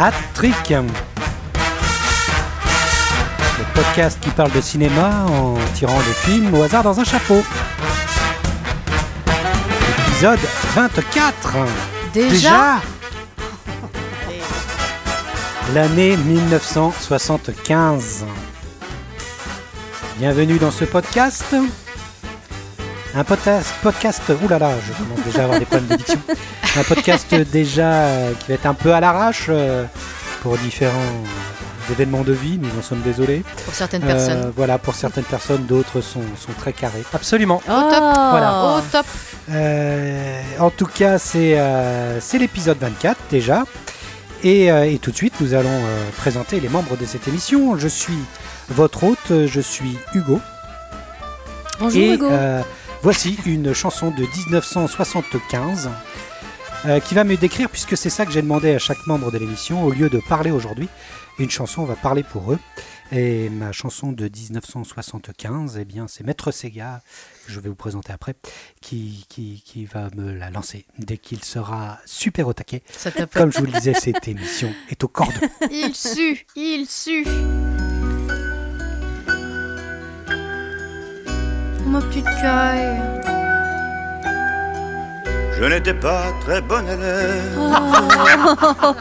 Hat-Trick. Le podcast qui parle de cinéma en tirant des films au hasard dans un chapeau. Épisode 24. Déjà, L'année 1975. Bienvenue dans ce podcast. Un podcast, podcast, oulala, je commence déjà à avoir des problèmes d'addiction. Un podcast déjà euh, qui va être un peu à l'arrache euh, pour différents événements de vie, nous en sommes désolés. Pour certaines Euh, personnes. voilà, pour certaines personnes, d'autres sont, sont très carrés. Absolument. Au top. Voilà. Au top. Euh, en tout cas, c'est euh, c'est l'épisode 24 déjà. Et, euh, et tout de suite, nous allons euh, présenter les membres de cette émission. Je suis votre hôte, je suis Hugo. Bonjour et Hugo. euh, voici une chanson de 1975 euh, qui va me décrire, puisque c'est ça que j'ai demandé à chaque membre de l'émission, au lieu de parler aujourd'hui, une chanson, on va parler pour eux. Et ma chanson de 1975, eh bien, c'est Maître Sega, que je vais vous présenter après, qui, qui, qui va me la lancer dès qu'il sera super au taquet. Comme je vous le disais, cette émission est au cordon. Il sue, il sue. Ma petite caille. Je n'étais pas très bon élève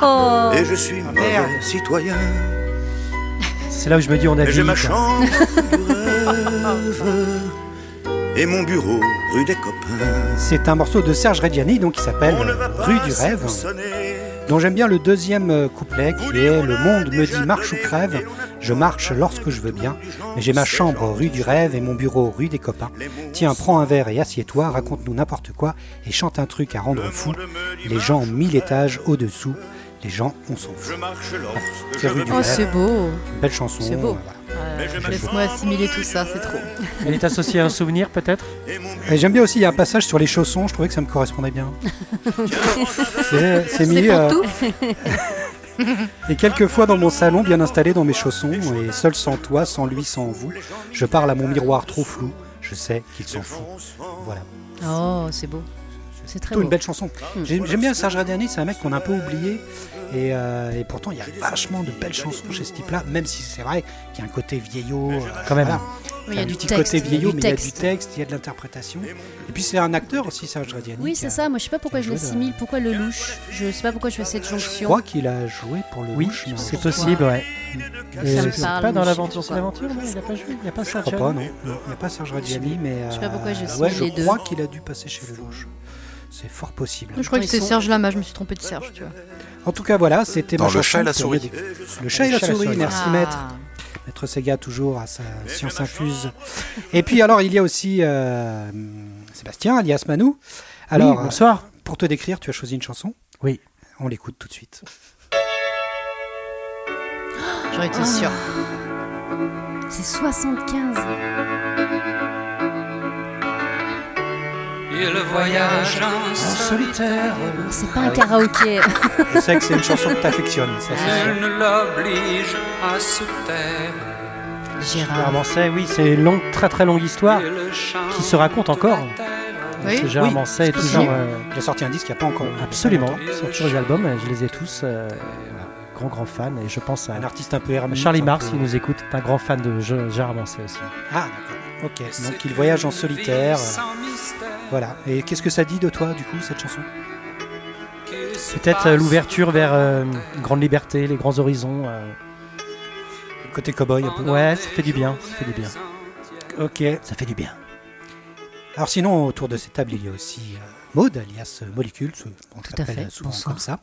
Oh. et je suis mauvais citoyen. C'est là où je me dis, on a Et j'ai ma chambre du rêve et mon bureau rue des copains. C'est un morceau de Serge Reggiani, donc qui s'appelle Rue du Rêve. sonner. Dont j'aime bien le deuxième euh, couplet qui est Le monde me dit marche ou crève, je marche lorsque je veux bien, mais j'ai ma chambre rue du rêve et mon bureau rue des copains. Tiens, prends un verre et assieds-toi, raconte-nous n'importe quoi et chante un truc à rendre fou. Les gens mille étages au-dessous, les gens on s'en Je fout. marche lorsque C'est je veux du Oh, c'est beau. Une belle chanson. C'est beau. euh, voilà. Laisse-moi assimiler tout ça, c'est trop. Elle est associée à un souvenir peut-être? Et j'aime bien aussi, il y a un passage sur les chaussons, je trouvais que ça me correspondait bien. C'est c'est mis. C'est pour euh, tout. Et quelquefois dans mon salon, bien installé dans mes chaussons, et seul sans toi, sans lui, sans vous, je parle à mon miroir trop flou, je sais qu'il s'en fout. Voilà. Oh, c'est beau. C'est très Plutôt une beau. belle chanson. J'aime j'aime bien Serge Radiani, c'est un mec qu'on a un peu oublié, et, euh, et pourtant il y a vachement de belles chansons chez ce type-là, même si c'est vrai qu'il y a un côté vieillot. euh, Quand même. voilà. Oui, il y a du petit texte, côté il y a vieillot, du mais il y a du texte. il y a de l'interprétation. Et puis c'est un acteur aussi, Serge Radiani. Oui, c'est ça. Moi, je sais pas pourquoi je l'assimile, pourquoi le louche. Je sais pas pourquoi je fais cette Je jonction. crois qu'il a joué pour le Oui, c'est je possible, ouais. C'est pas dans je l'aventure, c'est l'aventure, non Il n'y a pas joué Il n'y a pas ça crois pas, non. Non, Il n'y a pas Serge Radiani, mais. Je sais pas pourquoi je euh, je les deux. crois qu'il a dû passer chez le Louche. C'est fort possible. Je crois que c'est sont- Serge Lama, je me suis trompé de Serge, tu vois. En tout cas, voilà, c'était ma Le chat et la souris. Le chat et la souris, merci Ah. maître. Maître Sega, toujours à sa science infuse. Et puis, alors, il y a aussi euh, Sébastien, alias Manou. Alors, oui, bonsoir. euh, pour te décrire, tu as choisi une chanson Oui. On l'écoute tout de suite. J'aurais été sûre. C'est 75. Il voyage en solitaire. C'est pas un karaoké. Je sais que c'est une chanson que t'affectionnes, ça c'est sûr. Elle ne l'oblige à se taire. Gérard. Manset, oui, c'est une longue, très très longue histoire qui se raconte encore. Oui. Gérard Oui, Manset est toujours. euh, Il a sorti un disque il n'y a pas encore. absolument. Sur tous les albums, je les ai tous. euh, grand grand fan. Et je pense à Un artiste un peu ermite. Charlie Mars peu- qui nous écoute, est un grand fan de Gérard Manset aussi. Ah, d'accord. Ok, donc il voyage en solitaire. Voilà. Et qu'est-ce que ça dit de toi, du coup, cette chanson? Peut-être euh, l'ouverture vers euh, une grande liberté, les grands horizons. euh, Côté cowboy un peu. Ouais, ça fait du bien, ça fait du bien. Ok. Ça fait du bien. Alors sinon, autour de cette table, il y a aussi euh, Maud, alias Molécule, ce- on Tout à t'appelle fait. souvent Bonsoir. comme ça.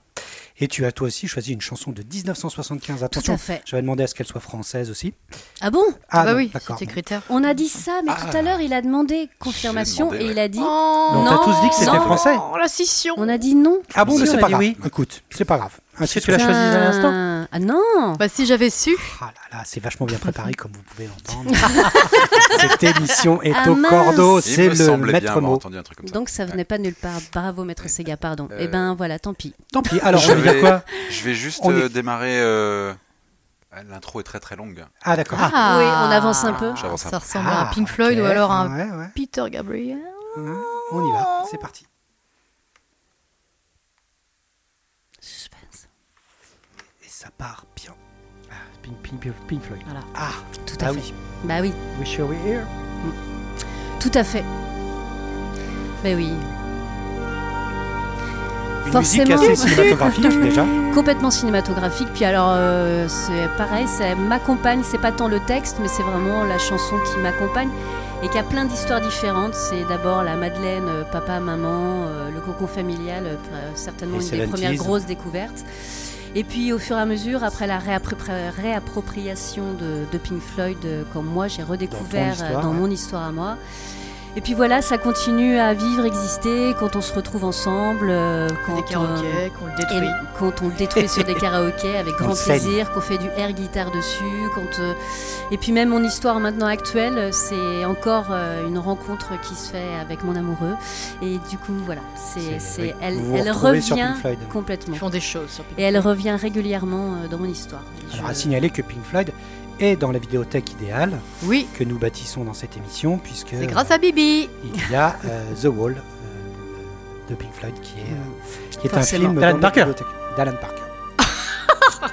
Et tu as toi aussi choisi une chanson de 1975. Tout Attention, à fait. j'avais demandé à ce qu'elle soit française aussi. Ah bon? Ah bah non, oui, c'était critère. On a dit ça, mais Ah. tout à l'heure, il a demandé confirmation demandé, et il a dit. Oh, on Non, t'a tous dit que c'était français. Oh, la scission. On a dit non. Ah bon, mais on c'est a pas dit grave. oui. Écoute, c'est pas grave. Ah, Est-ce que c'est tu l'as tout. choisi à l'instant. Ah non Bah si j'avais su. Ah là là, c'est vachement bien préparé, comme vous pouvez l'entendre. Cette émission est Ah au mince. cordeau, c'est le maître avoir mot. entendu un truc comme ça. Donc ça venait pas nulle part. Bravo, maître Sega, pardon. Euh, Eh ben voilà, tant pis. Tant pis, alors Je on vais quoi Je vais juste euh, est- démarrer. euh, L'intro est très très longue. Ah d'accord. Ah. Oui, on avance un peu. J'avance un Ça peu. ressemble Ah, à un Pink Floyd ou alors un Ouais, ouais. Peter Gabriel. Ouais, On y va, c'est parti. Suspense. Et ça part bien. Pink, Pink- Pink Floyd. Ah, Tout à ah fait. oui. Bah oui, Wish You Were Here. tout à fait. Bah oui. Une Forcément. musique assez cinématographique déjà. Complètement cinématographique. Puis alors, euh, c'est pareil, ça m'accompagne. C'est pas tant le texte, mais c'est vraiment la chanson qui m'accompagne et qui a plein d'histoires différentes. C'est d'abord la Madeleine, euh, papa, maman, euh, le cocon familial, certainement une des 70s. premières grosses découvertes. Et puis au fur et à mesure, après la réappropri- réappropriation de, de Pink Floyd, euh, quand moi j'ai redécouvert histoire, euh, dans ouais. mon histoire à moi. Et puis voilà, ça continue à vivre, exister quand on se retrouve ensemble, euh, quand Des on- karaokés, qu'on le détruit. quand on le détruit sur des karaokés avec On grand saigne. plaisir, qu'on fait du air guitare dessus, quand euh, et puis même mon histoire maintenant actuelle, c'est encore euh, une rencontre qui se fait avec mon amoureux et du coup voilà, c'est C'est- c'est oui. elle, Vous vous elle retrouvez sur revient Pink Floyd. complètement Ils font des choses sur Pink et elle Floyd. revient régulièrement dans mon histoire. Alors je- à signaler que Pink Floyd est dans la vidéothèque idéale Oui, que nous bâtissons dans cette émission puisque c'est grâce à Bibi. il y a euh, The Wall euh, de Pink Floyd qui est, euh, qui est un film D'Alan Parker. d'Alan Parker.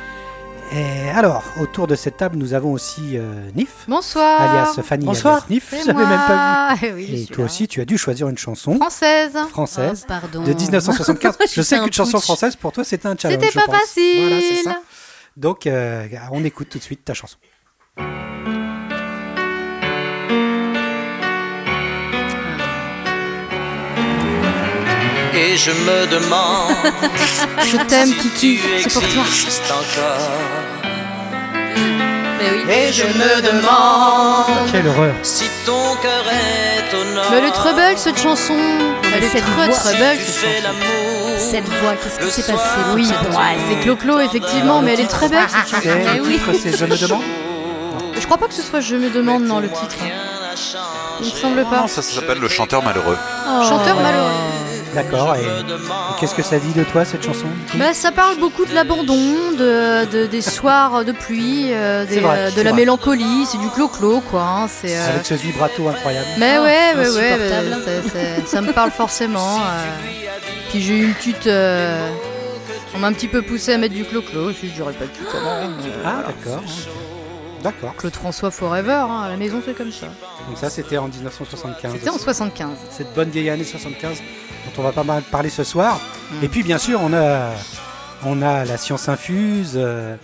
Et alors, autour de cette table, nous avons aussi euh, Nif, Bonsoir. alias Fanny Bonsoir. alias Nif. Je l'avais même pas moi. Eh oui, je Et toi là. aussi, tu as dû choisir une chanson Française. française Oh, pardon. de 1975. Je je sais qu'une chanson française, pour toi, c'était un challenge. C'était je pas pense. facile. Voilà, c'est ça. Donc, euh, on écoute tout de suite ta chanson. Et je me demande Je t'aime, tu C'est pour toi. Mais oui. Et je me demande Quelle horreur. si ton cœur est au nord. Mais elle est trouble cette chanson. Elle est cette très voix. trouble cette voix, qu'est-ce qui Le s'est passé? Oui, bon, ouais, c'est Clo-Clo effectivement, mais elle est très belle cette chanson. Et Mais le oui. Je me demande Je crois pas que ce soit Je me demande dans le titre. Il me semble pas. Non, ça, ça s'appelle Le chanteur malheureux. Chanteur malheureux. D'accord. Et, et qu'est-ce que ça dit de toi, cette chanson Bah, ça parle beaucoup de l'abandon, de, de- des soirs de pluie, euh, des, C'est vrai, euh, de la vrai. mélancolie, c'est du clo-clo quoi. hein, c'est, euh, Avec ce vibrato incroyable. Mais Ah, ouais, ouais, ouais, ça me parle forcément. euh. Puis j'ai eu une petite. euh, On m'a un petit peu poussé à mettre du clo-clo, si je dirais pas tout comment. mais Ah, d'accord. D'accord. Claude François Forever, hein, à la maison c'est comme ça. Donc ça, c'était en 1975. C'était en 75. Cette bonne vieille année 75 dont on va pas mal parler ce soir. Et puis, bien sûr, on a, on a la science infuse, euh,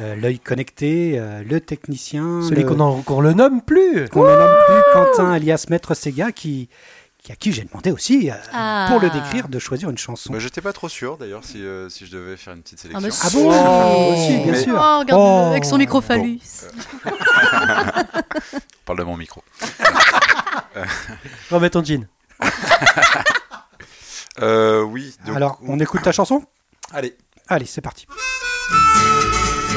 euh, l'œil connecté, euh, le technicien, Celui le- qu'on qu'on le nomme plus. qu'on ne nomme plus, Quentin alias Maître Sega, qui à qui j'ai demandé aussi, euh, Ah. pour le décrire, de choisir une chanson. Bah, J'étais pas trop sûr d'ailleurs si, euh, si je devais faire une petite Ah, sélection. mais Ah bon Oh. Aussi, bien Mais- sûr. Oh, regarde, Oh. avec son microphallus. On parle de mon micro. Remets ton jean. Euh, oui. donc- Alors, on écoute ta chanson? Allez. Allez, c'est parti.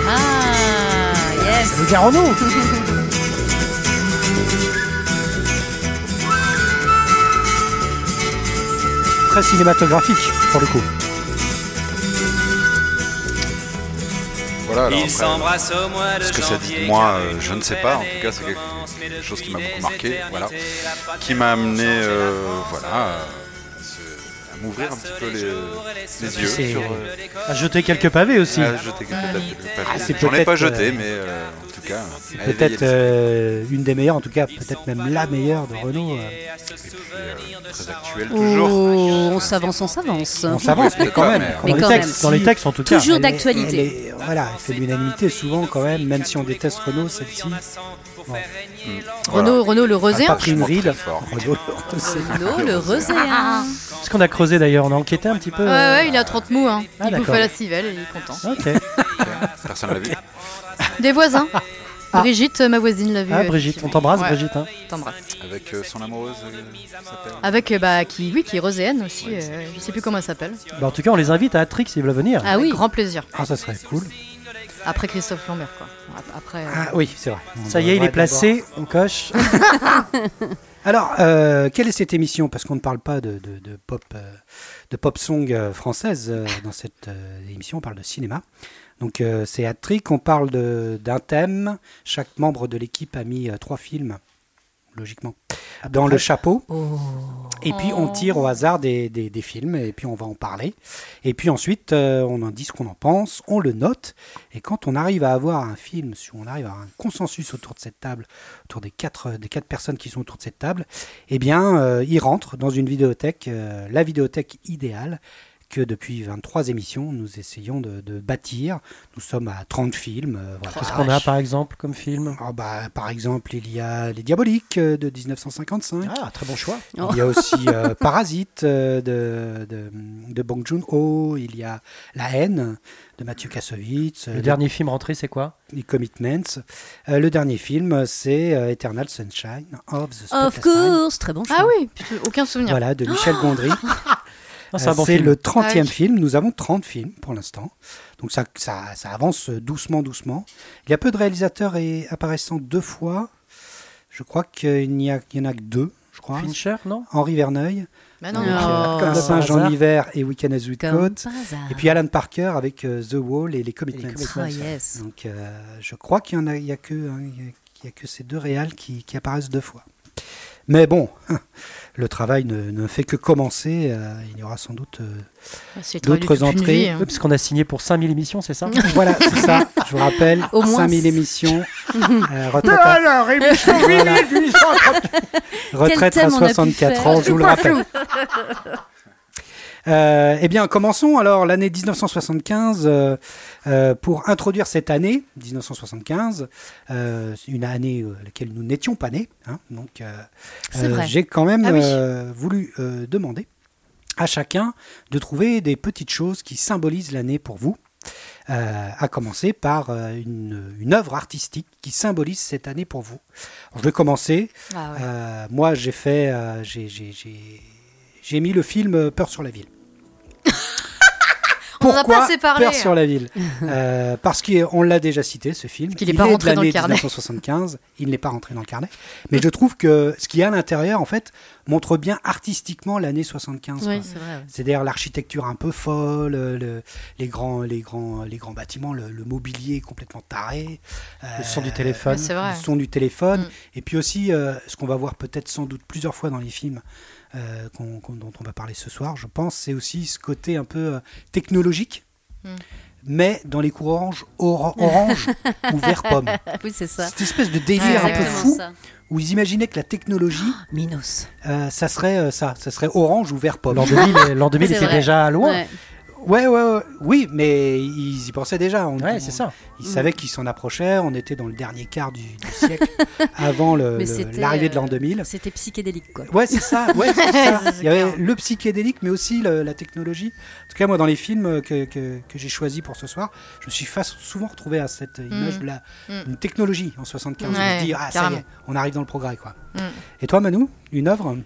Ah, yes. Le Garano. Très cinématographique, pour le coup. Voilà. Alors Ils après, s'embrassent au mois de ce que ça dit de moi, euh, je ne sais pas. En tout cas, c'est quelque chose qui m'a beaucoup marqué. Voilà. Qui m'a amené, euh, voilà, à, m'ouvrir un petit peu les, les yeux sur. euh, À jeter quelques pavés aussi. à jeter quelques Ah, c'est J'en ai pas jeté, mais euh, en tout cas. C'est éveiller peut-être les- euh, une des meilleures, en tout cas peut-être même la meilleure de Renault. euh. Et puis, euh, très toujours. Oh, on s'avance, on s'avance. On s'avance, mais quand même. Mais Dans les quand textes, même. dans les textes en tout cas. Toujours d'actualité. Voilà, de l'unanimité souvent quand même, même si on déteste Renault, celle-ci. Renault, Renault le a Roséen. pas pris une ride. Renault, c'est- Renault, le roséen. Ce qu'on a creusé d'ailleurs, on a enquêté un petit peu. Ouais, euh, ouais, il a 30 mous. Hein. Ah, il bouffe à la civelle et il est content. Ok. Personne l'a vu. Des voisins. Ah. Brigitte, ma voisine, l'a vu. Ah euh, Brigitte, on t'embrasse Ouais, Brigitte. hein. t'embrasse. Avec euh, son amoureuse, euh, qui s'appelle. Avec, euh, bah, qui, oui, qui est roséenne aussi. euh, je sais plus comment elle s'appelle. Bah, en tout cas, on les invite à Atrix s'ils veulent venir. Ah oui. Grand plaisir. Ah, ça serait cool. Après Christophe Lambert, quoi. Ap- Après. euh, Ah oui, c'est vrai. On Ça y est, il est placé, on coche. Alors, euh, quelle est cette émission? Parce qu'on ne parle pas de, de- de pop, euh, de pop song euh, française euh, dans cette euh, émission, on parle de cinéma. Donc euh, c'est Hat-Trick, on parle d'un thème. Chaque membre de l'équipe a mis euh, trois films logiquement, dans le chapeau. Oh. Et puis on tire au hasard des, des- des films et puis on va en parler. Et puis ensuite euh, on en dit ce qu'on en pense, on le note. Et quand on arrive à avoir un film, si on arrive à avoir un consensus autour de cette table, autour des quatre, des quatre personnes qui sont autour de cette table, eh bien euh, il rentre dans une vidéothèque, euh, la vidéothèque idéale que depuis 23 émissions nous essayons de, de bâtir. Nous sommes à 30 films. euh, voilà. Qu'est-ce qu'on a par exemple comme film? Ah bah, par exemple, il y a Les Diaboliques euh, de 1955. Ah, très bon choix. Oh. Il y a aussi euh, Parasite euh, de, de, de Bong Joon-ho. Il y a La haine de Mathieu Kassovitz. euh, Le dernier film rentré, c'est quoi? Les Commitments. Euh, le dernier film, c'est euh, Eternal Sunshine of the Of Spotless Mind. course, très bon choix. Ah oui, aucun souvenir. Voilà, de Michel Gondry. Ah, C'est Euh, bon le 30e Ah oui. film. Nous avons 30 films pour l'instant. Donc ça, ça, ça avance doucement, doucement. Il y a peu de réalisateurs et apparaissant deux fois. Je crois qu'il n'y en a que deux, je crois. Fincher, non? Henri Verneuil, Bah non, euh, Comme Oh. le singe en hiver et Weekend as Comme hasard. Et puis Alan Parker avec euh, The Wall et les Commitments. Commitments. Oh, yes. Donc euh, je crois qu'il y en a, il y a que, hein, il y a- il y a que ces deux réals qui, qui apparaissent deux fois. Mais bon, le travail ne, ne fait que commencer. euh, il y aura sans doute. euh, de d'autres entrées. vie, hein. Oui, parce qu'on a signé pour 5000 émissions, c'est ça? Voilà, c'est ça. Je vous rappelle, Au moins 5000 c- émissions. euh, retraite à, Alors, émission Voilà. retraite thème à on a pu 64 faire ans, je vous le rappelle. Euh, eh bien, commençons alors l'année 1975 euh, euh, pour introduire cette année 1975, euh, une année à laquelle nous n'étions pas nés. hein. donc, j'ai quand même Ah oui. voulu demander à chacun de trouver des petites choses qui symbolisent l'année pour vous. Euh, à commencer par une, une œuvre artistique qui symbolise cette année pour vous. Alors, je vais commencer. Ah ouais. Euh, moi, j'ai fait, euh, j'ai, j'ai, j'ai- j'ai mis le film Peur sur la ville. On Pourquoi pas assez parlé, Peur hein. sur la ville Euh, Parce qu'on l'a déjà cité, ce film. qu'il est Il pas est rentré de dans le l'année carnet. 1975. Il n'est pas rentré dans le carnet. Mais je trouve que ce qu'il y a à l'intérieur, en fait, montre bien artistiquement l'année 75. quoi. Oui, c'est vrai. ouais. C'est-à-dire l'architecture un peu folle, le- le- les, grands, les, grands, les grands bâtiments, le, le mobilier complètement taré. Le son du euh, téléphone. Ouais, c'est vrai. le son du téléphone, Mm. et puis aussi euh, ce qu'on va voir peut-être sans doute plusieurs fois dans les films euh, qu'on- qu'on- dont on va parler ce soir, je pense, c'est aussi ce côté un peu euh, technologique, Mm. mais dans les cours orange, ora- orange ou vert pomme. Oui, c'est ça. Cette espèce de Ouais, délire un peu fou ça. où ils imaginaient que la technologie, Minos. euh, ça serait euh, ça, ça serait orange ou vert pomme. L'an 2000, euh, l'an 2000 C'est était vrai. déjà loin. Ouais. Ouais, ouais, ouais, oui, mais ils y pensaient déjà. On- Ouais, on- c'est ça. Ils savaient qu'ils s'en approchaient. On était dans le dernier quart du, du siècle, avant l'arrivée de l'an euh, 2000. C'était psychédélique, quoi. Ouais, c'est ça. Ouais, c'est ça. C'est Il y avait le psychédélique, mais aussi le- la technologie. En tout cas, moi, dans les films que, que, que j'ai choisis pour ce soir, je me suis souvent retrouvé à cette image de la Mm. une technologie en 75. je me Ouais, dis, ah, ça y est, on arrive dans le progrès, quoi. Mm. Et toi, Manu, une œuvre?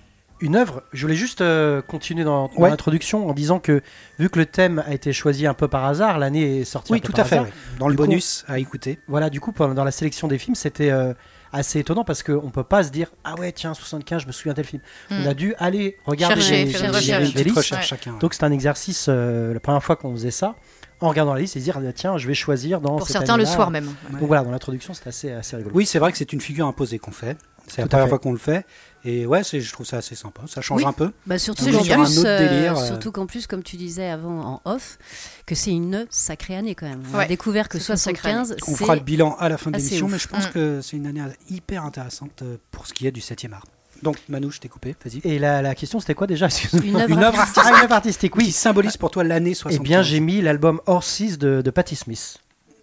Une œuvre, je voulais juste euh, continuer dans, dans Ouais. l'introduction en disant que vu que le thème a été choisi un peu par hasard, l'année est sortie Oui, un peu tout par à fait. oui. Dans le coup, bonus à écouter. Voilà, du coup, dans la sélection des films, c'était euh, assez étonnant parce qu'on peut pas se dire Ah ouais, tiens, 75, je me souviens tel film. Hmm. On a dû aller regarder Chercher, les, faire listes. recherche Ouais. chacun. Donc c'était un exercice, euh, la première fois qu'on faisait ça, en regardant la liste et se dire ah, tiens, je vais choisir dans Pour cette certains, le soir même. Ouais. Donc voilà, dans l'introduction, c'était assez, assez rigolo. Oui, c'est vrai que c'est une figure imposée qu'on fait. C'est la première fait. fois qu'on le fait. Et ouais, c'est- je trouve ça assez sympa. Ça change Oui. un peu. Bah surtout C'est qu'en plus, euh, délire, euh. surtout qu'en plus, comme tu disais avant en off, que c'est une sacrée année quand même. On a découvert que C'est une sacrée 75, On fera le bilan à la fin de l'émission, ouf. mais je pense Mm. que c'est une année hyper intéressante euh, pour ce qui est du 7e art. Donc, Manu, je t'ai coupé, vas-y. Et la, la question, c'était quoi déjà? Une œuvre. Ah, une œuvre artistique, Qui oui. symbolise pour toi l'année Eh 75 bien, j'ai mis l'album Horses de, de Patti Smith.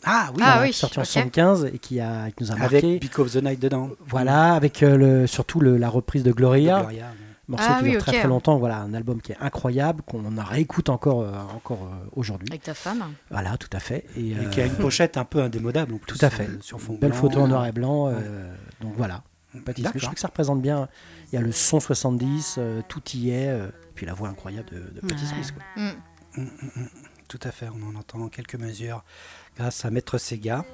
Ah oui, Ah oui, sorti en ok. 75 et qui, a, qui nous a avec marqué. Pick of the Night dedans. Voilà, avec euh, le, surtout le- la reprise de De Gloria, Gloria. morceau Ah qui oui, dure ok. très très longtemps. Voilà, un album qui est incroyable, qu'on en réécoute encore, euh, encore euh, aujourd'hui. Avec ta femme. Voilà, tout à fait. Et, Et euh, qui a une pochette un peu indémodable en plus. tout à fait. euh, Sur fond Belle blanc. photo en noir et blanc. euh, donc voilà. Je trouve que ça représente bien. Il y a le son 70, euh, tout y est. euh, puis la voix incroyable de, de Ouais. Smith. quoi. Mm. Tout à fait, on en entend en quelques mesures grâce à Maître Sega.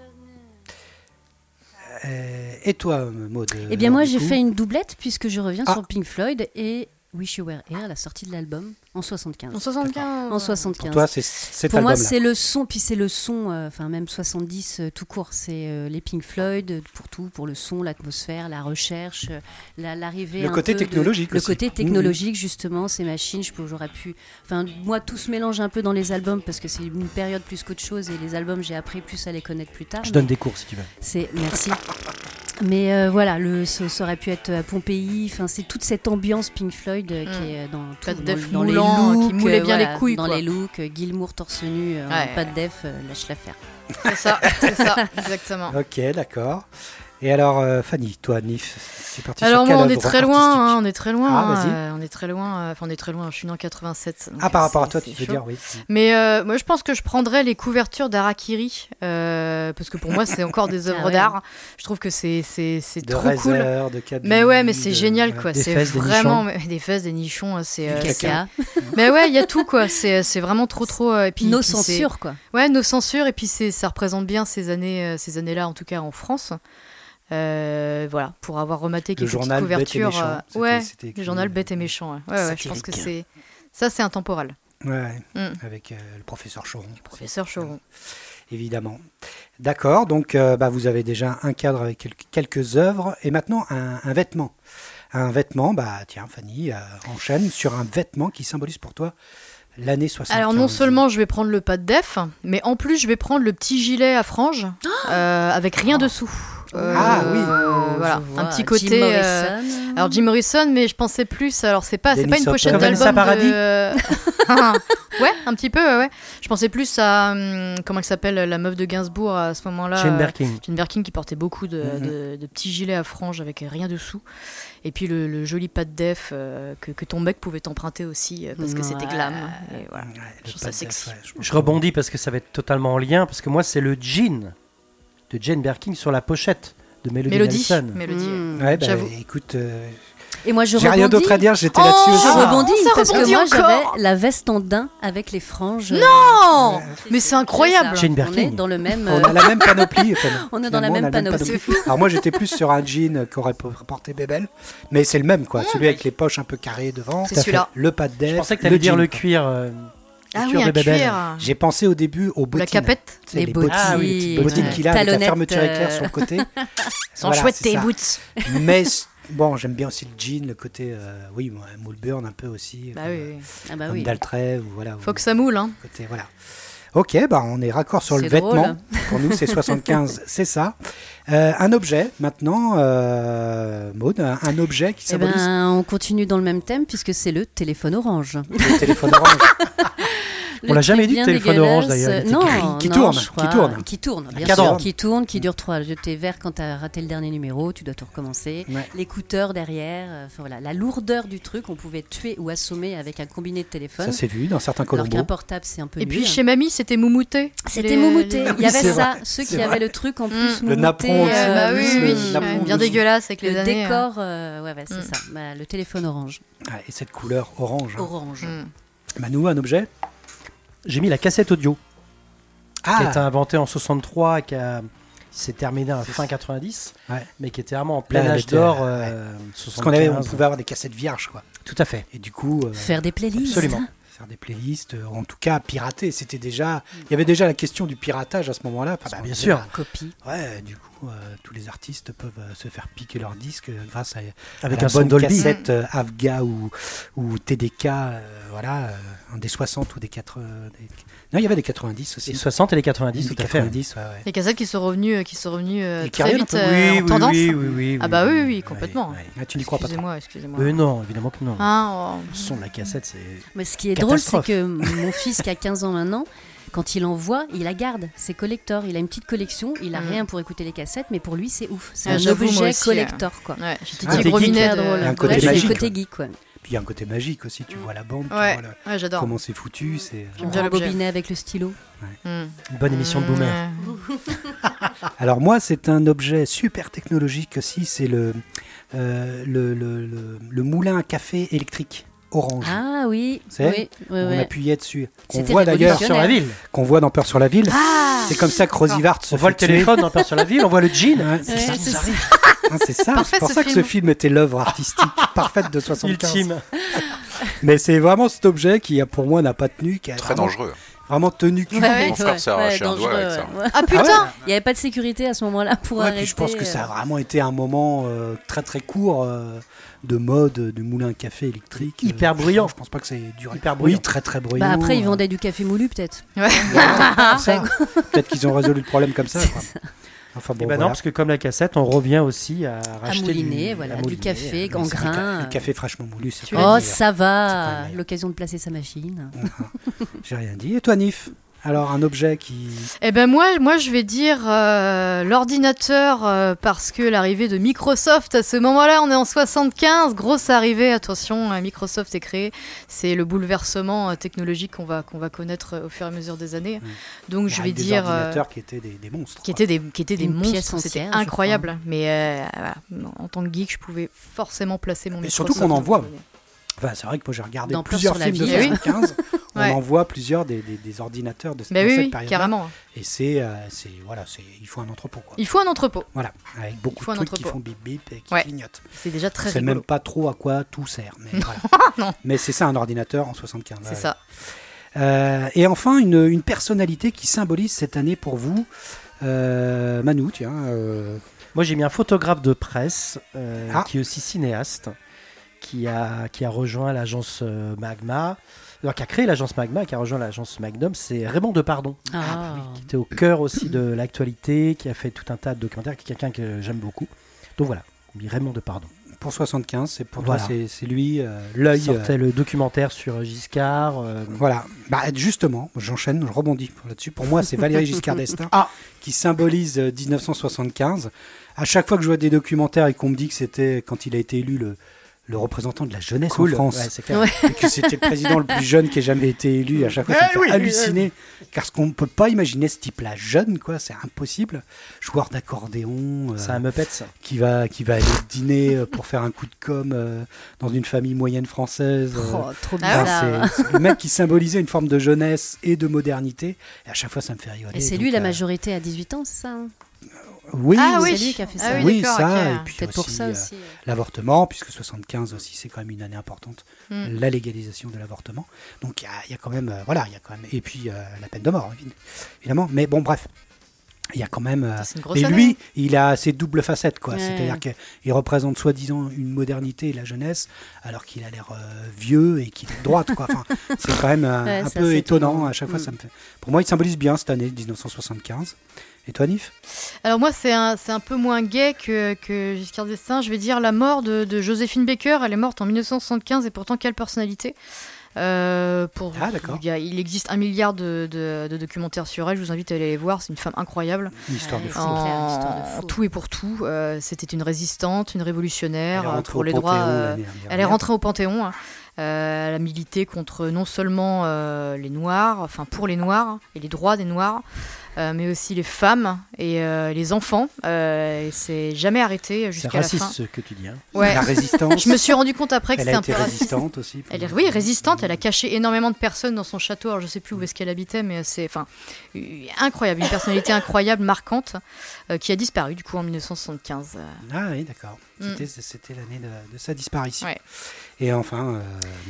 Euh, et toi, Maud Eh bien, moi, j'ai fait une doublette puisque je reviens Ah. sur Pink Floyd et Wish You Were Here, la sortie de l'album. En 75. En 75. En 75. Pour toi, c'est cet Pour moi, c'est le son, puis c'est le son, euh, enfin même 70 euh, tout court, c'est euh, les Pink Floyd euh, pour tout, pour le son, l'atmosphère, la recherche, euh, la- l'arrivée. Le un côté peu de- technologique le aussi. côté Mhm. technologique justement, ces machines, j'aurais pu. Enfin, moi, tout se mélange un peu dans les albums parce que c'est une période plus qu'autre chose et les albums, j'ai appris plus à les connaître plus tard. Je donne des cours si tu veux. C'est merci. Mais euh, voilà, le, ça, ça aurait pu être à Pompéi. Enfin, c'est toute cette ambiance Pink Floyd euh, qui Mm. est dans, tout, dans, dans les looks, qui moulait euh, bien les couilles, Dans quoi. les looks, euh, Gilmour torse nu, euh, Ouais. pas de def, euh, lâche l'affaire. C'est ça, c'est ça, exactement. Ok, d'accord. Et alors, euh, Fanny, toi, Nif, c'est parti Alors sur moi, quelle on est très loin, artistique hein, on est très loin. Ah, hein, euh, on est très loin. euh, Enfin, on est très loin. Je suis né en 87. donc, Ah, par euh, rapport à toi, tu veux chaud. dire, oui. Mais euh, moi, je pense que je prendrais les couvertures d'Arakiri euh, parce que pour moi, c'est encore des œuvres Ah ouais. d'art. Je trouve que c'est c'est c'est De trop cool. De Kaby, Mais ouais, mais c'est génial quoi. Des C'est fesses, des vraiment des fesses, des nichons. euh, C'est Du euh, caca. Mais ouais, il y a tout quoi. C'est c'est vraiment trop trop. euh, Et puis Nos puis censures, quoi. Ouais, nos censures. Et puis c'est ça représente bien ces années euh, ces années là en tout cas en France. Euh, voilà, pour avoir rematé quelques petites journal Bête et couvertures. Méchant, euh, ouais, c'était le journal euh, bête et méchant. Ouais, ouais, ouais, je pense que satirique. c'est ça, c'est intemporel. Ouais, Mm. avec euh, le professeur Choron. Professeur Choron. Évidemment. D'accord, donc euh, bah, vous avez déjà un cadre avec quel- quelques œuvres et maintenant un, un vêtement. Un vêtement, bah tiens, Fanny, euh, enchaîne sur un vêtement qui symbolise pour toi l'année 75. Alors non seulement je vais prendre le pas de def, mais en plus je vais prendre le petit gilet à franges euh, avec rien dessous. Euh, Ah oui. voilà, Je vois un petit Jim côté. euh, Morrison. alors Jim Morrison, mais je pensais plus. Alors c'est pas, c'est pas une pochette d'album. De- ouais, un petit peu. Ouais, ouais. Je pensais plus à hum, comment elle s'appelle la meuf de Gainsbourg à ce moment-là. Jane euh, Birkin. Jane Birkin qui portait beaucoup de, Mhm. de- de petits gilets à franges avec rien dessous. Et puis le, le joli pas de def euh, que, que ton mec pouvait t'emprunter aussi euh, parce que c'était glam. Et voilà. Ouais, Je trouve ça sexy. je rebondis parce que ça va être totalement en lien, parce que moi, c'est le jean de Jane Birkin sur la pochette de Melody, Mélodie. Nelson. Mélodie. Mm. Ouais, bah, écoute, euh, Et moi, je j'ai rien d'autre à dire, j'étais Oh, là-dessus aussi. Je Ah, rebondis parce que moi j'avais la veste en daim avec les franges. Non Mais c'est incroyable. Jane On Birkin. est dans le même. On euh, a la même panoplie. enfin, On est dans la même on panoplie. Alors moi j'étais plus sur un jean qu'aurait porté Bébel, mais c'est le même quoi, celui avec les poches un peu carrées devant, C'est celui-là. le pas de def, Je pensais que tu allais dire jean, le cuir. Ah oui, un cuir. J'ai pensé au début aux bottines. la capette. Tu sais, Les bottines. Ah oui, les Les petites bottines Ouais. qu'il a avec la fermeture éclair euh, sur le côté. Sans Voilà, chouette c'est tes boots. Mais bon, j'aime bien aussi le jean, le côté, euh, oui, Moulburn un peu aussi, Bah comme, oui, euh, oui. Ah bah comme oui. Daltrey ou voilà. Faut ou- que ça moule, hein. côté, voilà. Ok, bah on est raccord sur le drôle. vêtement. Pour nous, c'est 75, c'est ça. Euh, un objet, maintenant, euh, Maud, un, objet qui Eh symbolise ben, on continue dans le même thème puisque c'est le téléphone orange. le téléphone orange. On l'a Le jamais dit, bien téléphone orange, dégueulasse. d'ailleurs, il était Non, qui non, tourne, je qui crois. tourne. Qui tourne, bien sûr. Qui tourne, qui dure trois. T'es vert quand t'as raté le dernier numéro, tu dois tout recommencer. Ouais. L'écouteur derrière, euh, voilà, la lourdeur du truc, on pouvait tuer ou assommer avec un combiné de téléphone. Ça s'est vu dans certains alors Colombos. qu'un portable, c'est un peu Et puis chez mamie, c'était moumouté. C'était moumouté. les- Il y avait c'est ça, vrai, ceux c'est qui avaient le truc en Mm. plus Le aussi, Euh, bah euh, le bien dégueulasse avec les Le années. décor, euh, ouais, ouais, c'est Mm. ça. Bah, le téléphone orange. Ouais, et cette couleur orange. hein. Orange. euh. Mm. Manu, un objet? J'ai mis la cassette audio, qui a été Ah, inventée en 63 et qui a- s'est terminée à fin 90, Ouais. mais qui était vraiment en plein Là, âge d'or. ouais. euh, parce qu'on avait, on 75. pouvait avoir des cassettes vierges, quoi. Tout à fait. Et du coup, euh, Faire des playlists. Absolument. faire des playlists, euh, en tout cas pirater, c'était déjà, il y avait déjà la question du piratage à ce moment-là. Bah, bien sûr. Copie. Ouais, du coup, euh, tous les artistes peuvent euh, se faire piquer leurs disques euh, grâce à, Avec à la un bonne Dolby. cassette euh, Avga ou, ou TDK, euh, voilà, euh, des 60 ou des 80. des- Non, il y avait des 90 aussi. Les 60 et les 90, Des tout à fait. 90, ouais, ouais. Les cassettes qui sont revenues, euh, qui sont revenues euh, très vite euh, oui, en oui, tendance. oui, oui, oui, Ah bah oui, oui, oui. complètement. Ah, tu n'y crois pas. Excusez-moi, excusez-moi. Euh, non, évidemment que non. Hein, oh. Le son de la cassette, c'est. Mais ce qui est drôle, c'est que mon fils qui a 15 ans maintenant, quand il en voit, il la garde. C'est collector. Il a une petite collection. Il a Mhm. rien pour écouter les cassettes, mais pour lui, c'est ouf. C'est Ah, un objet aussi, collector, quoi. Ouais, geek. minet Très de- drôle. Un côté Ouais, c'est magique, le côté geek, quoi. Puis il y a un côté magique aussi, tu vois la bande, tu Ouais, vois le- ouais, j'adore. comment c'est foutu. C'est... Rembobinait avec le stylo. Mm. Une bonne émission de boomer. Ouais. Alors moi, c'est un objet super technologique aussi, c'est le, euh, le, le, le- le moulin à café électrique orange. Ah oui, C'est oui, oui, on appuyait dessus. Qu'on voit d'ailleurs, Sur la ville. qu'on voit dans Peur sur la ville. Ah c'est comme ça que Rosivart se On voit le téléphone dans Peur sur la ville, on voit le jean. Ouais, c'est Ouais, ça. c'est ça. Hein, c'est ça. Parfait, C'est pour ce ça que ce film. était l'œuvre artistique parfaite de 75. Ultime. Mais c'est vraiment cet objet qui, pour moi, n'a pas tenu, qui a Très vraiment, dangereux. vraiment tenu cul. Ouais, Mon frère s'est arraché un doigt avec ça. ouais. Ah putain Il n'y avait pas de sécurité à ce moment-là pour Ouais, arrêter. puis je pense que ça a euh, vraiment été un moment euh, très très court euh, de mode euh, du moulin à café électrique. euh, Hyper je- bruyant. Je pense pas que c'est duré. Hyper Oui, bruyant. très très bruyant. Bah après, ils euh, vendaient du café moulu, peut-être. Ouais. Peut-être qu'ils ont résolu le problème comme ça. quoi. Enfin Et bon, bah non, voilà. parce que comme la cassette, on revient aussi à À racheter mouliner, du, voilà, à du café euh, en C'est vrai que grain. Le café fraîchement moulu, Oh, ça va. L'occasion de placer sa machine. J'ai rien dit. Et toi, Nif? Alors, un objet qui. Eh ben moi, moi je vais dire euh, l'ordinateur euh, parce que l'arrivée de Microsoft à ce moment-là, on est en 75, grosse arrivée. Attention, euh, Microsoft est créé, c'est le bouleversement euh, technologique qu'on va qu'on va connaître au fur et à mesure des années. Donc je vais des dire ordinateurs qui étaient des, des monstres. qui étaient des qui étaient des Une monstres, c'était incroyable. Mais euh, voilà, en tant que geek, je pouvais forcément placer mon Et Microsoft. surtout qu'on en voit. Enfin, c'est vrai que moi j'ai regardé Dans plusieurs films de vie. Eh oui. 75. On Ouais. en voit plusieurs des, des- des ordinateurs de, Bah oui, cette oui, période. carrément. Et c'est, euh, c'est, voilà, c'est, il faut un entrepôt quoi. Il faut un entrepôt. Voilà, avec beaucoup Il faut de un trucs qui font bip bip et qui Ouais. clignotent. C'est déjà très C'est même pas trop à quoi tout sert. Mais, voilà. Non. mais c'est ça un ordinateur en 75. C'est ouais. ça. Euh, et enfin, une, une personnalité qui symbolise cette année pour vous. Euh, Manu, tiens. euh, Moi, j'ai mis un photographe de presse euh, Ah. qui est aussi cinéaste, qui a, qui a rejoint l'agence euh, Magma, alors qui a créé l'agence Magma, qui a rejoint l'agence Magnum, c'est Raymond Depardon, Ah, qui était au cœur aussi de l'actualité, qui a fait tout un tas de documentaires, qui est quelqu'un que j'aime beaucoup. Donc voilà, Raymond Depardon. pour 75, c'est pour Voilà. toi, c'est, c'est lui, euh, l'œil. Il euh, sortait le documentaire sur Giscard. euh, Voilà, bah, justement, j'enchaîne, je rebondis là-dessus. Pour moi, c'est Valéry Giscard d'Estaing Ah. qui symbolise euh, 1975. À chaque fois que je vois des documentaires et qu'on me dit que c'était quand il a été élu le, le représentant de la jeunesse cool. en France, Ouais, c'est clair. Ouais. et que c'était le président le plus jeune qui ait jamais été élu, à chaque fois, ça me Eh fait oui, halluciner. Parce qu'on ne peut pas imaginer ce type-là jeune, quoi, c'est impossible. Joueur d'accordéon, euh, C'est un Muppet, ça. qui, va, qui va aller dîner euh, pour faire un coup de com euh, dans une famille moyenne française. euh, Oh, trop Ah bizarre. c'est c'est le mec qui symbolisait une forme de jeunesse et de modernité. Et à chaque fois, ça me fait rigoler. Et c'est lui la euh, majorité à 18 ans, c'est ça hein? Oui, Ah oui, oui. C'est lui qui a fait Ah ça. oui, ça. Et puis pour aussi, ça euh, l'avortement, puisque 75 aussi, c'est quand même une année importante. Mm. La légalisation de l'avortement. Donc il y a, il y a quand même, euh, voilà, il y a quand même. Et puis euh, la peine de mort, évi- évidemment. Mais bon, bref. Il y a quand même. euh, C'est une grosse et lui, il a ses doubles facettes, quoi. Ouais. C'est-à-dire qu'il représente soi-disant une modernité et la jeunesse, alors qu'il a l'air euh, vieux et qu'il est de droite, quoi. Enfin, c'est quand même euh, Ouais, un peu étonnant. étonnant. À chaque fois, Mm. ça me fait. Pour moi, il symbolise bien cette année 1975. Et toi, Nif? Alors moi, c'est un, c'est un peu moins gay que, que Giscard d'Estaing. Je vais dire la mort de, de Joséphine Baker. Elle est morte en 1975 et pourtant quelle personnalité. Euh, pour, Ah, d'accord. il, y a- il existe un milliard de, de- de documentaires sur elle. Je vous invite à aller les voir. C'est une femme incroyable. Une histoire Ouais, de fou. En, clair, histoire de fou. en tout et pour tout. Euh, C'était une résistante, une Elle révolutionnaire est euh, rentrée pour au les Panthéon droits. euh, elle est rentrée au Panthéon. hein. Euh, elle a milité contre non seulement euh, les Noirs, enfin pour les Noirs et les droits des Noirs, euh, mais aussi les femmes et euh, les enfants. Et c'est jamais arrêté C'est jusqu'à la raciste fin. ce que tu dis. hein. Ouais. La résistance. Je me suis rendu compte après que Elle c'était un peu été raciste. résistante aussi. Elle est, oui, résistante. Elle a caché énormément de personnes dans son château. Alors, je sais plus où est-ce qu'elle habitait, mais c'est, enfin, incroyable, une personnalité incroyable, marquante, qui a disparu du coup en 1975. euh. Ah oui, d'accord. Mm. C'était, l'année de, de sa disparition. Ouais. Et enfin, euh,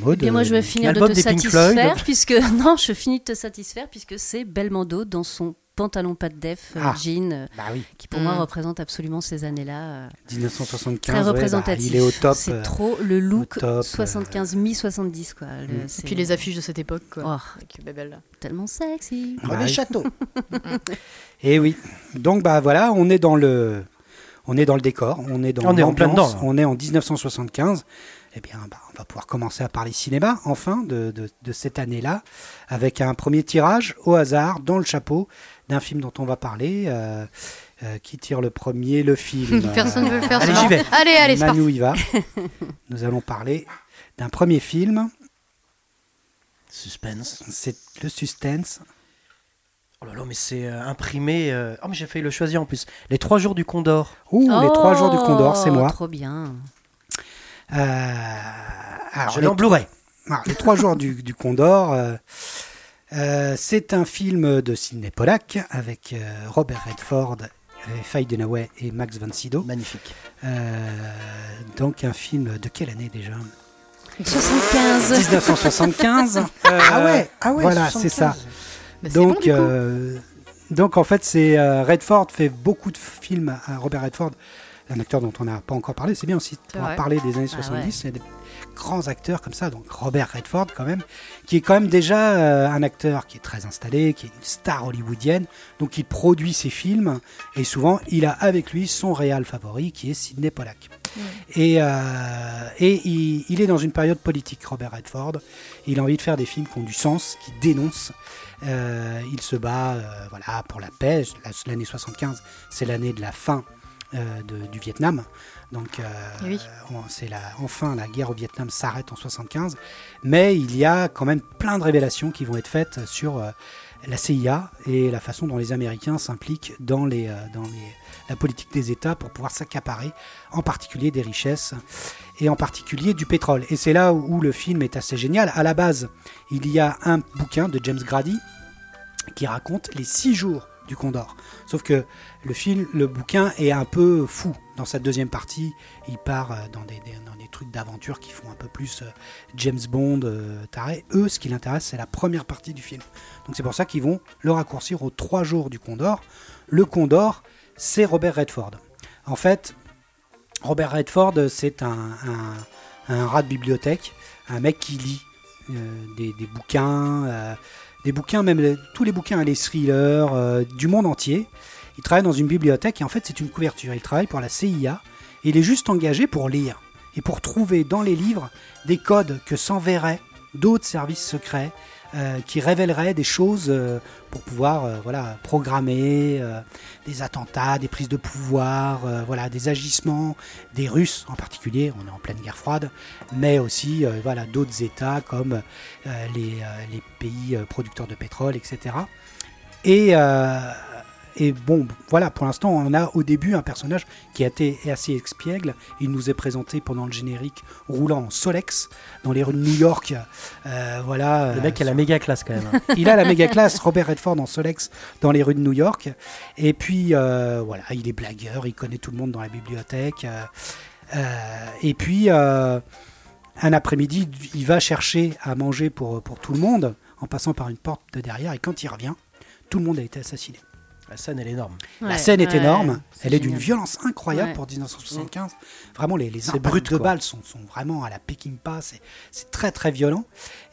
Maud. Eh bien, moi, je vais euh, finir de te des Pink satisfaire, Floyd. puisque non, je finis de te satisfaire puisque c'est Belmondo dans son pantalon pas de def, euh, Ah. jean, euh, Bah oui, qui pour moi Mm. représente absolument ces années-là. euh, 1975. très ouais, bah, représentatif. il est au top. C'est euh, trop le look au top, 75 mi-70 quoi. Le- Mm. Et c'est puis les affiches de cette époque, quoi. Oh, Avec Babel. tellement sexy. bah oui. châteaux. Et oui. Donc bah voilà, on est dans le, on est dans le décor, on est dans On est en plein dedans. On est en 1975. Eh bien, bah, on va pouvoir commencer à parler cinéma, enfin, de, de- de cette année-là, avec un premier tirage au hasard, dans le chapeau, d'un film dont on va parler. euh, euh, qui tire le premier Le film. Personne ne veut le faire. Allez, c'est j'y vais. Allez, allez. Manu y va. Nous allons parler d'un premier film. Suspense. C'est le suspense. Oh là là, mais c'est euh, imprimé. euh, Oh, mais j'ai failli le choisir en plus. Les trois jours du Condor. Ouh, les trois jours du Condor, c'est Oh, moi. Trop bien. Euh, alors, je les, l'ai en Blu-ray. alors, les trois jours du, du Condor, euh, euh, c'est un film de Sidney Pollack avec euh, Robert Redford, euh, Faye Dunaway et Max von Sydow. Magnifique. Euh, donc un film de quelle année déjà? 75. 1975. Euh, Ah ouais, ah ouais. voilà, 75. c'est ça. Bah, bon, donc, euh, donc en fait, c'est euh, Redford fait beaucoup de films. à Robert Redford, un acteur dont on n'a pas encore parlé. C'est bien aussi de pouvoir parler des années Ah 70. Il y a des grands acteurs comme ça. Donc Robert Redford, quand même, qui est quand même déjà euh, un acteur qui est très installé, qui est une star hollywoodienne. Donc il produit ses films et souvent il a avec lui son réal favori, qui est Sidney Pollack. Et, euh, et il, il est dans une période politique, Robert Redford. Il a envie de faire des films qui ont du sens, qui dénoncent. Euh, il se bat voilà, pour la paix. La- L'année 75, c'est l'année de la fin de- du Vietnam. Donc, euh, Eh oui. c'est la, enfin, la guerre au Vietnam s'arrête en 75. Mais il y a quand même plein de révélations qui vont être faites sur euh, la CIA et la façon dont les Américains s'impliquent dans, les, euh, dans les- la politique des États pour pouvoir s'accaparer en particulier des richesses et en particulier du pétrole. Et c'est là où le film est assez génial. À la base, il y a un bouquin de James Grady qui raconte les six jours du Condor. Sauf que le film, le bouquin est un peu fou. Dans sa deuxième partie, il part euh, dans des, trucs d'aventure qui font un peu plus euh, James Bond euh, taré. Eux, ce qui l'intéresse, c'est la première partie du film. Donc c'est pour ça qu'ils vont le raccourcir aux trois jours du Condor. Le Condor, c'est Robert Redford. En fait, Robert Redford, c'est un, rat de bibliothèque, un mec qui lit des, bouquins, des bouquins, même tous les bouquins, les thrillers du monde entier. Il travaille dans une bibliothèque et en fait c'est une couverture. Il travaille pour la CIA et il est juste engagé pour lire et pour trouver dans les livres des codes que s'enverraient d'autres services secrets euh, qui révéleraient des choses euh, pour pouvoir euh, voilà, programmer des attentats, des prises de pouvoir, voilà, des agissements des Russes en particulier, on est en pleine guerre froide, mais aussi voilà, d'autres États comme les, les pays producteurs de pétrole, etc. Et, et bon, voilà, pour l'instant, on a au début un personnage qui a été assez expiègle. Il nous est présenté pendant le générique roulant en Solex dans les rues de New York. Euh, voilà, Le mec a la méga classe quand même. hein. il a la méga classe, Robert Redford en Solex dans les rues de New York. Et puis, euh, voilà, il est blagueur, il connaît tout le monde dans la bibliothèque. euh, euh, et puis, euh, un après-midi, il va chercher à manger pour, pour tout le monde en passant par une porte de derrière. Et quand il revient, tout le monde a été assassiné. La scène, elle est énorme. la scène est ouais, énorme, elle est d'une violence incroyable Ouais. pour 1975. Vraiment, les, les impacts brut, de quoi. balles sont, sont vraiment à la Peckinpah, c'est c'est très très violent.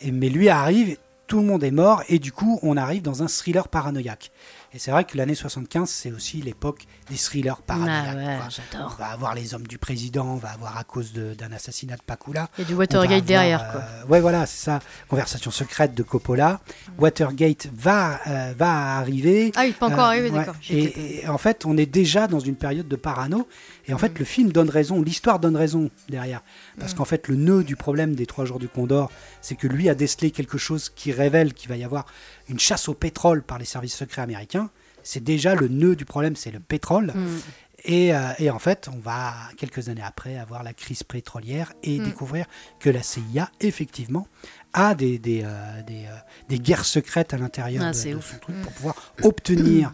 Et, mais lui arrive, tout le monde est mort, et du coup, on arrive dans un thriller paranoïaque. Et c'est vrai que l'année 75, c'est aussi l'époque des thrillers paranoïaques. Ah ouais, quoi. On va avoir les hommes du président, on va avoir à cause d'un assassinat de Pakula. Il y a du Watergate avoir, derrière, quoi. euh, ouais, voilà, c'est ça. Conversation secrète de Coppola. Watergate va, euh, va arriver. Ah, il n'est pas encore Euh, arrivé, ouais. d'accord. Et en fait, on est déjà dans une période de parano. Et en Mm. fait, le film donne raison, l'histoire donne raison derrière. Parce Mm. qu'en fait, le nœud du problème des Trois Jours du Condor, c'est que lui a décelé quelque chose qui révèle qu'il va y avoir une chasse au pétrole par les services secrets américains. C'est déjà le nœud du problème, c'est le pétrole. Mm. Et, euh, et en fait, on va, quelques années après, avoir la crise pétrolière et Mm. découvrir que la CIA, effectivement, a des, des, euh, des, euh, des guerres secrètes à l'intérieur Ah, de, son truc pour pouvoir obtenir,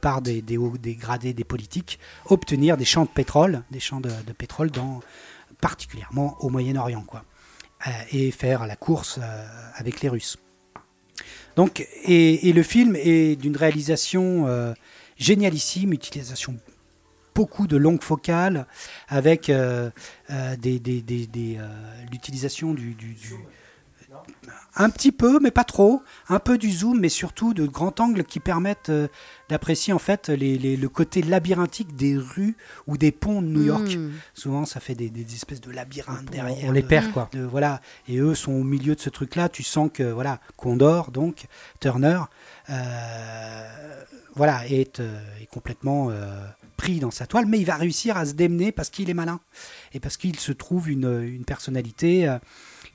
par des, des hauts des gradés des politiques, obtenir des champs de pétrole, des champs de, de pétrole dans, particulièrement au Moyen-Orient, quoi. Et faire la course avec les Russes. Donc, et, le film est d'une réalisation euh, génialissime, utilisation beaucoup de longues focales, avec euh, euh, des, l'utilisation du- un petit peu, mais pas trop, un peu du zoom, mais surtout de grands angles qui permettent euh, d'apprécier en fait les- les- le côté labyrinthique des rues ou des ponts de New York. Mm. Souvent, ça fait des, des espèces de labyrinthes derrière. On les de- perd, quoi. de- voilà et eux sont au milieu de ce truc là tu sens que voilà Condor donc Turner euh, voilà est, euh, est complètement euh, pris dans sa toile mais il va réussir à se démener parce qu'il est malin et parce qu'il se trouve une, une personnalité euh,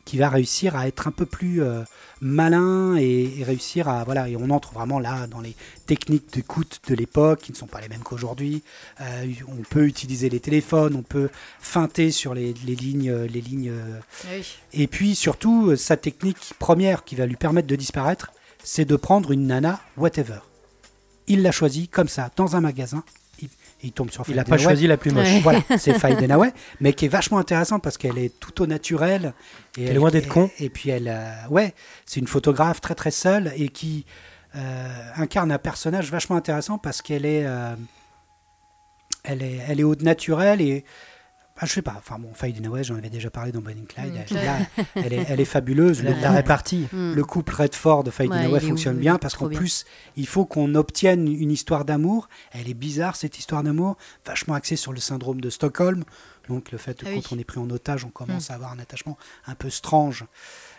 qui va réussir à être un peu plus euh, malin et, et réussir à voilà et on entre vraiment là dans les techniques d'écoute de l'époque qui ne sont pas les mêmes qu'aujourd'hui Euh, on peut utiliser les téléphones on peut feinter sur les, les lignes les lignes euh, Ah oui. et puis surtout, sa technique première qui va lui permettre de disparaître, c'est de prendre une nana, whatever. Il l'a choisie comme ça, dans un magasin. Il, tombe sur Il n'a pas choisi la plus moche. Ouais. Voilà, c'est Faye Dunaway, mais qui est vachement intéressante parce qu'elle est tout au naturel. Et Elle est loin d'être con. Et, puis elle, euh, ouais, c'est une photographe très très seule et qui euh, incarne un personnage vachement intéressant parce qu'elle est, euh, elle est, elle est au naturel et ah, je sais pas. Enfin bon, Faye Dunaway, j'en avais déjà parlé dans Bonnie Clyde. Mm. Elle, là, elle est, elle est fabuleuse. La, répartie. Mm. le couple Redford Faye Ouais, Dunaway fonctionne bien parce qu'en plus il faut qu'on obtienne une histoire d'amour. Elle est bizarre cette histoire d'amour, vachement axée sur le syndrome de Stockholm. Donc le fait que Ah quand oui. on est pris en otage, on commence à avoir un attachement un peu strange,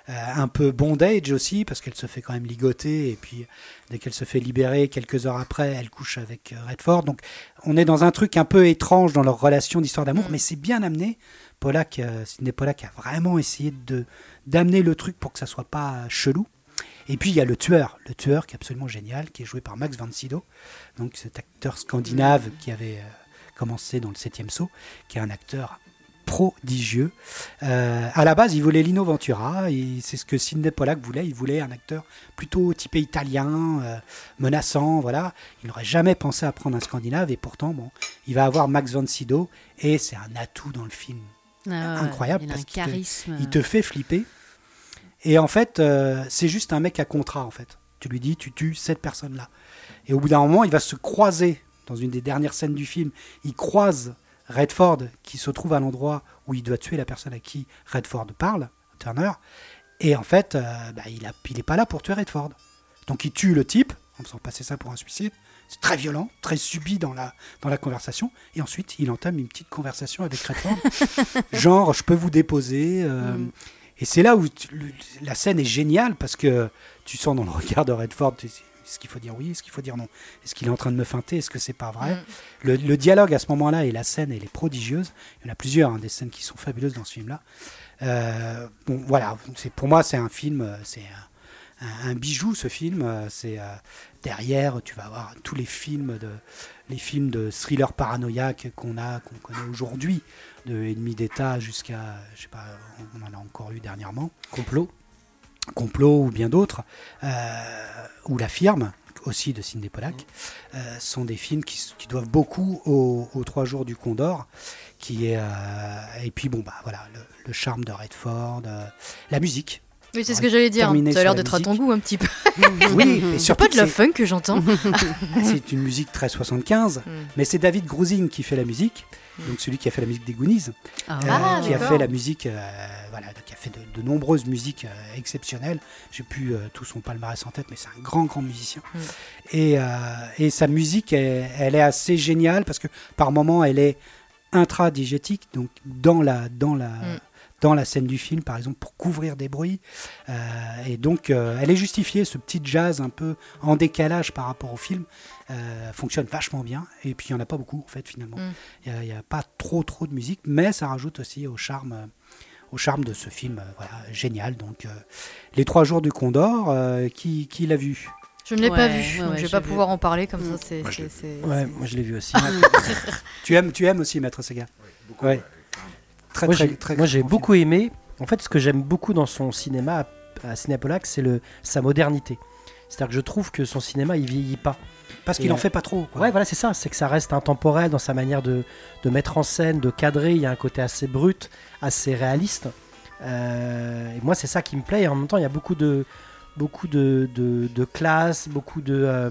un peu bondage aussi parce qu'elle se fait quand même ligoter et puis dès qu'elle se fait libérer quelques heures après, elle couche avec euh, Redford. Donc on est dans un truc un peu étrange dans leur relation d'histoire d'amour, Mm. mais c'est bien amené. Pollack, euh, Sidney Pollack a vraiment essayé de d'amener le truc pour que ça soit pas chelou. Et puis il y a le tueur, le tueur qui est absolument génial, qui est joué par Max von Sydow, donc cet acteur scandinave qui avait euh, commencé dans le 7e saut, qui est un acteur prodigieux. Euh, à la base, il voulait Lino Ventura, et c'est ce que Sidney Pollack voulait. Il voulait un acteur plutôt typé italien, euh, menaçant, voilà. Il n'aurait jamais pensé à prendre un scandinave, et pourtant, bon, il va avoir Max von Sydow, et c'est un atout dans le film Ah incroyable Il parce qu'il te- il te fait flipper. Et en fait, euh, c'est juste un mec à contrat, en fait. Tu lui dis, tu tues cette personne-là. Et au bout d'un moment, il va se croiser, dans une des dernières scènes du film, il croise Redford, qui se trouve à l'endroit où il doit tuer la personne à qui Redford parle, Turner. Et en fait, euh, bah, il, a, il est pas là pour tuer Redford. Donc il tue le type, en faisant passer ça pour un suicide. C'est très violent, très subi dans la, dans la conversation. Et ensuite, il entame une petite conversation avec Redford. Genre, je peux vous déposer. euh, Mm. Et c'est là où tu- la scène est géniale parce que tu sens dans le regard de Redford, tu est-ce qu'il faut dire oui, est-ce qu'il faut dire non? Est-ce qu'il est en train de me feinter? Est-ce que c'est pas vrai? Mm. le, le dialogue à ce moment-là et la scène, elle est prodigieuse. Il y en a plusieurs, hein, des scènes qui sont fabuleuses dans ce film-là. Euh, bon, voilà, c'est pour moi, c'est un film, euh, c'est un, un- un bijou, ce film. euh, C'est euh, derrière, tu vas avoir tous les films de les films de thriller paranoïaque qu'on a, qu'on connaît aujourd'hui, de Ennemi d'État jusqu'à, je sais pas, on en a encore eu dernièrement, Complot. Complot ou bien d'autres, euh, ou La Firme, aussi de Sidney Pollack, euh, sont des films qui, qui doivent beaucoup aux, aux Trois Jours du Condor, qui est, euh, et puis bon, bah voilà, le, le charme de Redford, euh, la musique. Oui, c'est ce que j'allais dire. Ça a l'air la d'être à ton goût un petit peu. Oui, C'est surtout pas de la que funk que j'entends. c'est- une musique très 75, Mm. mais c'est David Grusing qui fait la musique, donc celui qui a fait la musique des Goonies. Ah, euh, Ah, qui a fait la musique, euh, voilà, qui a fait de, de nombreuses musiques euh, exceptionnelles. J'ai plus euh, tout son palmarès en tête, mais c'est un grand, grand musicien. Mm. Et, et sa musique, elle, elle est assez géniale parce que par moments, elle est intradigétique, donc dans la, dans la, Mm. Dans la scène du film, par exemple, pour couvrir des bruits. Euh, et donc, euh, elle est justifiée, ce petit jazz un peu en décalage par rapport au film. euh, fonctionne vachement bien et puis il n'y en a pas beaucoup en fait finalement Mm. il n'y a, pas trop trop de musique mais ça rajoute aussi au charme au charme de ce film euh, voilà génial donc euh, les trois jours du Condor euh, qui, qui l'a vu? Je ne l'ai Ouais, pas vu, ouais, donc je vais pas vu. pouvoir en parler comme Mm. ça. C'est, Moi, je c'est, l'ai moi je l'ai vu aussi. tu aimes tu aimes aussi Maître Sega Beaucoup, Ouais. ouais. Très moi très, j'ai, très moi, j'ai grand beaucoup aimé. En fait, ce que j'aime beaucoup dans son cinéma à, à c'est le, sa modernité. C'est-à-dire que je trouve que son cinéma, il vieillit pas. parce qu'il Et, en euh, fait pas trop quoi. Ouais, voilà, c'est ça. C'est que ça reste intemporel dans sa manière de, de mettre en scène, de cadrer. Il y a un côté assez brut, assez réaliste. Euh, et moi, c'est ça qui me plaît. Et en même temps, il y a beaucoup de, beaucoup de, de, de classe, beaucoup de. euh,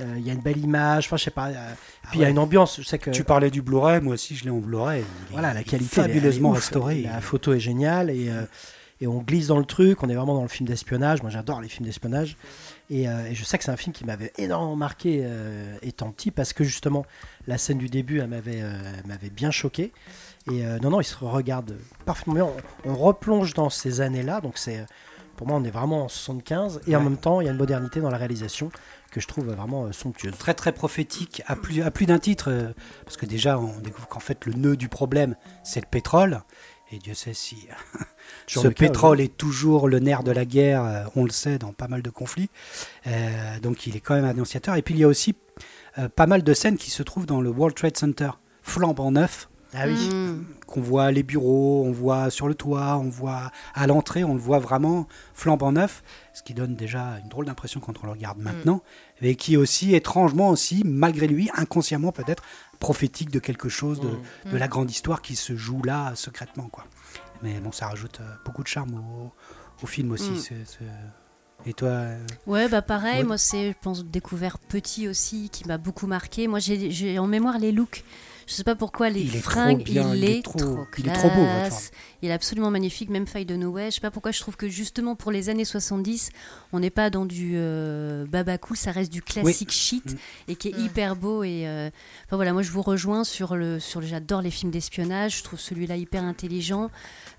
il y a une belle image. Enfin, je sais pas. euh, puis il y a une ambiance. Je sais que. tu parlais du Blu-ray moi aussi je l'ai en Blu-ray Voilà, la qualité est- fabuleusement elle est ouf. restaurée La photo est géniale et, euh, et on glisse dans le truc. On est vraiment dans le film d'espionnage. Moi, j'adore les films d'espionnage. Et, euh, et je sais que c'est un film qui m'avait énormément marqué euh, étant petit parce que justement, la scène du début, elle m'avait euh, bien choqué. Et euh, non, non, il se regarde parfaitement bien. On, on replonge dans ces années-là. Donc, c'est euh, pour moi, on est vraiment en 75. Et en même temps, il y a une modernité dans la réalisation que je trouve vraiment euh, somptueuse. très très prophétique à plus, à plus d'un titre, euh, parce que déjà on découvre qu'en fait le nœud du problème c'est le pétrole, et Dieu sait si ce cas, pétrole est toujours le nerf de la guerre, euh, on le sait dans pas mal de conflits, Euh, donc il est quand même annonciateur, et puis il y a aussi euh, pas mal de scènes qui se trouvent dans le World Trade Center, flambant neuf, Ah oui. Mm. qu'on voit les bureaux, on voit sur le toit, on voit à l'entrée, on le voit vraiment flambant neuf, ce qui donne déjà une drôle d'impression quand on le regarde maintenant, et qui est aussi étrangement aussi, malgré lui, inconsciemment peut-être, prophétique de quelque chose, de, Mm. de la grande histoire qui se joue là secrètement. quoi. Mais bon, ça rajoute euh, beaucoup de charme au, au film aussi. Mm. ce- ce- Et toi euh, Ouais, bah pareil, Ouais. moi c'est, je pense, découvert petit aussi, qui m'a beaucoup marqué. Moi j'ai, j'ai en mémoire les looks. Je sais pas pourquoi les Il est trop fringues, bien, il, il est est trop- trop, il est trop beau, classe. Il est absolument magnifique, même faille de Noé. Je sais pas pourquoi je trouve que justement pour les années 70, on n'est pas dans du euh, baba cool, ça reste du classique shit Mm. et qui est Mm. hyper beau. Et euh, enfin voilà, moi je vous rejoins sur le, sur le, j'adore les films d'espionnage. Je trouve celui-là hyper intelligent.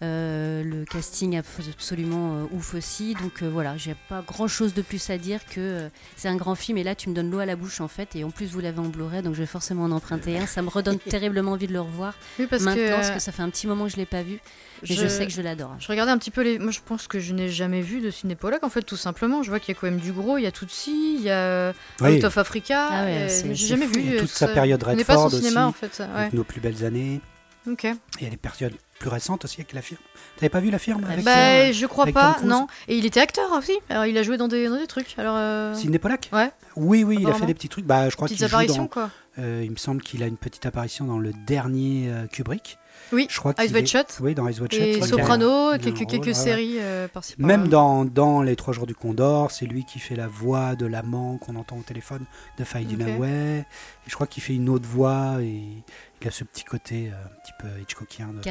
Euh, le casting absolument euh, ouf aussi. Donc euh, voilà, j'ai pas grand chose de plus à dire que euh, c'est un grand film. Et là, tu me donnes l'eau à la bouche en fait. Et en plus, vous l'avez en Blu-ray, donc je vais forcément en emprunter un. Ça me redonne terriblement envie de le revoir Oui, parce maintenant, que, parce que ça fait un petit moment que je l'ai pas vu. Et je, sais que je l'adore. Je regardais un petit peu les. Moi, je pense que je n'ai jamais vu de Cinépolac, en fait, tout simplement. Je vois qu'il y a quand même du gros. Il y a Tutsi, il y a Oui. Out of Africa. Ah ouais, mais j'ai jamais fou. vu. Toute sa période connais pas son Redford cinéma, aussi. en fait. Ouais. nos plus belles années. Ok. Et les périodes plus récentes aussi avec la firme. T'avais pas vu la firme avec Bah, euh, je crois avec pas, non. Et il était acteur aussi. Alors, il a joué dans des, dans des trucs. Alors, euh, Sidney Pollack Ouais. Oui, oui, il a fait des petits trucs. Bah, je crois petites qu'il joue dans. quoi. euh, il me semble qu'il a une petite apparition dans le dernier euh, Kubrick. Oui, Je crois Wide est- Shut. Oui, dans Shut. Et il a- Soprano, il a quelques, rôle, quelques ouais, séries euh, par-ci par-là. Même dans, dans Les Trois Jours du Condor, c'est lui qui fait la voix de l'amant qu'on entend au téléphone de Faye Ok. Dunaway. Et je crois qu'il fait une autre voix et il a ce petit côté euh, un petit peu Hitchcockien de-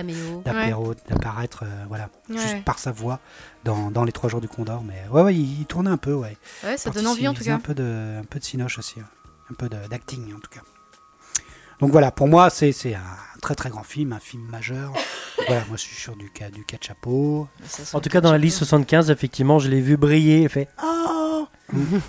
d'apparaître euh, voilà, Ouais. juste par sa voix dans, dans Les Trois Jours du Condor. Mais ouais, ouais, il, il tournait un peu, ouais. Ouais, ça donne envie en tout cas. Un peu de, un peu de cinoche aussi, ouais. un peu de- d'acting en tout cas. Donc voilà, pour moi, c'est c'est un très très grand film, un film majeur. voilà, moi je suis sur du, ca- du chapeaux. Ça sent En tout cas, dans la liste 75, effectivement, je l'ai vu briller. Il fait Oh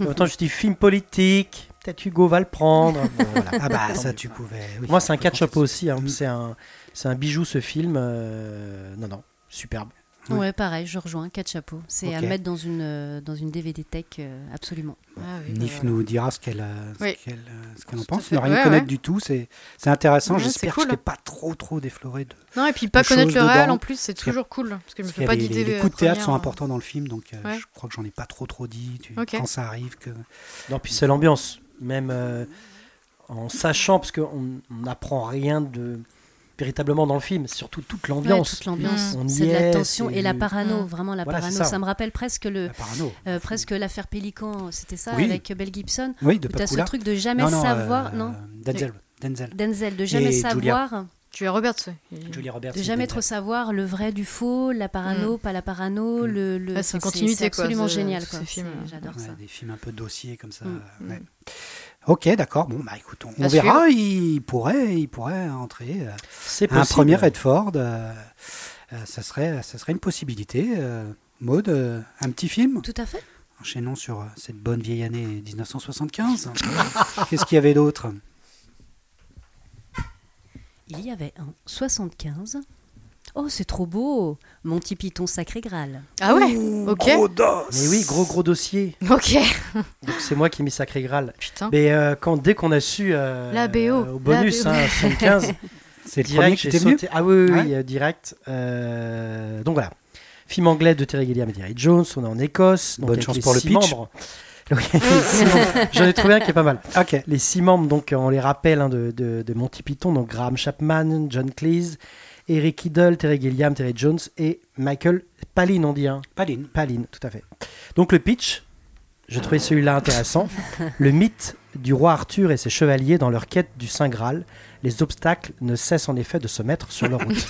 Autant je dis film politique, peut-être Hugo va le prendre. Bon, voilà. Ah bah ça tu pouvais. oui, Moi, c'est un on peut 4 compter chapeaux dessus. aussi. hein. Mm. C'est un, c'est un bijou ce film. euh, Non, non, superbe. Ouais. Ouais, pareil, je rejoins. Quatre chapeaux. C'est à Ok. mettre dans une, euh, dans une DVD tech, euh, absolument. Ah oui, bah Nif voilà. nous dira ce qu'elle ce Oui. qu'elle, ce qu'elle en à pense. Ne rien Ouais, connaître ouais. du tout, c'est c'est intéressant. Ouais, J'espère c'est cool. que je t'ai pas trop trop défloré de. Non, et puis pas connaître le réel en plus, c'est toujours cool. Parce que je me fais pas les, d'idée. les euh, coups de théâtre première, sont hein. importants dans le film, donc euh, Ouais. je crois que j'en ai pas trop trop dit. Tu-. Quand ça arrive, que Non, puis c'est l'ambiance. Même euh, en sachant, parce qu'on n'apprend rien de véritablement dans le film, surtout toute Ouais, l'ambiance. toute l'ambiance. Mm. Y C'est de la tension et la parano, Mm. vraiment la Voilà, parano. ça. Ça. me rappelle presque le, la euh, presque l'affaire Pélican, c'était ça, Oui. avec Bell Gibson. Oui, de t'as ce truc de jamais Non, non, savoir, euh, non Denzel. Denzel. Denzel, de jamais Et savoir, es Roberts. ouais. Julie Roberts. de jamais trop savoir le vrai du faux, la parano, pas la parano, Mm. le, le- Ouais, c'est continuité, c'est quoi, absolument de- génial, quoi. ces films. C'est- J'adore Ouais, ça. Des films un peu dossiers comme ça. Mm. ouais. Ok, d'accord. Bon, bah écoute, on, verra. Il pourrait, il pourrait entrer. euh, C'est un premier Redford. euh, euh, ça serait, ça serait une possibilité. Euh, Maud, euh, un petit film. Tout à fait. Enchaînons sur cette bonne vieille année 1975. Qu'est-ce qu'il y avait d'autre? Il y avait un 75. Oh, c'est trop beau Monty Python Sacré Graal. Ah ouais Ok. Mais oui, gros gros dossier. Ok. Donc c'est moi qui ai mis Sacré Graal. Putain. Mais euh, quand, dès qu'on a su euh, La BO, euh, au bonus, la BO. hein, 75, C'est le premier direct, j'ai sauté. Ah oui, Ouais. euh, direct. Euh, donc voilà. Film anglais de Terry Gilliam et Terry Jones. On est en Écosse. donc Bonne chance pour le pitch. membres. Oui, les six membres. J'en ai trouvé un qui est pas mal. Ok. Les six membres, donc on les rappelle hein, de, de, de Monty Python, donc Graham Chapman, John Cleese, Eric Idle, Terry Gilliam, Terry Jones et Michael Palin, on dit. Hein. Palin. Palin, tout à fait. Donc le pitch, je trouvais celui-là intéressant. le mythe du roi Arthur et ses chevaliers dans leur quête du Saint Graal. Les obstacles ne cessent en effet de se mettre sur leur route.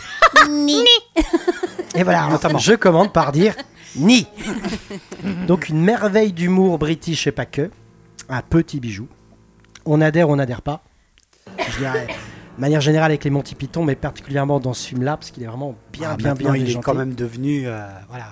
et voilà, notamment. Je commande par dire ni. Donc une merveille d'humour british et pas que. Un petit bijou. On adhère, on n'adhère pas. Je dirais, de manière générale avec les Monty Python, mais particulièrement dans ce film-là, parce qu'il est vraiment bien, Ah, bien, bien il est quand même devenu. euh, voilà.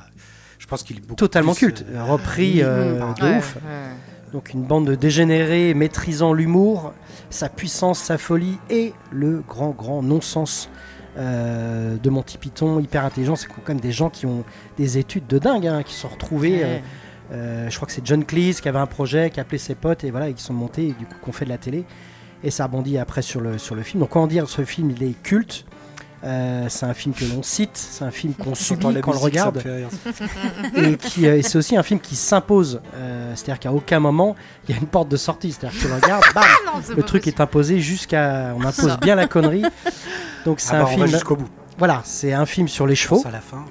Je pense qu'il est beaucoup Totalement plus, culte, euh, repris oui, euh, par- de Ouais, ouf. ouais. Donc une bande de dégénérés maîtrisant l'humour, sa puissance, sa folie et le grand, grand non-sens euh, de Monty Python, hyper intelligent. C'est quand même des gens qui ont des études de dingue, hein, qui se sont retrouvés. euh, Ouais. euh, je crois que c'est John Cleese qui avait un projet, qui a appelé ses potes et voilà, et qui sont montés et du coup qu'on fait de la télé. Et ça rebondit après sur le, sur le film. Donc comment dire, ce film il est culte. Euh, c'est un film que l'on cite, c'est un film qu'on subit quand on le regarde, et qui euh, et c'est aussi un film qui s'impose. Euh, c'est-à-dire qu'à aucun moment il y a une porte de sortie. C'est-à-dire que tu le regardes, bam, Non, le truc possible. est imposé jusqu'à, on impose bien la connerie. Donc c'est Ah bah, un va film. jusqu'au bout. Voilà, c'est un film sur les chevaux, à la fin.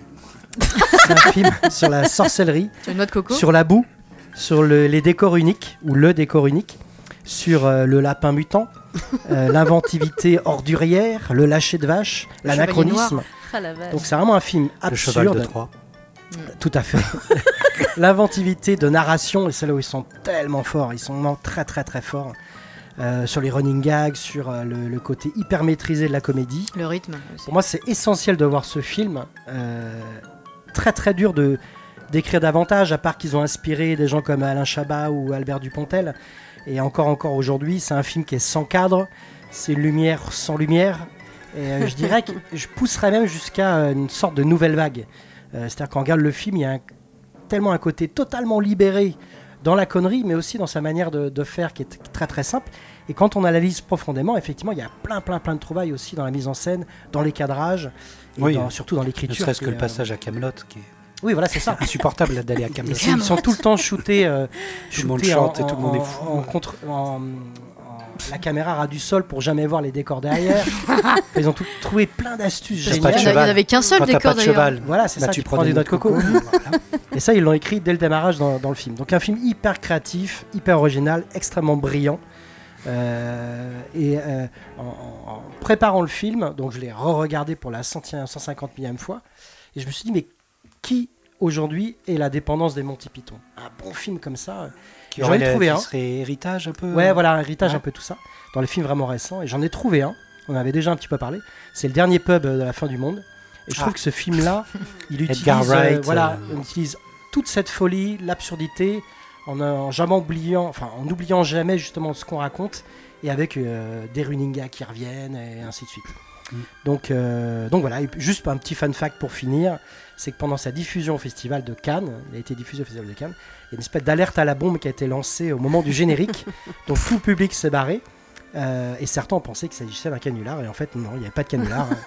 c'est un film sur la sorcellerie, une noix de coco sur la boue, sur le- les décors uniques ou le décor unique, sur euh, le lapin mutant, euh, l'inventivité ordurière, le lâcher de vache, l'anachronisme. Ah la. Donc c'est vraiment un film Le cheval de absurde. Troie. Tout à fait. L'inventivité de narration, et c'est là où ils sont tellement forts, ils sont vraiment très très très forts. Euh, sur les running gags, sur euh, le, le côté hyper maîtrisé de la comédie. Le rythme aussi. Pour moi, c'est essentiel de voir ce film. Euh, très très dur de d'écrire davantage, à part qu'ils ont inspiré des gens comme Alain Chabat ou Albert Dupontel. Et encore encore aujourd'hui, c'est un film qui est sans cadre, c'est lumière sans lumière. Et je dirais que je pousserais même jusqu'à une sorte de nouvelle vague. Euh, C'est-à-dire on regarde le film, il y a un- tellement un côté totalement libéré dans la connerie, mais aussi dans sa manière de, de faire qui est très très simple. Et quand on analyse profondément, effectivement, il y a plein plein plein de trouvailles aussi dans la mise en scène, dans les cadrages, et Oui. dans- surtout dans Ne l'écriture. serait-ce que le est, euh, passage à Camelot qui est Oui, voilà, c'est ça. insupportable d'aller à Camelot. ils sont tout le temps shootés. euh, Tout le monde chante en- et tout le monde est fou. En, contre, en- en- la caméra ras du sol pour jamais voir les décors derrière. Ils ont tout, trouvé plein d'astuces géniales. il y en avait qu'un seul Quand décor pas de d'ailleurs. cheval, Voilà, c'est bah, ça, tu tu prends prends des noix de coco. Voilà. Et ça, ils l'ont écrit dès le démarrage dans, dans le film. Donc un film hyper créatif, hyper original, extrêmement brillant. Euh, et euh, en, préparant le film, donc je l'ai re-regardé pour la centième, 150 millième fois, et je me suis dit, mais qui aujourd'hui est la dépendance des Monty Python? Un bon film comme ça, euh, Qui J'en ai trouvé qui un. serait héritage un peu. Ouais, voilà, un héritage, Ouais. un peu tout ça, dans les films vraiment récents. Et j'en ai trouvé un, on en avait déjà un petit peu parlé. C'est le dernier pub de la fin du monde. Et je trouve Ah. que ce film-là, il utilise, Edgar Wright, euh, voilà, euh. il utilise toute cette folie, l'absurdité, en, en jamais oubliant, enfin, en n'oubliant jamais justement ce qu'on raconte, et avec euh, des running gags qui reviennent, et ainsi de suite. Mm. Donc, euh, donc voilà, et juste un petit fun fact pour finir, c'est que pendant sa diffusion au festival de Cannes, il a été diffusé au festival de Cannes, il y a une espèce d'alerte à la bombe qui a été lancée au moment du générique, donc tout le public s'est barré. euh, et certains ont pensé qu'il s'agissait d'un canular, et en fait, non, il n'y avait pas de canular.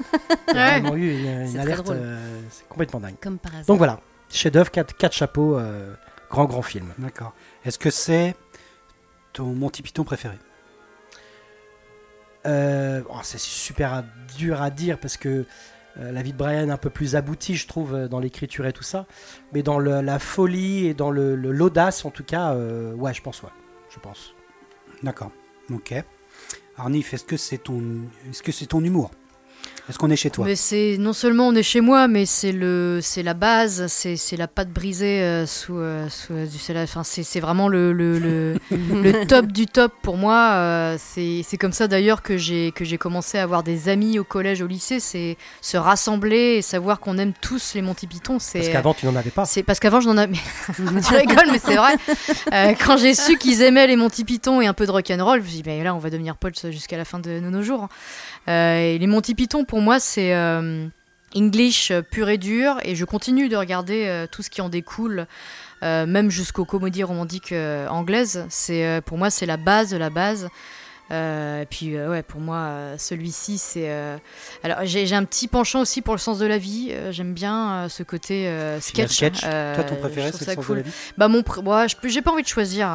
Il y a vraiment eu une, alerte, euh, complètement dingue. Comme par hasard. Donc voilà, chef-d'œuvre, quatre, quatre chapeaux, euh, grand grand film. D'accord. Est-ce que c'est ton Monty Python préféré? Euh, oh, c'est super à- dur à dire parce que euh, la vie de Brian est un peu plus aboutie, je trouve, euh, dans l'écriture et tout ça. Mais dans le- la folie et dans le- l'audace, en tout cas, euh, ouais, je pense, ouais. Je pense. D'accord. Ok. Arnif, est-ce que c'est ton, est-ce que c'est ton humour? Est-ce qu'on est chez toi Mais c'est non seulement on est chez moi, mais c'est le, c'est la base, c'est, c'est la pâte brisée euh, sous, euh, sous euh, du- c'est la- enfin c'est, c'est vraiment le, le, le, le top du top pour moi. euh, c'est, c'est comme ça d'ailleurs que j'ai que j'ai commencé à avoir des amis au collège, au lycée. C'est se rassembler et savoir qu'on aime tous les Monty Python. C'est Parce qu'avant, tu n'en avais pas. c'est parce qu'avant je n'en avais. tu rigoles, mais c'est vrai. Euh, quand j'ai su qu'ils aimaient les Monty Python et un peu de rock'n'roll, je me suis dit, ben là, on va devenir potes jusqu'à la fin de, de nos jours. Euh, et les Monty Python, pour moi, c'est euh, English pur et dur. Et je continue de regarder euh, tout ce qui en découle, même jusqu'aux comédies romantiques anglaises. C'est pour moi, c'est la base de la base. Euh, et puis euh, ouais, pour moi, euh, celui-ci, c'est. euh, Alors j'ai un petit penchant aussi pour le sens de la vie. Euh, J'aime bien ce côté sketch. sketch. Toi, ton préféré, c'est le sens cool. de la vie Bah mon, pr- ouais, j'ai pas envie de choisir.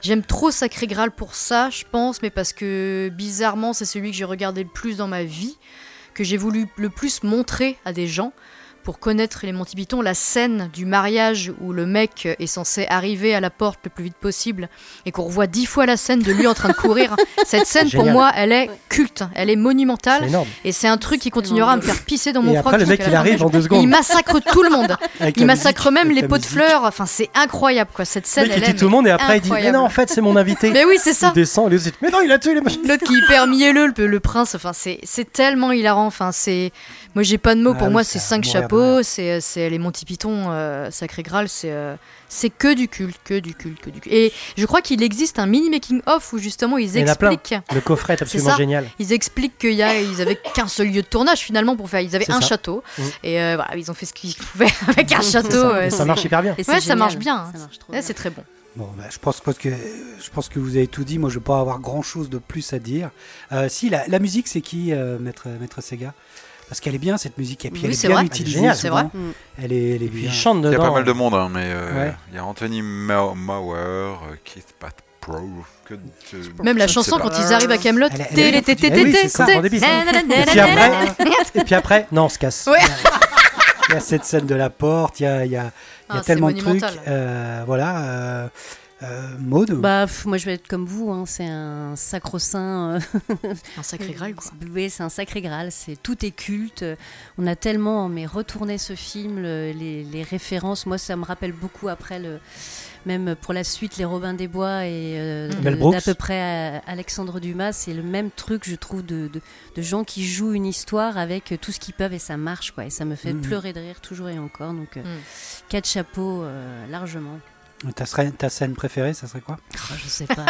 J'aime trop Sacré Graal pour ça, je pense, mais parce que bizarrement, c'est celui que j'ai regardé le plus dans ma vie, que j'ai voulu le plus montrer à des gens pour connaître les Monty Python. La scène du mariage où le mec est censé arriver à la porte le plus vite possible et qu'on revoit dix fois la scène de lui en train de courir. Cette scène, pour moi, elle est culte, elle est monumentale. Et c'est un truc qui continuera à me faire pisser dans mon Et froc. après, le mec, il arrive en deux secondes. il massacre tout le monde. Avec Il massacre musique, même les pots de fleurs. Enfin, c'est incroyable, quoi. Cette Le scène, mec, elle il tue est tout le monde et après, il dit Mais non, en fait, c'est mon invité. Mais oui, c'est ça. Il descend, et dit Mais non, il a tué les machins. L'autre qui est hyper mielleux, le, le prince. Enfin, c'est c'est tellement hilarant. Enfin, c'est. Moi, j'ai pas de mots. Ah Pour moi, c'est cinq chapeaux. C'est c'est les Monty Python, euh, Sacré Graal. C'est euh, c'est que du culte, que du culte, que du culte. Et je crois qu'il existe un mini making of où justement ils Il y en a plein. expliquent. Le coffret est absolument génial. Ils expliquent qu'il y a, ils avaient qu'un seul lieu de tournage finalement pour faire. Ils avaient un ça. château Mhm. et euh, voilà, ils ont fait ce qu'ils pouvaient avec un château. Ça, euh, marche hyper bien. Et Ouais, ça marche bien, hein. C'est très bon. Bon, bah, je pense, que je pense que vous avez tout dit. Moi, je vais pas avoir grand chose de plus à dire. Euh, si la, la musique, c'est qui, euh, maître maître Sega? Parce qu'elle est bien cette musique, et puis Oui, elle est c'est bien vrai. utilisée. Elle est. C'est vrai. Mm. Elle est, elle est bien. il chante Il y a dedans. pas mal de monde, hein, mais euh, Ouais. il y a Anthony Ma- Mauer, euh, Keith Pat Pro. Que, que- Même la chanson quand ils arrivent à Camelot. En début, ça. Et puis après, et puis après, non, on se casse. Il y a cette scène de la porte, il y a, Ah, tellement de trucs. Euh, voilà. Euh, Maud Bah, pff, moi je vais être comme vous, hein, c'est un sacro-saint. euh, Un sacré graal, quoi. Oui, c'est un sacré Graal. C'est tout est culte. On a tellement mais retourné ce film, le- les, les références. Moi, ça me rappelle beaucoup après le. Même pour la suite, les Robins des Bois et euh, Mm. Brooks. d'à peu près euh, Alexandre Dumas, c'est le même truc, je trouve, de, de, de gens qui jouent une histoire avec tout ce qu'ils peuvent et ça marche, quoi. Et ça me fait Mhm. pleurer de rire toujours et encore. Donc, Mm. quatre chapeaux euh, largement. Ta, scène préférée, ça serait quoi? Oh, je sais pas.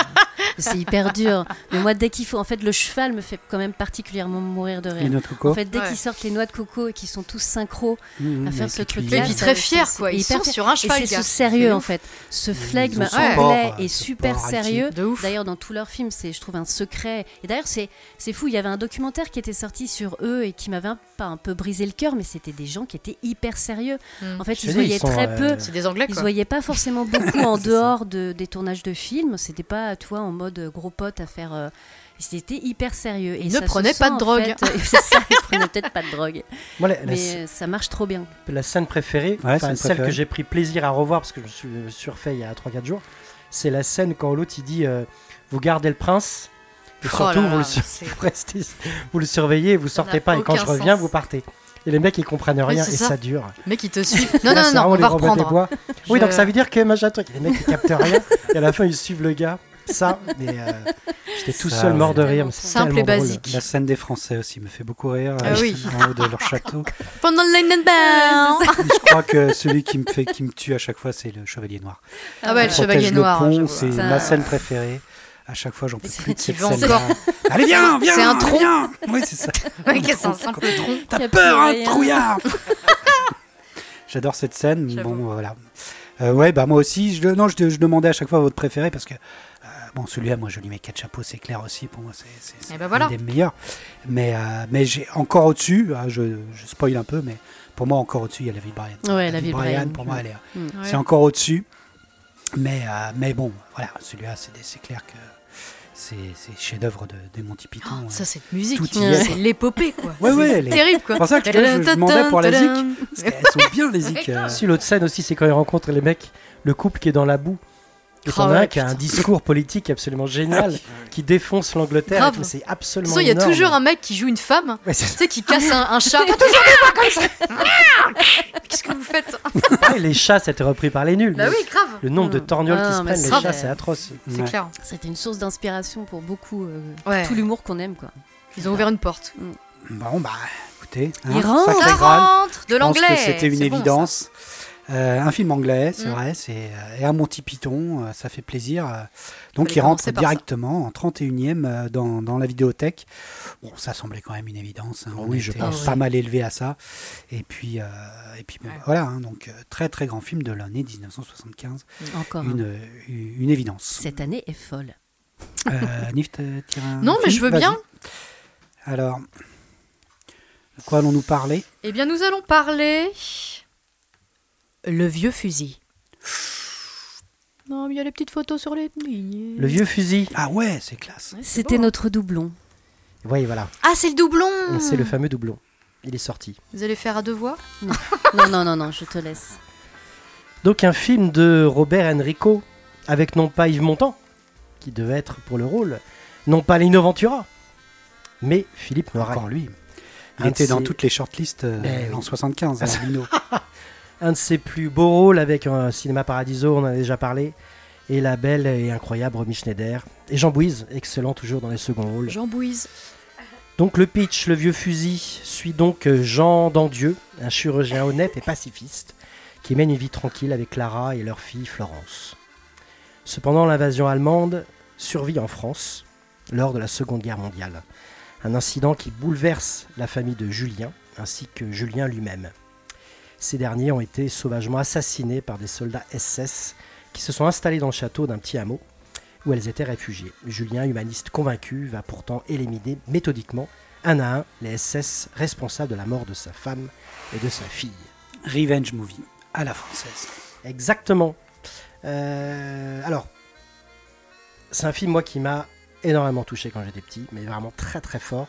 C'est hyper dur. Mais moi, dès qu'il faut. En fait, le cheval me fait quand même particulièrement mourir de Les rire. noix de coco En fait, dès Ouais. qu'ils sortent les noix de coco et qu'ils sont tous synchro Mmh, à faire ce les truc-là. Et puis ça- très c'est- fiers, c'est quoi. Ils sont sur un Et cheval, c'est gars. ce sérieux C'est en fait, ce Ils flegme anglais est ce super sérieux. De ouf. D'ailleurs, dans tous leurs films, c'est, je trouve, un secret. Et d'ailleurs, c'est, c'est fou. Il y avait un documentaire qui était sorti sur eux et qui m'avait un, pas un peu brisé le cœur, mais c'était des gens qui étaient hyper sérieux. Mm. En fait, ils voyaient ils sont, très euh, peu. C'est des Anglais, Ils voyaient pas forcément beaucoup en dehors de, des tournages de films. C'était pas, tu vois, en mode gros pote à faire. euh, C'était hyper sérieux. Et Ils ne sent, pas de drogue. fait. c'est ça, ils prenaient peut-être pas de drogue. Moi, la, la- Mais euh, ça marche trop bien. la scène préférée, Ouais, scène celle préférée. que j'ai pris plaisir à revoir parce que je me suis, refait il y a 3-4 jours, c'est la scène quand l'autre il dit euh, Vous gardez le prince, et Oh surtout là vous, le sur- vous restez- vous le surveillez, vous sortez pas, et quand je reviens, sens. vous partez. Et les mecs ils comprennent rien et ça. ça dure. Mec, ils te suivent. Non, là, non, non, on les va reprendre. Bois. Oui, donc ça veut dire que machin truc, les mecs ils captent rien, et à la fin ils suivent le gars. Ça, mais euh, j'étais tout seul mort de rire. mais c'est Simple et drôle. basique. La scène des Français aussi me fait beaucoup rire. Ah euh, oui. En haut de leur château. Pendant le. Je crois que celui qui me fait, qui me tue à chaque fois, c'est le Chevalier Noir. Ah ouais, le Protège chevalier le noir. c'est Ça- ma scène préférée. À chaque fois, j'en peux plus de cette scène. encore Allez, viens, viens C'est un tronc. viens Oui, c'est ça. Ouais, qu'est-ce que c'est un tronc. T'as peur, hein, rien. trouillard J'adore cette scène. Bon, voilà. Euh, ouais, bah moi aussi. Je, non, je, je demandais à chaque fois votre préféré parce que euh, bon, celui-là, moi, je lui mets quatre chapeaux, c'est clair aussi. Pour moi, c'est Eh ben voilà. un des meilleurs. Mais euh, mais j'ai encore au-dessus. ah, je, je spoil un peu, mais pour moi, encore au-dessus, il y a la vie de Brian. Ouais, la vie de Brian. Pour moi, elle est, Mm. Ouais. c'est encore au-dessus. Mais euh, mais bon, voilà, celui-là, c'est clair que c'est c'est chef-d'œuvre de, des Monty Python. Oh. Ça, cette musique, Tout y est. c'est l'épopée, quoi. Ouais, ouais, est- terrible, quoi. C'est pour ça que je, je- je demandais pour la zik. Parce qu'elles sont bien les zik. euh. Si l'autre scène aussi, c'est quand ils rencontrent les mecs, le couple qui est dans la boue. Et t'en as un qui a un discours politique absolument génial, qui défonce l'Angleterre. Grave. C'est absolument il y a énorme. toujours un mec qui joue une femme, tu sais, qui casse un, un chat. Qu'est-ce que vous faites Pareil, les chats, c'était repris par les nuls. Bah mais oui, grave. Le nombre de Mm. torgnoles Ah, qui se mais prennent, les ça, chats, c'est- atroce. C'est Ouais. clair. C'était une source d'inspiration pour beaucoup. euh, Ouais. Tout l'humour qu'on aime, quoi. Ils ont ouvert une porte. Bon, bah, écoutez. Il rentre. Sacré Ça Graal. rentre de Je pense l'anglais. que c'était une C'est bon, ça. évidence. Euh, un film anglais, c'est vrai, c'est euh, et un Monty Python, euh, ça fait plaisir. euh. donc il rentre directement en 31e euh, dans, dans la vidéothèque. Bon, ça semblait quand même une évidence. hein. On oui, je était pense. pas mal élevé à ça. Et puis, euh, et puis bon, Ouais. voilà, hein, donc très très grand film de l'année 1975. Encore. un. Une, une évidence. Cette année est folle. Euh, Nif, un Non, mais je veux bien. Alors, de quoi allons-nous parler? Eh bien, nous allons parler. Le vieux fusil. Non, mais il y a les petites photos sur les lignes. Le vieux fusil. Ah ouais, c'est classe. Ouais, C'était notre doublon. Oui, voilà. Ah, c'est le doublon C'est le fameux doublon. Il est sorti. Vous allez faire à deux voix? Non, non, non, non, je te laisse. Donc un film de Robert Enrico, avec non pas Yves Montand, qui devait être pour le rôle, non pas Lino Ventura, mais Philippe Noiret. Encore lui. Il Un était dans toutes les shortlists euh, Eh oui. en 75, hein, Lino. Un de ses plus beaux rôles avec un Cinéma Paradiso, on en a déjà parlé, et la belle et incroyable Romy Schneider. Et Jean Bouise, excellent toujours dans les seconds rôles. Jean Bouise. Donc le pitch, le vieux fusil, suit donc euh, Jean Dandieu, un chirurgien honnête et pacifiste, qui mène une vie tranquille avec Clara et leur fille Florence. Cependant, l'invasion allemande survit en France lors de la Seconde Guerre mondiale. Un incident qui bouleverse la famille de Julien, ainsi que Julien lui-même. Ces derniers ont été sauvagement assassinés par des soldats SS qui se sont installés dans le château d'un petit hameau où elles étaient réfugiées. Julien, humaniste convaincu, va pourtant éliminer méthodiquement un à un les SS responsables de la mort de sa femme et de sa fille. Revenge movie à la française. Exactement. Euh, alors, c'est un film, moi, qui m'a énormément touché quand j'étais petit, mais vraiment très très fort.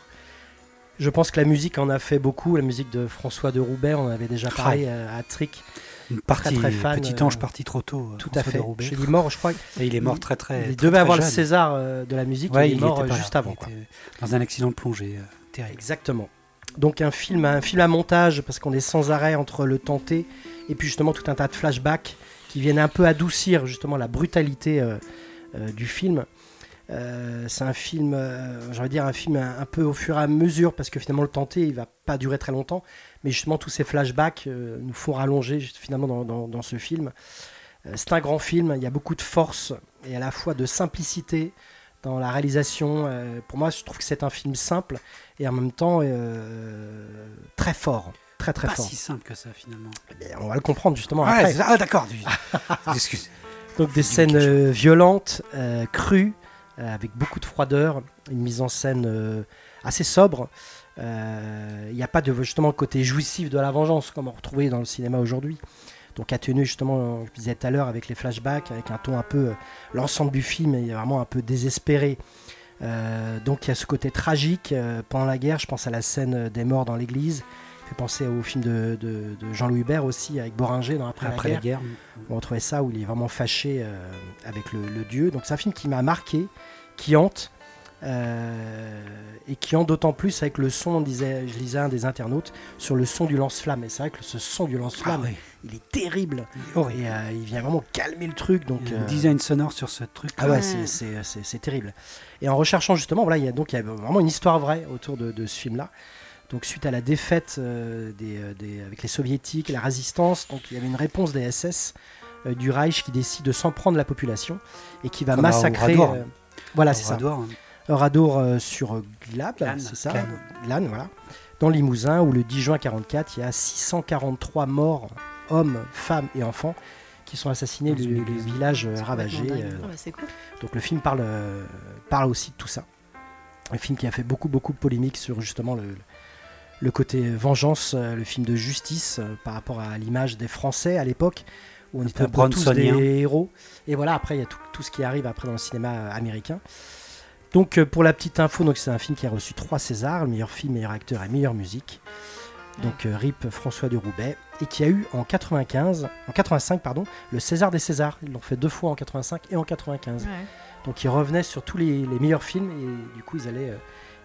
Je pense que la musique en a fait beaucoup. La musique de François de Roubaix, on en avait déjà parlé euh, à Trick. Une partie, très fan, petit euh, ange parti trop tôt. euh, Tout à fait. de Roubaix. Je l'ai mort, je crois. Et il est mort très très. il très, devait très avoir le. César euh, de la musique. Ouais, il est il mort euh, juste avant. Il quoi. Dans un accident de plongée euh, terrible. Exactement. Donc un film, un film à montage parce qu'on est sans arrêt entre le tenté et puis justement tout un tas de flashbacks qui viennent un peu adoucir justement la brutalité euh, euh, du film. Euh, c'est un film, euh, dire un film un, un peu au fur et à mesure parce que finalement le tenté il va pas durer très longtemps, mais justement tous ces flashbacks euh, nous font rallonger finalement dans, dans- dans ce film. Euh, c'est un grand film, il y a beaucoup de force et à la fois de simplicité dans la réalisation. Euh, pour moi, je trouve que c'est un film simple et en même temps très fort, très très Pas fort. si simple que ça finalement. Eh on va le comprendre justement Ouais, ça. ah d'accord. Excuse. Donc des scènes violentes, crues, avec beaucoup de froideur, une mise en scène euh, assez sobre. Euh, Il n'y a pas de justement le côté jouissif de la vengeance comme on retrouvait dans le cinéma aujourd'hui. Donc atténué justement, je disais tout à l'heure, avec les flashbacks, avec un ton un peu... euh, L'ensemble du film est vraiment un peu désespéré. Euh, donc il y a ce côté tragique. euh, pendant la guerre, je pense à la scène des morts dans l'église. Fait penser au film de, de- de Jean-Louis Hubert aussi, avec Boringer dans Après, Après la la guerre. guerre. On retrouvait ça où il est vraiment fâché euh, avec le, le dieu. Donc c'est un film qui m'a marqué, qui hante, euh, et qui hante d'autant plus avec le son, on disait, je lisais un des internautes, sur le son du lance-flamme. Et c'est vrai que ce son du Ah lance-flamme, oui. il est terrible. Et euh, il vient vraiment calmer le truc. Donc, Il y a un euh, design sonore sur ce truc. ah ouais, Ouais. c'est- terrible. Et en recherchant justement, voilà, il y a donc il y a vraiment une histoire vraie autour de, de ce film-là. Donc suite à la défaite euh, des, euh, des- avec les soviétiques, la résistance, donc il y avait une réponse des SS euh, du Reich qui décide de s'en prendre la population et qui va Comme massacrer. Euh, voilà, c'est ça. Oradour, hein. Euh, sur Glab, c'est ça. Glane. Glane, voilà. Dans Limousin, où le 10 juin 44, il y a 643 morts, hommes, femmes et enfants, qui sont assassinés, Dans le, une le église. village C'est ravagé. complètement dingue. Ah bah, c'est cool. donc le film parle, euh, parle aussi de tout ça. Un film qui a fait beaucoup beaucoup de polémiques sur justement le, le côté vengeance, euh, le film de justice euh, par rapport à l'image des Français à l'époque où on était tous des héros. Et voilà, après il y a tout, tout ce qui arrive après dans le cinéma euh, américain. Donc pour la petite info, donc c'est un film qui a reçu trois Césars, le meilleur film, meilleur acteur et meilleure musique. Donc RIP François de Roubaix et qui a eu en 95, en 85 pardon, le César des Césars. Ils l'ont fait deux fois en 85 et en 95. Ouais. Donc ils revenaient sur tous les, les meilleurs films et du coup ils allaient euh,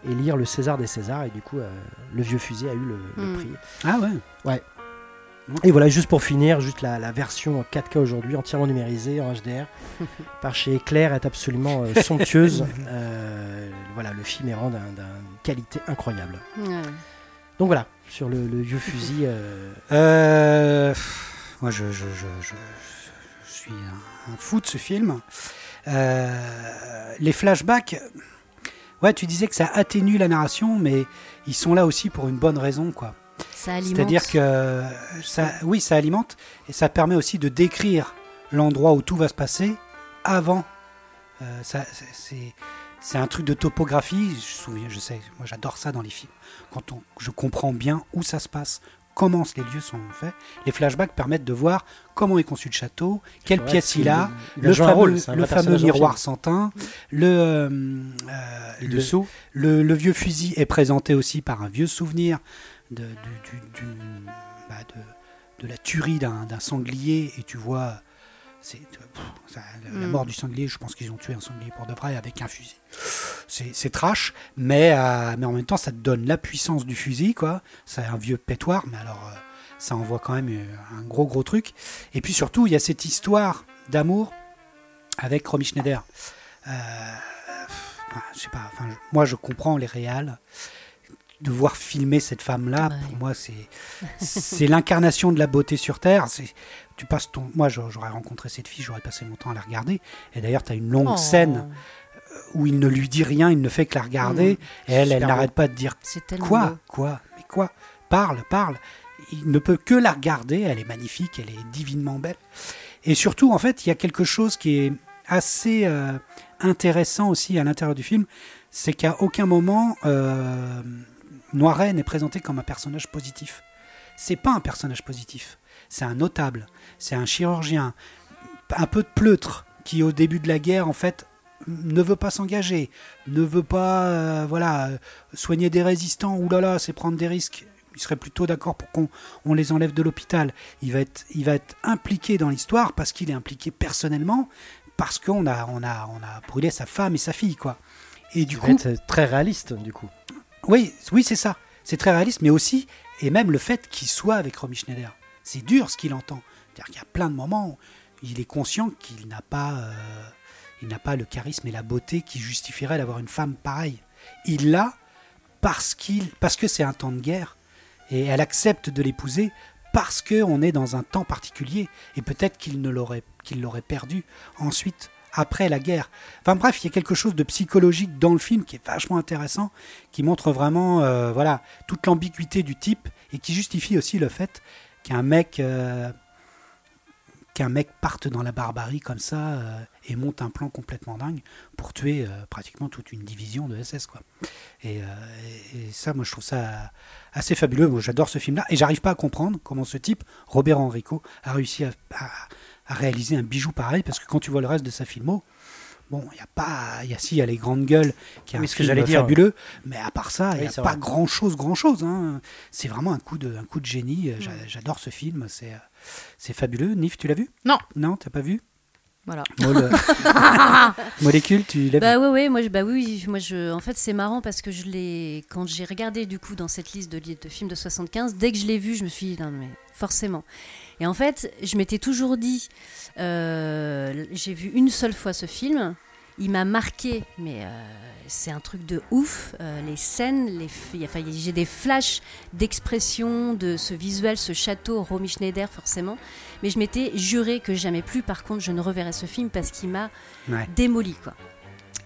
élire le César des Césars et du coup euh, le vieux fusil a eu le, le Mm. prix. Ah ouais. Et voilà juste pour finir, juste la, la version 4K aujourd'hui entièrement numérisée en HDR par chez Eclair est absolument euh, somptueuse. Euh, voilà le film est vraiment d'un- d'une qualité incroyable. Ouais. Donc voilà sur le, le vieux fusil. euh, Euh, moi, je, je, je, je, je suis un, un fou de ce film. Euh, les flashbacks, ouais, tu disais que ça atténue la narration, mais ils sont là aussi pour une bonne raison, quoi. Ça alimente. C'est-à-dire que ça, oui, ça alimente et ça permet aussi de décrire l'endroit où tout va se passer avant. Euh, ça, c'est- c'est un truc de topographie. Je, souviens, je sais, moi j'adore ça dans les films. Quand on, je comprends bien où ça se passe, comment les lieux sont faits. Les flashbacks permettent de voir comment est conçu le château, quelle ouais, pièce il a, il le fameux, rôle, le fameux miroir sans teint, le, euh, euh, le- le, le vieux fusil est présenté aussi par un vieux souvenir de, du- du- du- bah, de, de la tuerie d'un sanglier et tu vois c'est ça, la Mm. mort du sanglier je pense qu'ils ont tué un sanglier pour de vrai avec un fusil c'est trash mais, euh, mais en même temps ça te donne la puissance du fusil quoi c'est un vieux pétoir mais alors euh, ça envoie quand même euh, un gros gros truc et puis surtout il y a cette histoire d'amour avec Romy Schneider enfin, je sais pas, enfin, moi je comprends les réals. De voir filmer cette femme-là, Ouais. pour moi, c'est l'incarnation de la beauté sur Terre. Tu passes ton, moi j'a- j'aurais rencontré cette fille, j'aurais passé mon temps à la regarder. Et d'ailleurs, tu as une longue Oh. scène où il ne lui dit rien, il ne fait que la regarder. Et elle, elle n'arrête pas de dire quoi, beau. quoi, mais quoi, parle, parle. Il ne peut que la regarder. Elle est magnifique, elle est divinement belle. Et surtout, en fait, il y a quelque chose qui est assez euh, intéressant aussi à l'intérieur du film, c'est qu'à aucun moment, euh, Noiret n'est présenté comme un personnage positif. C'est pas un personnage positif. C'est un notable. C'est un chirurgien, un peu de pleutre, qui au début de la guerre, en fait, ne veut pas s'engager, ne veut pas, euh, voilà, euh, soigner des résistants. Ouh là là, c'est prendre des risques. Il serait plutôt d'accord pour qu'on on les enlève de l'hôpital. Il va être, il va être impliqué dans l'histoire parce qu'il est impliqué personnellement, parce qu'on a, on a, on a brûlé sa femme et sa fille, quoi. Et du coup, très réaliste, du coup. oui, oui, c'est ça. C'est très réaliste, mais aussi, et même le fait qu'il soit avec Romy Schneider. C'est dur ce qu'il entend. C'est-à-dire qu'il y a plein de moments où il est conscient qu'il n'a pas, euh, il n'a pas le charisme et la beauté qui justifieraient d'avoir une femme pareille. Il l'a parce parce que c'est un temps de guerre, et elle accepte de l'épouser parce qu'on est dans un temps particulier, et peut-être qu'il l'aurait, qu'il perdu ensuite après la guerre. Enfin bref, il y a quelque chose de psychologique dans le film qui est vachement intéressant, qui montre vraiment euh, voilà toute l'ambiguïté du type et qui justifie aussi le fait qu'un mec euh, qu'un mec parte dans la barbarie comme ça euh, et monte un plan complètement dingue pour tuer euh, pratiquement toute une division de SS quoi. Et, ça, moi je trouve ça assez fabuleux. J'adore ce film-là et j'arrive pas à comprendre comment ce type, Robert Enrico, a réussi à, à- à réaliser un bijou pareil parce que quand tu vois le reste de sa filmo, bon, il y a pas, il y a si, il y a les grandes gueules qui est Oui, un ce que film j'allais dire. fabuleux, mais à part ça, il Oui, n'y a pas vrai. grand chose, grand chose. Hein. C'est vraiment un coup de, un coup de génie. J'a- J'adore ce film, c'est, c'est fabuleux. Nif, tu l'as vu? Non. Non, t'as pas vu? Voilà. Euh, Molécule, tu l'as Bah vu ouais, ouais, moi, je, bah oui, moi je, en fait c'est marrant parce que je l'ai, quand j'ai regardé du coup dans cette liste de, de films de 75, dès que je l'ai vu, je me suis dit non mais forcément. Et en fait, je m'étais toujours dit, euh, j'ai vu une seule fois ce film, il m'a marqué, mais euh, c'est un truc de ouf. euh, les scènes, les, enfin, j'ai des flashs d'expression de ce visuel, ce château, Romy Schneider forcément. Mais je m'étais juré que jamais plus, par contre, je ne reverrai ce film parce qu'il m'a Ouais. démoli quoi.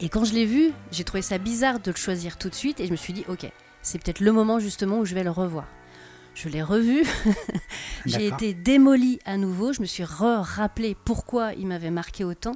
Et quand je l'ai vu, j'ai trouvé ça bizarre de le choisir tout de suite et je me suis dit ok, c'est peut-être le moment justement où je vais le revoir. Je l'ai revu, j'ai été démolie à nouveau, je me suis re-rappelé pourquoi il m'avait marqué autant.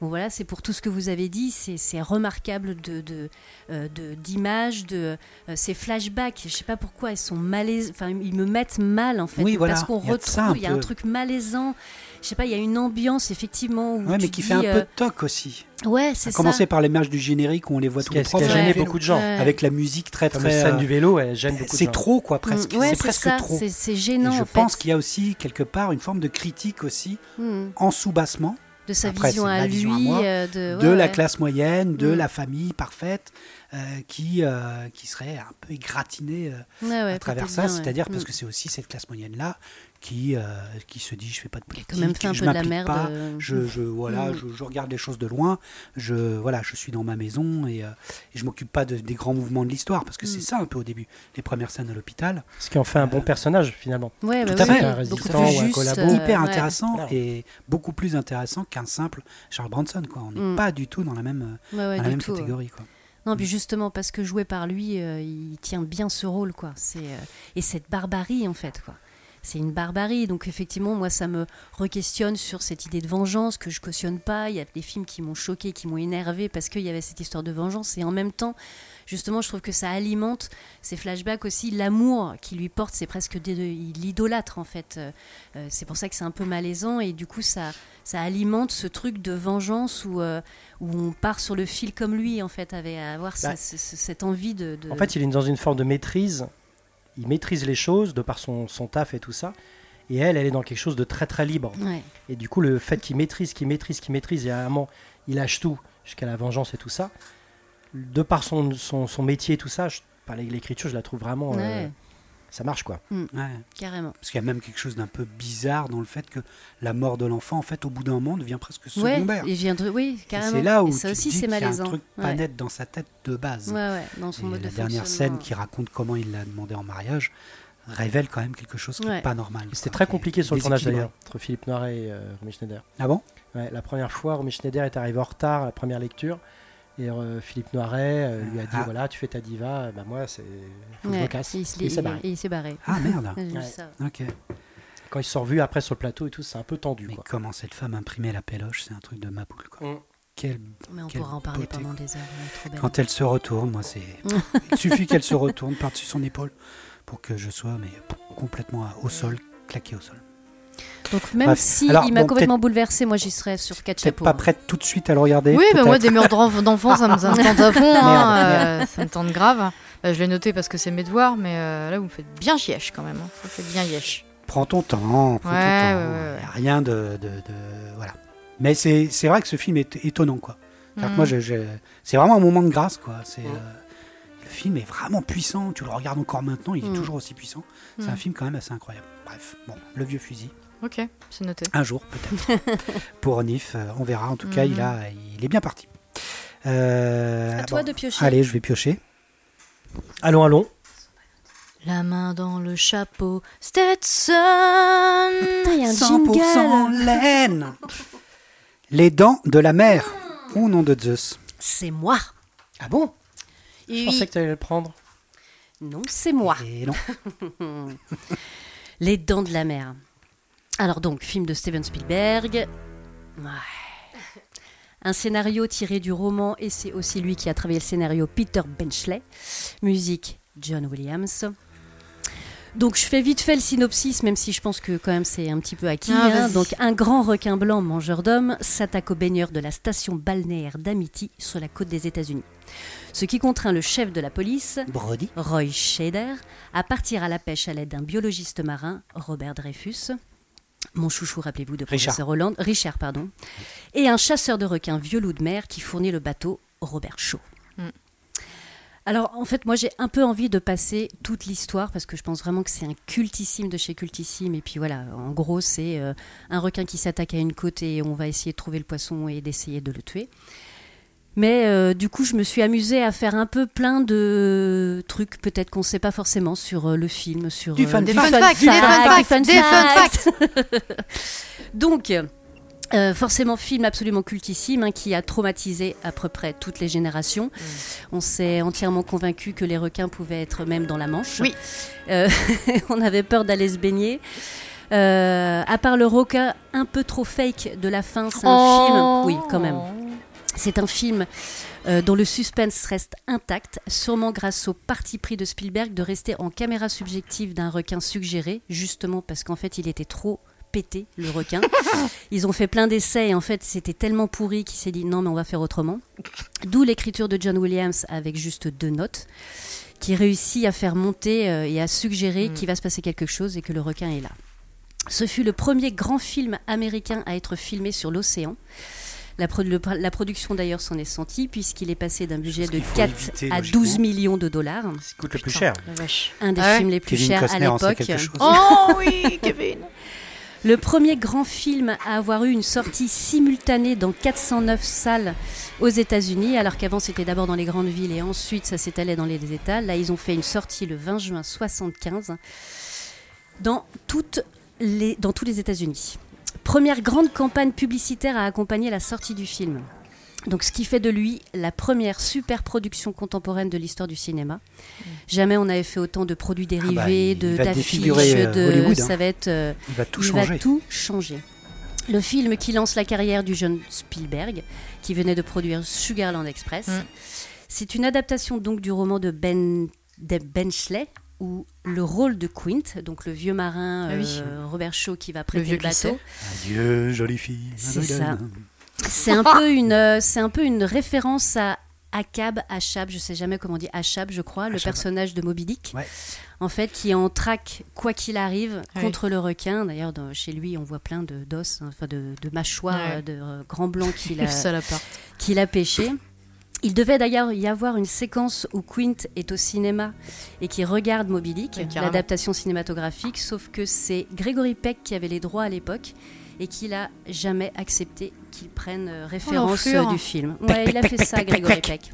Bon voilà, c'est pour tout ce que vous avez dit, c'est remarquable de de, euh, de- d'images, de, euh, ces flashbacks. Je sais pas pourquoi ils sont malaisants, enfin ils me mettent mal en fait, Oui, voilà, parce qu'on retrouve, il y a un truc malaisant. Je sais pas, il y a une ambiance effectivement où Ouais, mais qui dis, fait un euh, peu de toc aussi. ouais, c'est ça. commencer par l'image du générique où on les voit tous qui a, les trois gêné beaucoup de gens. Ouais. avec la musique très très. la scène euh, du vélo, elle gêne beaucoup de c'est trop quoi, presque. Mm, ouais, c'est presque ça, trop. C'est, c'est Et gênant. je en pense qu'il y a aussi quelque part une forme de critique aussi Hmm. en sous-bassement de sa Après, vision à lui, vision à moi, euh, de, de ouais, la classe moyenne, de Mm. la famille parfaite, euh, qui, euh, qui serait un peu égratignée Ouais, à travers ça. C'est-à-dire parce que c'est aussi cette classe moyenne-là qui, euh, qui se dit je fais pas de Qui a politique, quand même fait un je peu de la merde. pas, euh, je, je- voilà, Mm. je, je regarde les choses de loin, je, voilà, je suis dans ma maison et, euh, et je m'occupe pas de- des grands mouvements de l'histoire parce que c'est Mm. ça un peu au début, les premières scènes à l'hôpital. Ce qui en fait un bon personnage finalement. Ouais, Tout bah à oui, fait. Un résistant ou un collabo. euh, Hyper ouais. intéressant et beaucoup plus intéressant qu'un simple Charles Bronson. Quoi. On n'est Mm. pas du tout dans la même, Ouais, ouais, dans la même tout. catégorie. Quoi. Non, puis justement, parce que joué par lui, euh, il tient bien ce rôle, quoi. C'est, euh, et cette barbarie, en fait, quoi. C'est une barbarie. Donc, effectivement, moi, ça me re-questionne sur cette idée de vengeance que je cautionne pas. Il y a des films qui m'ont choqué, qui m'ont énervé parce qu'il y avait cette histoire de vengeance. Et en même temps, justement, je trouve que ça alimente ces flashbacks aussi. L'amour qu'il lui porte, c'est presque des, il l'idolâtre, en fait. Euh, euh, c'est pour ça que c'est un peu malaisant. Et du coup, ça, ça alimente ce truc de vengeance où, euh, où on part sur le fil comme lui, en fait, avec avoir Bah, ce- ce- ce- cette envie de. de- En fait, il est dans une forme de maîtrise. Il maîtrise les choses de par son, son taf et tout ça. Et elle, elle est dans quelque chose de très très libre. Ouais. Et du coup, le fait qu'il maîtrise, qu'il maîtrise, qu'il maîtrise, et à un moment, il lâche tout jusqu'à la vengeance et tout ça. De par son, son, son métier et tout ça, je, par l'écriture, je la trouve vraiment. euh. Ça marche quoi. Ouais. Carrément. Parce qu'il y a même quelque chose d'un peu bizarre dans le fait que la mort de l'enfant, en fait, au bout d'un moment, devient presque Ouais, secondaire. il vient de... Oui, carrément. c'est là où Et ça tu aussi, c'est qu'il y a un malaisant. truc pas ouais. net dans sa tête de base. Ouais, ouais, dans son Et mode la de dernière scène qui raconte comment il l'a demandé en mariage révèle quand même quelque chose qui n'est Ouais. pas normal. C'était très compliqué sur le tournage d'ailleurs, entre Philippe Noiret et euh, Romy Schneider. Ah bon? Ouais, la première fois, Romy Schneider est arrivé en retard à la première lecture. Et euh, Philippe Noiret euh, lui a dit Ah. voilà, tu fais ta diva, bah moi, c'est. Faut que je Ouais, me casse. et il s'est barré. Ah merde Ouais. Ok. Quand ils se sont revus après sur le plateau et tout, c'est un peu tendu. Mais Quoi. comment cette femme imprimait la péloche, c'est un truc de ma poule. Quoi. Mm. quelle Mais on Quelle pourra en parler beauté, pendant des heures. elle est trop belle. Quand elle se retourne, moi, c'est. Il suffit qu'elle se retourne par-dessus son épaule pour que je sois mais, complètement au sol, claqué au sol. Donc même Bref. si Alors, il m'a bon, complètement bouleversé, moi j'y serais sur quatre chapeaux. pas prête tout de suite à le regarder. Oui, bah peut-être. moi, des meurtres d'enf- d'enfants, ça me, me tente à fond. hein, euh, ça me tente grave. Bah, je l'ai noté parce que c'est mes devoirs, mais euh, là, vous me faites bien yesh quand même. hein. Vous faites bien yesh. Prends ton temps, prends Ouais, ton temps. ouais, ouais, Rien de, de, de- Voilà. Mais c'est c'est vrai que ce film est étonnant, quoi. Mm. moi, je- c'est vraiment un moment de grâce, quoi. C'est. euh, Le film est vraiment puissant. Tu le regardes encore maintenant, il est Mm. toujours aussi puissant. C'est un Mm. film quand même assez incroyable. Bref, bon, le vieux fusil. Ok, c'est noté. Un jour, peut-être. Pour Nif, euh, on verra. En tout cas, il, Mhm. a, il est bien parti. Euh, À toi bon, de piocher. Allez, je vais piocher. Allons, allons. La main dans le chapeau, Stetson Putain, il y a un 100% jingle. laine. Les dents de la mer. Au nom de Zeus. C'est moi. Ah bon? Je Oui. pensais que tu allais le prendre. Non, c'est moi. Et non. Les Dents de la Mer. Alors donc, film de Steven Spielberg. Ouais. Un scénario tiré du roman et c'est aussi lui qui a travaillé le scénario Peter Benchley. Musique John Williams. Donc je fais vite fait le synopsis, même si je pense que quand même c'est un petit peu acquis. Ah, hein. Donc un grand requin blanc mangeur d'hommes s'attaque aux baigneurs de la station balnéaire d'Amity sur la côte des États-Unis. Ce qui contraint le chef de la police, Brody. Roy Shader, à partir à la pêche à l'aide d'un biologiste marin, Robert Dreyfus, mon chouchou, rappelez-vous, de Richard. professeur Hollande, Richard, pardon, et un chasseur de requins vieux loup de mer qui fournit le bateau, Robert Shaw. Mm. Alors, en fait, moi, j'ai un peu envie de passer toute l'histoire parce que je pense vraiment que c'est un cultissime de chez cultissime. Et puis voilà, en gros, c'est euh, un requin qui s'attaque à une côte et on va essayer de trouver le poisson et d'essayer de le tuer. Mais euh, du coup, je me suis amusée à faire un peu plein de trucs, peut-être qu'on ne sait pas forcément sur euh, le film, sur Du euh, fun Des Du fun facts, des fun fact, facts, des des fun fun facts. Donc, euh, forcément, film absolument cultissime hein, qui a traumatisé à peu près toutes les générations. On s'est entièrement convaincu que les requins pouvaient être même dans la Manche. Oui. Euh, on avait peur d'aller se baigner. Euh, à part le requin un peu trop fake de la fin, c'est un Oh. film. Oui, quand même. C'est un film euh, dont le suspense reste intact, sûrement grâce au parti pris de Spielberg de rester en caméra subjective d'un requin suggéré, justement parce qu'en fait il était trop pété, le requin. Ils ont fait plein d'essais et en fait c'était tellement pourri qu'il s'est dit non mais on va faire autrement. D'où l'écriture de John Williams avec juste deux notes qui réussit à faire monter euh, et à suggérer qu'il va se passer quelque chose et que le requin est là. Ce fut le premier grand film américain à être filmé sur l'océan. La, pro- le- la production d'ailleurs s'en est sentie puisqu'il est passé d'un budget de qu'il faut 4 éviter, à logiquement. 12 millions de dollars. Ce qui coûte le plus cher. Un des Ah ouais films les plus Kevin chers à Costner l'époque. Oh oui, Kevin Le premier grand film à avoir eu une sortie simultanée dans 409 salles aux États-Unis, alors qu'avant c'était d'abord dans les grandes villes et ensuite ça s'étalait dans les États. Là, ils ont fait une sortie le 20 juin 75 dans, toutes les, dans tous les États-Unis. Première grande campagne publicitaire à accompagner la sortie du film. Donc, ce qui fait de lui la première super production contemporaine de l'histoire du cinéma. Jamais on avait fait autant de produits bah, dérivés, de va d'affiches, euh, de Hollywood, hein. ça va être euh, Il va tout il changer. va tout changer. Le film qui lance la carrière du jeune Spielberg, qui venait de produire Sugarland Express. Mm. C'est une adaptation donc du roman de Ben de Benchley, où le rôle de Quint, donc le vieux marin Ah oui. euh, Robert Shaw qui va prêter vieux le, bateau. Adieu, jolie fille. C'est ça. c'est un peu une, euh, c'est un peu une référence à Akab, Achab, je sais jamais comment on dit, Achab, je crois, le personnage de Moby Dick, Ouais. en fait, qui est en traque quoi qu'il arrive contre le requin. D'ailleurs, chez lui, on voit plein de d'os, hein, enfin de, de mâchoires, Ouais. de euh, grands blancs qu'il a, qu'il a pêché. Il devait d'ailleurs y avoir une séquence où Quint est au cinéma et qui regarde Moby Dick, Oui, l'adaptation cinématographique, sauf que c'est Gregory Peck qui avait les droits à l'époque et qu'il a jamais accepté qu'il prenne euh, référence euh, du film. Peck, Ouais, peck, il a peck, fait ça, peck, Gregory peck.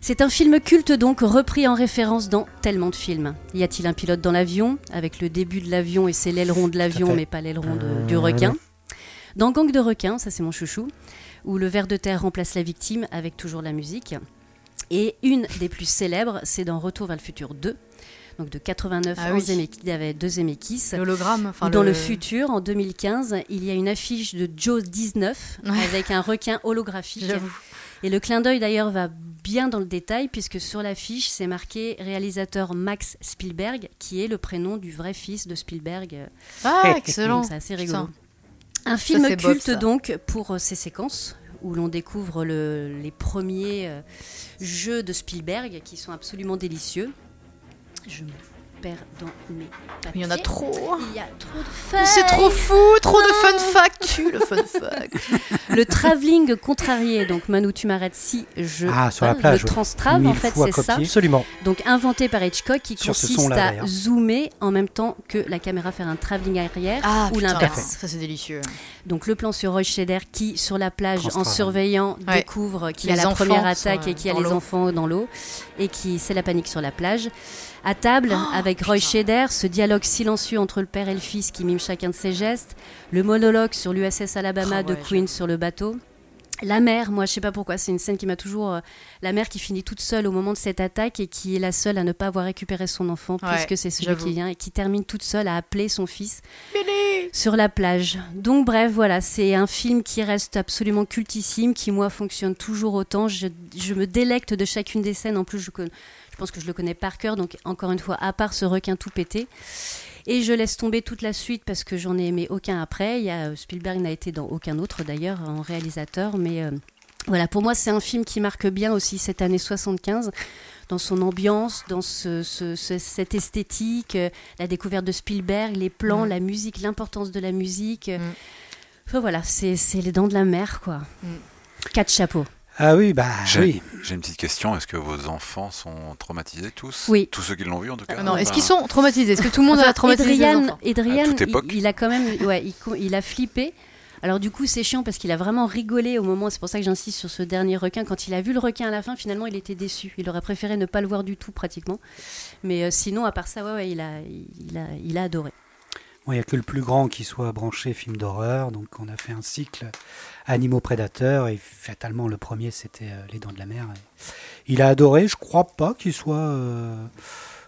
C'est un film culte donc repris en référence dans tellement de films. Y a-t-il un pilote dans l'avion? Avec le début de l'avion et c'est l'aileron de l'avion mais pas l'aileron Euh, du requin. Dans Gang de requins, ça c'est mon chouchou, où le ver de terre remplace la victime avec toujours la musique. Et une des plus célèbres, c'est dans Retour vers le futur 2. donc de 89 Ah oui. Zemeckis, il y avait deux Zemeckis. L'hologramme. Enfin, dans le... futur, en 2015, il y a une affiche de Joe 19 Ouais. avec un requin holographique. Et le clin d'œil d'ailleurs va bien dans le détail puisque sur l'affiche c'est marqué réalisateur Max Spielberg qui est le prénom du vrai fils de Spielberg. Ah, excellent. c'est assez rigolo. Putain. Un film culte donc pour euh, ses séquences où l'on découvre le- les premiers euh, jeux de Spielberg qui sont absolument délicieux. Perds dans mes Il y en a trop. Il y a trop de feuilles. C'est trop fou, trop de fun fact. Tu le fun fact. Le travelling contrarié, donc Manu, tu m'arrêtes si je Ah, sur la parle. plage, Le transtrave, en fait, c'est ça. Absolument. Donc inventé par Hitchcock, qui Sur consiste à zoomer en même temps que la caméra faire un travelling arrière Ah, ou l'inverse. Ça, c'est délicieux. Donc le plan sur Roy Schneider qui, sur la plage, en surveillant, Ouais. découvre qu'il y a la première attaque euh, et qu'il y a les enfants dans l'eau et qui c'est la panique sur la plage. À table, Oh, avec Roy. Schneider, ce dialogue silencieux entre le père et le fils qui mime chacun de ses gestes, le monologue sur l'USS Alabama Oh, de Queen sur le bateau. La mère, moi je sais pas pourquoi, c'est une scène qui m'a toujours. euh, la mère qui finit toute seule au moment de cette attaque et qui est la seule à ne pas avoir récupéré son enfant, Ouais, puisque c'est celui qui vient et qui termine toute seule à appeler son fils sur la plage. Donc bref, voilà, c'est un film qui reste absolument cultissime, qui moi fonctionne toujours autant. Je, je me délecte de chacune des scènes. En plus, je, con- je pense que je le connais par cœur. Donc encore une fois, à part ce requin tout pété. Et je laisse tomber toute la suite parce que j'en ai aimé aucun après. Il y a, Spielberg n'a été dans aucun autre d'ailleurs en réalisateur. Mais euh, voilà, pour moi, c'est un film qui marque bien aussi cette année 75 dans son ambiance, dans ce, ce- ce- cette esthétique, euh, la découverte de Spielberg, les plans, Mm. la musique, l'importance de la musique. Mm. Enfin, voilà, c'est c'est les dents de la mer, quoi. Mm. Quatre chapeaux. Ah oui, bah J'ai oui. j'ai une petite question. Est-ce que vos enfants sont traumatisés tous? Oui. Tous ceux qui l'ont vu en tout cas? Ah non, est-ce qu'ils sont traumatisés? Est-ce que tout le monde a traumatisé À toute il, époque. il a quand même, ouais, il, il a flippé. Alors du coup, c'est chiant parce qu'il a vraiment rigolé au moment. C'est pour ça que j'insiste sur ce dernier requin. Quand il a vu le requin à la fin, finalement, il était déçu. Il aurait préféré ne pas le voir du tout, pratiquement. Mais euh, sinon, à part ça, ouais, ouais, il a, il a, il a adoré. Bon, Il n'y a que le plus grand qui soit branché film d'horreur, donc on a fait un cycle animaux prédateurs et fatalement le premier c'était euh, Les Dents de la Mer. Il a adoré, je crois pas qu'il soit euh,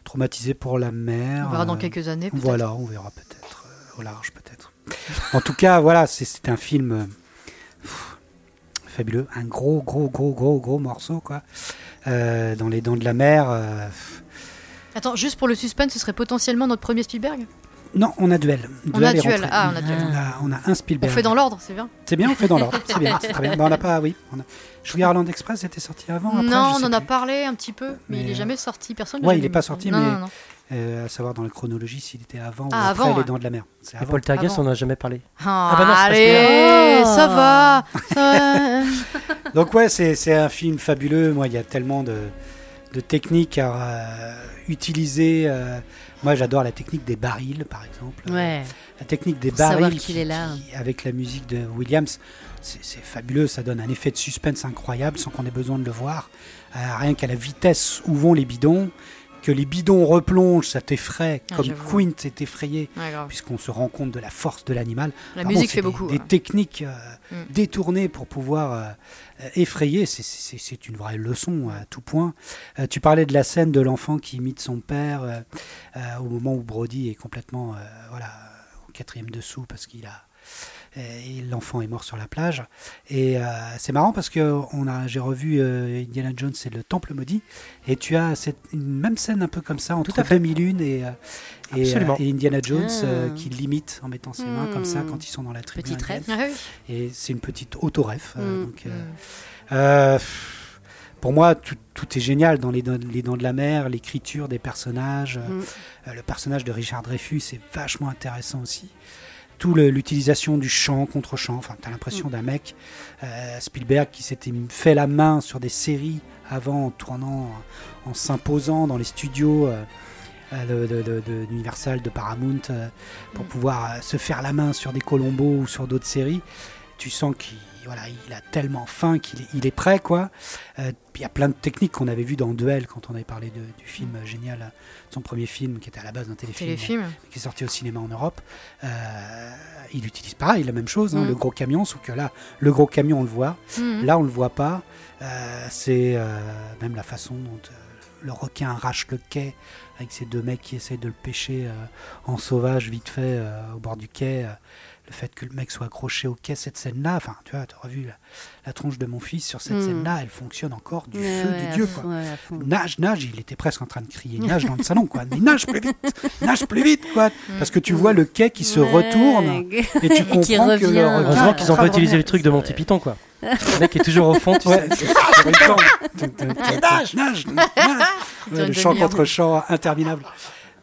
traumatisé pour la mer. On verra dans euh, quelques années. Voilà, on verra peut-être au large peut-être. en tout cas, voilà, c'est- un film pff, fabuleux, un gros gros gros gros gros morceau quoi. Euh, dans Les Dents de la Mer. euh. Attends, juste pour le suspense, ce serait potentiellement notre premier Spielberg? Non, on a duel. On a duel. Ah, on a duel. On a, on a un On Spielberg. fait dans l'ordre, c'est bien. C'est bien, on fait dans l'ordre. C'est bien, c'est très bien. Ben, on n'a pas, oui. On a... Express était sorti avant. après, non, on en a plus. parlé un petit peu, mais, Mais, il est euh, jamais sorti. Personne. l'a ouais, il est pas sorti, Non, mais- non, non. Euh, à savoir dans la chronologie s'il était avant ou Ah, après avant, Les ouais. Dents de la Mer. C'est Et avant. Poltergeist, Avant. on n'a jamais parlé. Ah, bah non, c'est parce allez, que- ça Oh. va. ça va. Donc ouais, c'est c'est un film fabuleux. Moi, il y a tellement de, de techniques à euh, utiliser. euh, moi, j'adore la technique des barils, par exemple. Ouais. La technique des Pour barils qu'il est là. qui- avec la musique de Williams, c'est fabuleux. Ça donne un effet de suspense incroyable sans qu'on ait besoin de le voir. Euh, rien qu'à la vitesse où vont les bidons, que les bidons replongent, ça t'effraie, Ah, comme. Quint s'est effrayé, Ouais, puisqu'on se rend compte de la force de l'animal. La musique fait des- beaucoup. Des ouais. techniques euh, Mm. détournées pour pouvoir euh, effrayer, c'est- une vraie leçon à tout point. Euh, tu parlais de la scène de l'enfant qui imite son père euh, au moment où Brody est complètement voilà, au quatrième dessous parce qu'il a et l'enfant est mort sur la plage. Et euh, c'est marrant parce que on a, j'ai revu euh, Indiana Jones et le Temple maudit, et tu as cette, une même scène un peu comme ça entre à fait. 2001 et, euh, et, Absolument. euh, et Indiana Jones Ah. euh, qui l'imite en mettant ses mains comme ça Hmm. quand ils sont dans la tribune. Petite rêve. Ah oui. Et c'est une petite autoref. euh, Mm. donc, euh, Mm. euh, pff, pour moi, tout, tout est génial dans les, Dents- les Dents de la Mer, l'écriture des personnages. euh, Mm. euh, le personnage de Richard Dreyfus est vachement intéressant aussi. Tout l'utilisation du chant contre chant. Enfin, t'as l'impression Mm. d'un mec euh, Spielberg qui s'était fait la main sur des séries avant en tournant, en s'imposant dans les studios. euh, euh, de, de- de- d'Universal, Paramount, euh, pour Mm. pouvoir euh, se faire la main sur des Colombo ou sur d'autres séries. Tu sens qu'il voilà, il a tellement faim qu'il est, il est prêt. quoi. Euh, Il y a plein de techniques qu'on avait vues dans Duel quand on avait parlé de- du film euh, génial, son premier film qui était à la base d'un téléfilm, Téléfilm. qui est sorti au cinéma en Europe. Euh, il utilise pareil, la même chose, hein, Mm. le gros camion, sauf que là, le gros camion, on le voit. Mhm. Là, on le voit pas. C'est même la façon dont le requin arrache le quai avec ces deux mecs qui essayent de le pêcher euh, en sauvage vite fait euh, au bord du quai. Le fait que le mec soit accroché au quai, cette scène-là, enfin, tu vois, tu auras vu la, la tronche de mon fils sur cette Mm. scène-là, elle fonctionne encore du Ouais, feu ouais, de Dieu, fond, quoi. ouais. Nage, nage, il était presque en train de crier nage dans le salon, quoi. Mais nage plus vite, nage plus vite, quoi. Parce que tu vois le quai qui se Ouais. retourne et tu comprends qui que le Heureusement qu'ils ont pas utilisé le truc de Monty Python, quoi. Le mec est toujours au fond, tu Ouais, sais. corde. nage, nage, nage. Le chant contre chant interminable.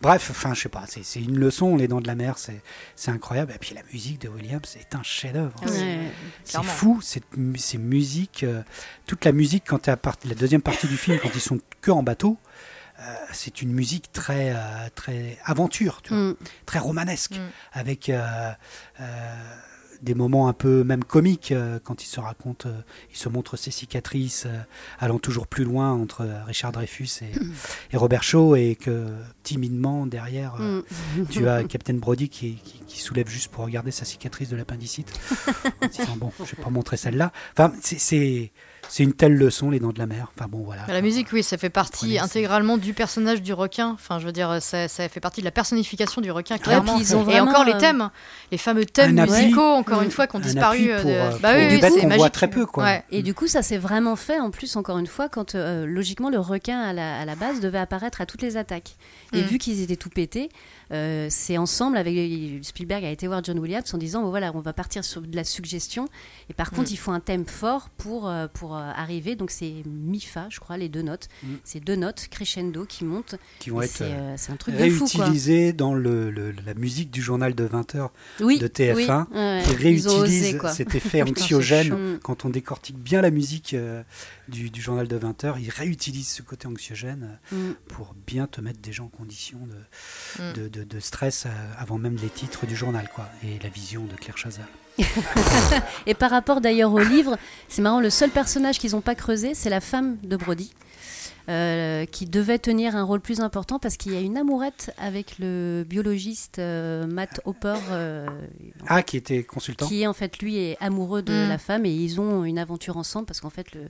Bref, enfin, je sais pas, c'est une leçon, Les Dents de la Mer, c'est incroyable. Et puis la musique de Williams, c'est un chef-d'œuvre. Oui. C'est- Ouais. C'est Clairement. fou, cette, ces musiques, euh, toute la musique, quand tu la deuxième partie du film, quand ils sont que en bateau, euh, c'est une musique très, euh, très aventure, tu vois, Mm. très romanesque, Mm. avec des moments un peu même comiques euh, quand il se raconte, euh, il se montre ses cicatrices, euh, allant toujours plus loin entre Richard Dreyfus et, et Robert Shaw, et que timidement derrière, Mm. tu as Captain Brody qui, qui, qui soulève juste pour regarder sa cicatrice de l'appendicite. en disant, bon, je vais pas montrer celle-là. Enfin, c'est- c'est une telle leçon, les dents de la mer. Enfin bon, voilà. Bah, La musique, oui, ça fait partie intégralement du personnage du requin. Enfin, je veux dire, ça, ça fait partie de la personnification du requin, Ouais, clairement. puis ils ont Et encore les thèmes, les fameux thèmes un appui. musicaux, encore une fois, qui ont disparu. euh, pour, de- euh, Bah oui, oui, qu'on voit très peu, quoi. Ouais. Et du coup, ça s'est vraiment fait, en plus, encore une fois, quand euh, logiquement le requin à la, à la base devait apparaître à toutes les attaques. Et Mm. vu qu'ils étaient tout pétés, euh, c'est ensemble avec Spielberg a été voir John Williams en disant bon, voilà, on va partir sur de la suggestion. Et par contre, Mm. il faut un thème fort pour, euh, pour euh, arriver. Donc c'est mi fa, je crois, les deux notes. Mm. C'est deux notes crescendo qui montent. Qui vont être C'est un truc réutilisés dans le, le- la musique du journal de 20 heures Oui, de TF1, oui, ouais, qui osé, réutilise cet effet anxiogène. Quand on décortique bien la musique euh, du, du journal de 20 heures, ils réutilisent ce côté anxiogène euh, Mm. pour bien te mettre des gens en condition de, Mm. de, de- de stress euh, avant même les titres du journal, quoi. Et la vision de Claire Chazal. Et par rapport d'ailleurs au livre, c'est marrant, le seul personnage qu'ils n'ont pas creusé, c'est la femme de Brody. euh, qui devait tenir un rôle plus important parce qu'il y a une amourette avec le biologiste euh, Matt Hopper euh, Ah, qui était consultant qui en fait lui est amoureux de Mm. la femme et ils ont une aventure ensemble parce qu'en fait le,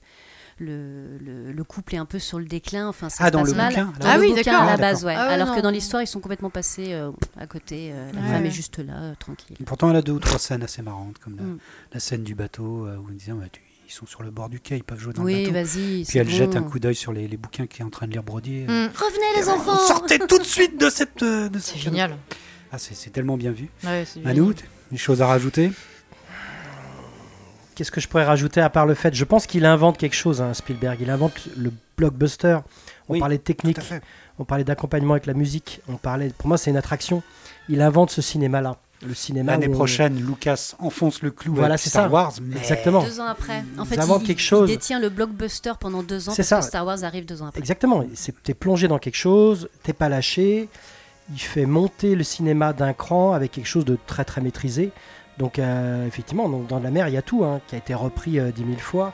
le, le, le couple est un peu sur le déclin enfin ça Ah, se dans passe le mal. bouquin, Dans. Ah le oui, bouquin, à la Ah, base ouais Ah ouais, alors que dans l'histoire ils sont complètement passés euh, à côté euh, la Ouais. femme est juste là euh, tranquille Pourtant, elle a deux ou trois scènes assez marrantes, comme la, Mm. la scène du bateau euh, où ils disaient Ouais, tu- ils sont sur le bord du quai, ils peuvent jouer dans oui le bateau. vas-y Puis elle jette un coup d'œil sur les, les bouquins qu'il est en train de lire Brody. euh, Mm. revenez les enfants Sortez tout de suite de cette. de C'est cette- génial. Ah, c'est tellement bien vu. Ouais, génial. des choses à rajouter? Qu'est-ce que je pourrais rajouter à part le fait Je pense qu'il invente quelque chose, hein, Spielberg. Il invente le blockbuster. On Oui, parlait de technique, on parlait d'accompagnement avec la musique. On parlait. Pour moi, c'est une attraction. Il invente ce cinéma-là. Le cinéma. L'année on- prochaine, Lucas enfonce le clou Voilà, avec c'est Star ça. Wars. mais- Exactement. Deux ans après. En fait, il, quelque il détient le blockbuster pendant deux ans C'est parce ça. que Star Wars arrive deux ans après. Exactement. T'es plongé dans quelque chose. T'es pas lâché. Il fait monter le cinéma d'un cran avec quelque chose de très très maîtrisé. Donc euh, effectivement, donc, dans la mer, il y a tout hein, qui a été repris euh, dix mille fois.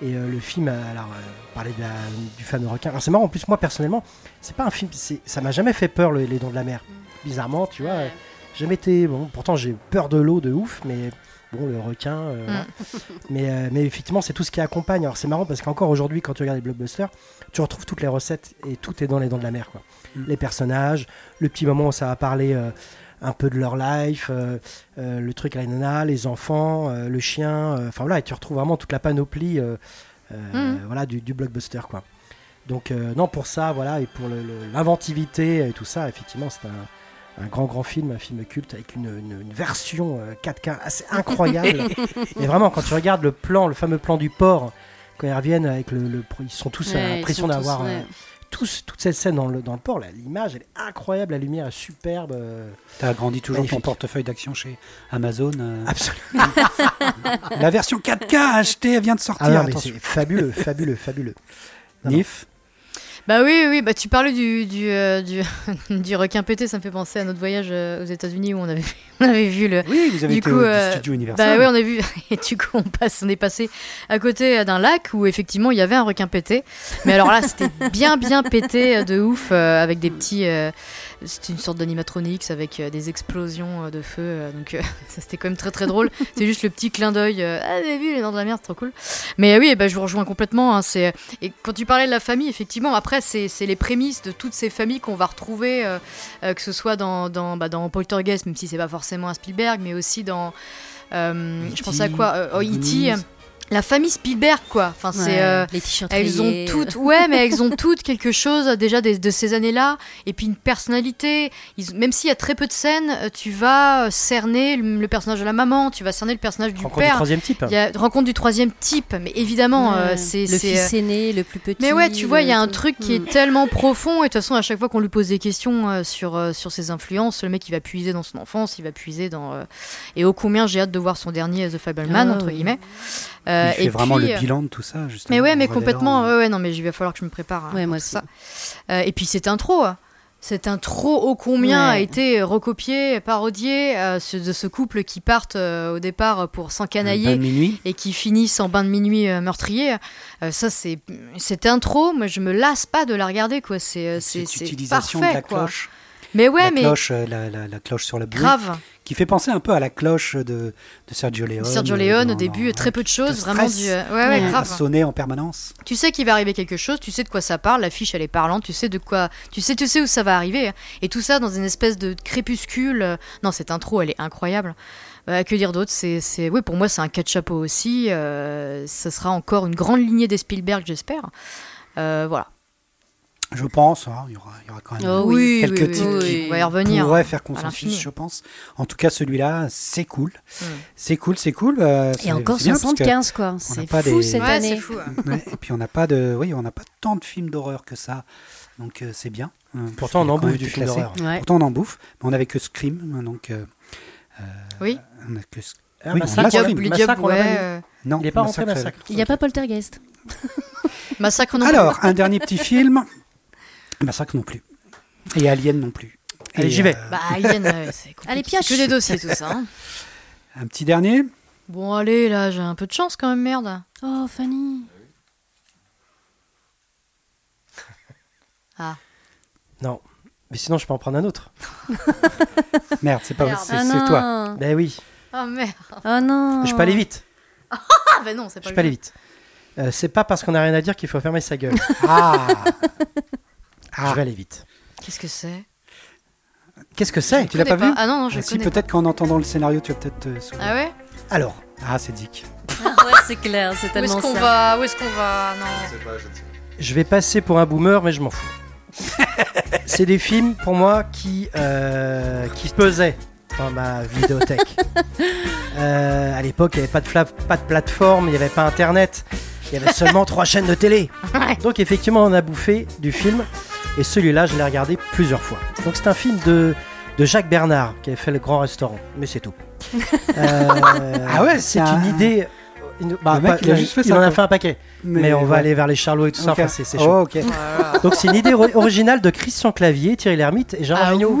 Et euh, le film, alors, euh, parlait de la- du fameux requin. Alors c'est marrant, en plus, moi personnellement, c'est pas un film, c'est- ça m'a jamais fait peur, le- les dons de la mer. Bizarrement, tu vois, euh, jamais été. Bon, pourtant, j'ai peur de l'eau de ouf, mais bon, le requin. euh, voilà. mais, euh, mais effectivement, c'est tout ce qui accompagne. Alors c'est marrant parce qu'encore aujourd'hui, quand tu regardes les blockbusters, tu retrouves toutes les recettes et tout est dans les dents de la mer. Quoi. Mm. Les personnages, le petit moment où ça va parler. euh, un peu de leur life, euh, euh, le truc à la nana, les enfants, euh, le chien, enfin voilà, et tu retrouves vraiment toute la panoplie Mhm. voilà, du, du blockbuster quoi. Donc non pour ça voilà et pour l'inventivité et tout ça effectivement c'est un, un grand grand film, un film culte avec une, une- une version euh, 4K assez incroyable. et vraiment quand tu regardes le plan, le fameux plan du port quand ils reviennent avec le, le- ils sont tous Ouais, à l'impression d'avoir ouais. Toute cette scène dans le, dans le port, l'image elle est incroyable, la lumière est superbe. euh, T'as agrandi toujours ton portefeuille d'action chez Amazon. euh. absolument. La version 4K achetée, elle vient de sortir. Ah c'est fabuleux, fabuleux, fabuleux. Non. Nif Bah oui, oui, bah tu parlais du, du, euh, du, du requin pété, ça me fait penser à notre voyage euh, aux États-Unis où on avait, on avait vu le. Oui, vous avez Du été coup, au euh, studio Universal. Bah oui, on a vu. Et du coup, on, passe, on est passé à côté d'un lac où effectivement il y avait un requin pété. Mais alors là, c'était bien, bien pété euh, de ouf euh, avec des petits, c'était une sorte d'animatronics avec euh, des explosions euh, de feu. euh, donc ça c'était quand même très très drôle. c'est juste le petit clin d'œil. ah, vous avez vu les dents de la merde, c'est trop cool. Mais oui, bah, je vous rejoins complètement. hein, c'est et quand tu parlais de la famille, effectivement, après c'est c'est les prémices de toutes ces familles qu'on va retrouver, euh, que ce soit dans dans, bah, dans Poltergeist, même si c'est pas forcément un Spielberg, mais aussi dans euh, je pensais à quoi oh, E.T., euh, la famille Spielberg quoi. Enfin c'est Ouais, euh, les t-shirts elles ont toutes, ouais, mais elles ont toutes quelque chose euh, déjà de ces années-là, et puis une personnalité. Ils- même s'il y a très peu de scènes, euh, tu vas cerner le, le personnage de la maman, tu vas cerner le personnage du Rencontre du père. troisième type. Il y a rencontre du troisième type, mais évidemment, euh, c'est le c'est, fils aîné, le plus petit. mais ouais, tu vois, il y a un truc qui est Mm. tellement profond, et de toute façon, à chaque fois qu'on lui pose des questions euh, sur, euh, sur ses influences, le mec, il va puiser dans son enfance, il va puiser dans. euh, Et ô combien j'ai hâte de voir son dernier The Fableman, Ah, entre oui. Euh, Il fait et vraiment puis, le euh, bilan de tout ça, justement. mais ouais, mais complètement. euh, Ouais, ouais, non, mais il va falloir que je me prépare. hein, Ouais, moi ça. Euh, et puis cette intro, hein. cette intro ô combien Ouais. a été recopiée, parodiée euh, ce- de ce couple qui partent euh, au départ pour s'encanailler bain de minuit. et qui finissent en bain de minuit euh, meurtrier. Euh, ça, c'est cette intro. Moi, je me lasse pas de la regarder, quoi. C'est c'est utilisation parfait, de la quoi. Mais ouais, la, mais cloche euh, la, la- la cloche sur la bouée, grave. qui fait penser un peu à la cloche de, de Sergio Leone. Sergio Leone au début, très peu de choses, vraiment du. euh, Ouais, ouais, grave. sonner en permanence. Tu sais qu'il va arriver quelque chose, tu sais de quoi ça parle, l'affiche elle est parlante, tu sais de quoi, tu sais, tu sais où ça va arriver, hein. et tout ça dans une espèce de crépuscule. euh, Non, cette intro elle est incroyable. Euh, que dire d'autre C'est, oui, pour moi c'est un catch chapeau aussi. euh, ça sera encore une grande lignée des Spielberg, j'espère. Euh, voilà. Je pense, hein, il y, aura, il y aura quand même Oh oui, quelques oui, titres oui, qui on va y revenir. pourraient faire l'infini. consensus, je pense. En tout cas, celui-là, c'est cool. Mm. C'est cool, c'est cool. euh, Et encore c'est bien parce que- 75, quoi. C'est pas fou des- cette Ouais, année. fou. hein. Ouais, et puis on n'a pas de, oui, on n'a pas tant de films d'horreur que ça, donc euh, c'est bien. Euh, Pourtant, on en bouffe du film d'horreur. Ouais. Pourtant, on en bouffe, mais on n'avait que Scream, donc euh, Oui. on a que. Ah, Oui, Massacre, on on Non, Il n'est pas rentré Massacre, Massacre. Il n'y a pas Poltergeist. Massacre non plus. Alors, un dernier petit film. Massacre non plus. Et Alien non plus. Allez, Et, j'y vais. euh, Bah, Alien, ouais, c'est compliqué. Allez, pioche. Que des dossiers tout ça. hein. un petit dernier. Bon, allez, là, j'ai un peu de chance quand même, merde. Oh, Fanny. Non. Mais sinon, je peux en prendre un autre. Merde, c'est pas Merde. c'est Ah c'est non. toi. Ben oui. Oh merde. Oh non. Je peux aller vite. Ah, bah non, c'est pas Je peux aller vite. Euh, c'est pas parce qu'on a rien à dire qu'il faut fermer sa gueule. Ah. Je vais aller vite. Qu'est-ce que c'est? Qu'est-ce que c'est? Tu l'as pas vu? Ah non, non, je Ah, Si peut-être qu'en entendant le scénario, tu vas peut-être te souvenir. Ah ouais? Alors, Ah, c'est Dick. ouais, c'est clair, c'est Où est-ce tellement qu'on va? Où est-ce qu'on va? Non. Je sais pas, je ne sais pas. je vais passer pour un boomer, mais je m'en fous. c'est des films pour moi qui, euh, qui pesaient dans ma vidéothèque. Euh, à l'époque, il n'y avait pas de, fla- pas de plateforme, il n'y avait pas internet, il y avait seulement trois chaînes de télé. Ouais. Donc effectivement, on a bouffé du film, et celui-là, je l'ai regardé plusieurs fois. Donc c'est un film de, de Jacques Bernard qui avait fait le grand restaurant, mais c'est tout. Euh, Ah ouais, c'est c'est un- une idée. Une- bah, Le mec, pas- il a juste fait il ça, en a fait un paquet, mais, on va aller vers les Charlots et tout ça. Enfin, c'est chaud. Oh, ok. Donc c'est une idée ori- originale de Christian Clavier, Thierry Lhermitte et Jean Ah oui, Eh oui,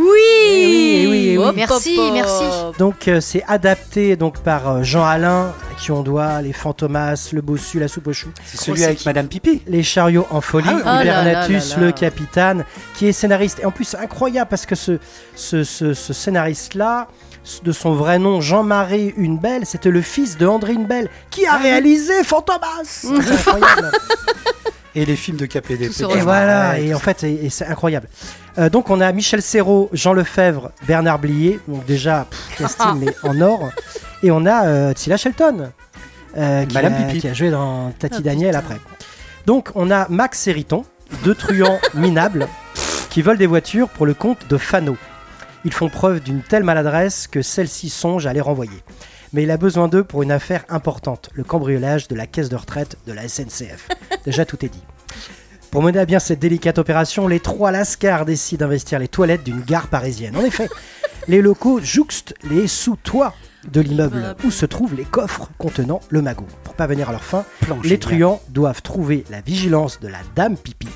eh oui, eh oui. Oh, Merci, merci. Donc euh, c'est adapté donc par euh, Jean Alain, à qui on doit les Fantomas, le Bossu, la soupe aux choux, C'est celui avec Madame Pipi. les chariots en folie, Ah oui. Oh Hibernatus, le capitaine, qui est scénariste. Et en plus c'est incroyable parce que ce, ce, ce, ce scénariste-là, de son vrai nom Jean-Marie Hunebelle, c'était le fils de André Hunebelle, qui a réalisé Fantomas. C'est incroyable. Et les films de KPD. Et voilà, Ouais, et en fait, et, et c'est incroyable. Euh, donc on a Michel Serrault, Jean Lefebvre, Bernard Blier, donc déjà pff, casting mais en or, et on a euh, Tila Shelton, euh, qui, Madame a, Pipi. qui a joué dans Tati Ah, Daniel putain. après. Donc on a Max et Riton, deux truands minables, qui volent des voitures pour le compte de Fano. Ils font preuve d'une telle maladresse que celle-ci songe à les renvoyer. Mais il a besoin d'eux pour une affaire importante, le cambriolage de la caisse de retraite de la SNCF. Déjà tout est dit. Pour mener à bien cette délicate opération, les trois lascars décident d'investir les toilettes d'une gare parisienne. En effet, les locaux jouxtent les sous-toits de l'immeuble où se trouvent les coffres contenant le magot. Pour pas venir à leur fin, les truands doivent trouver la vigilance de la dame pipi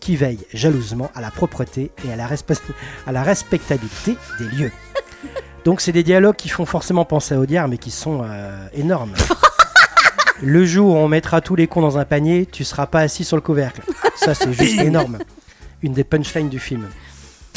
qui veille jalousement à la propreté et à la, respe- à la respectabilité des lieux. Donc c'est des dialogues qui font forcément penser à Audiard mais qui sont euh, énormes. Le jour où on mettra tous les cons dans un panier, tu seras pas assis sur le couvercle. Ça c'est juste énorme. Une des punchlines du film.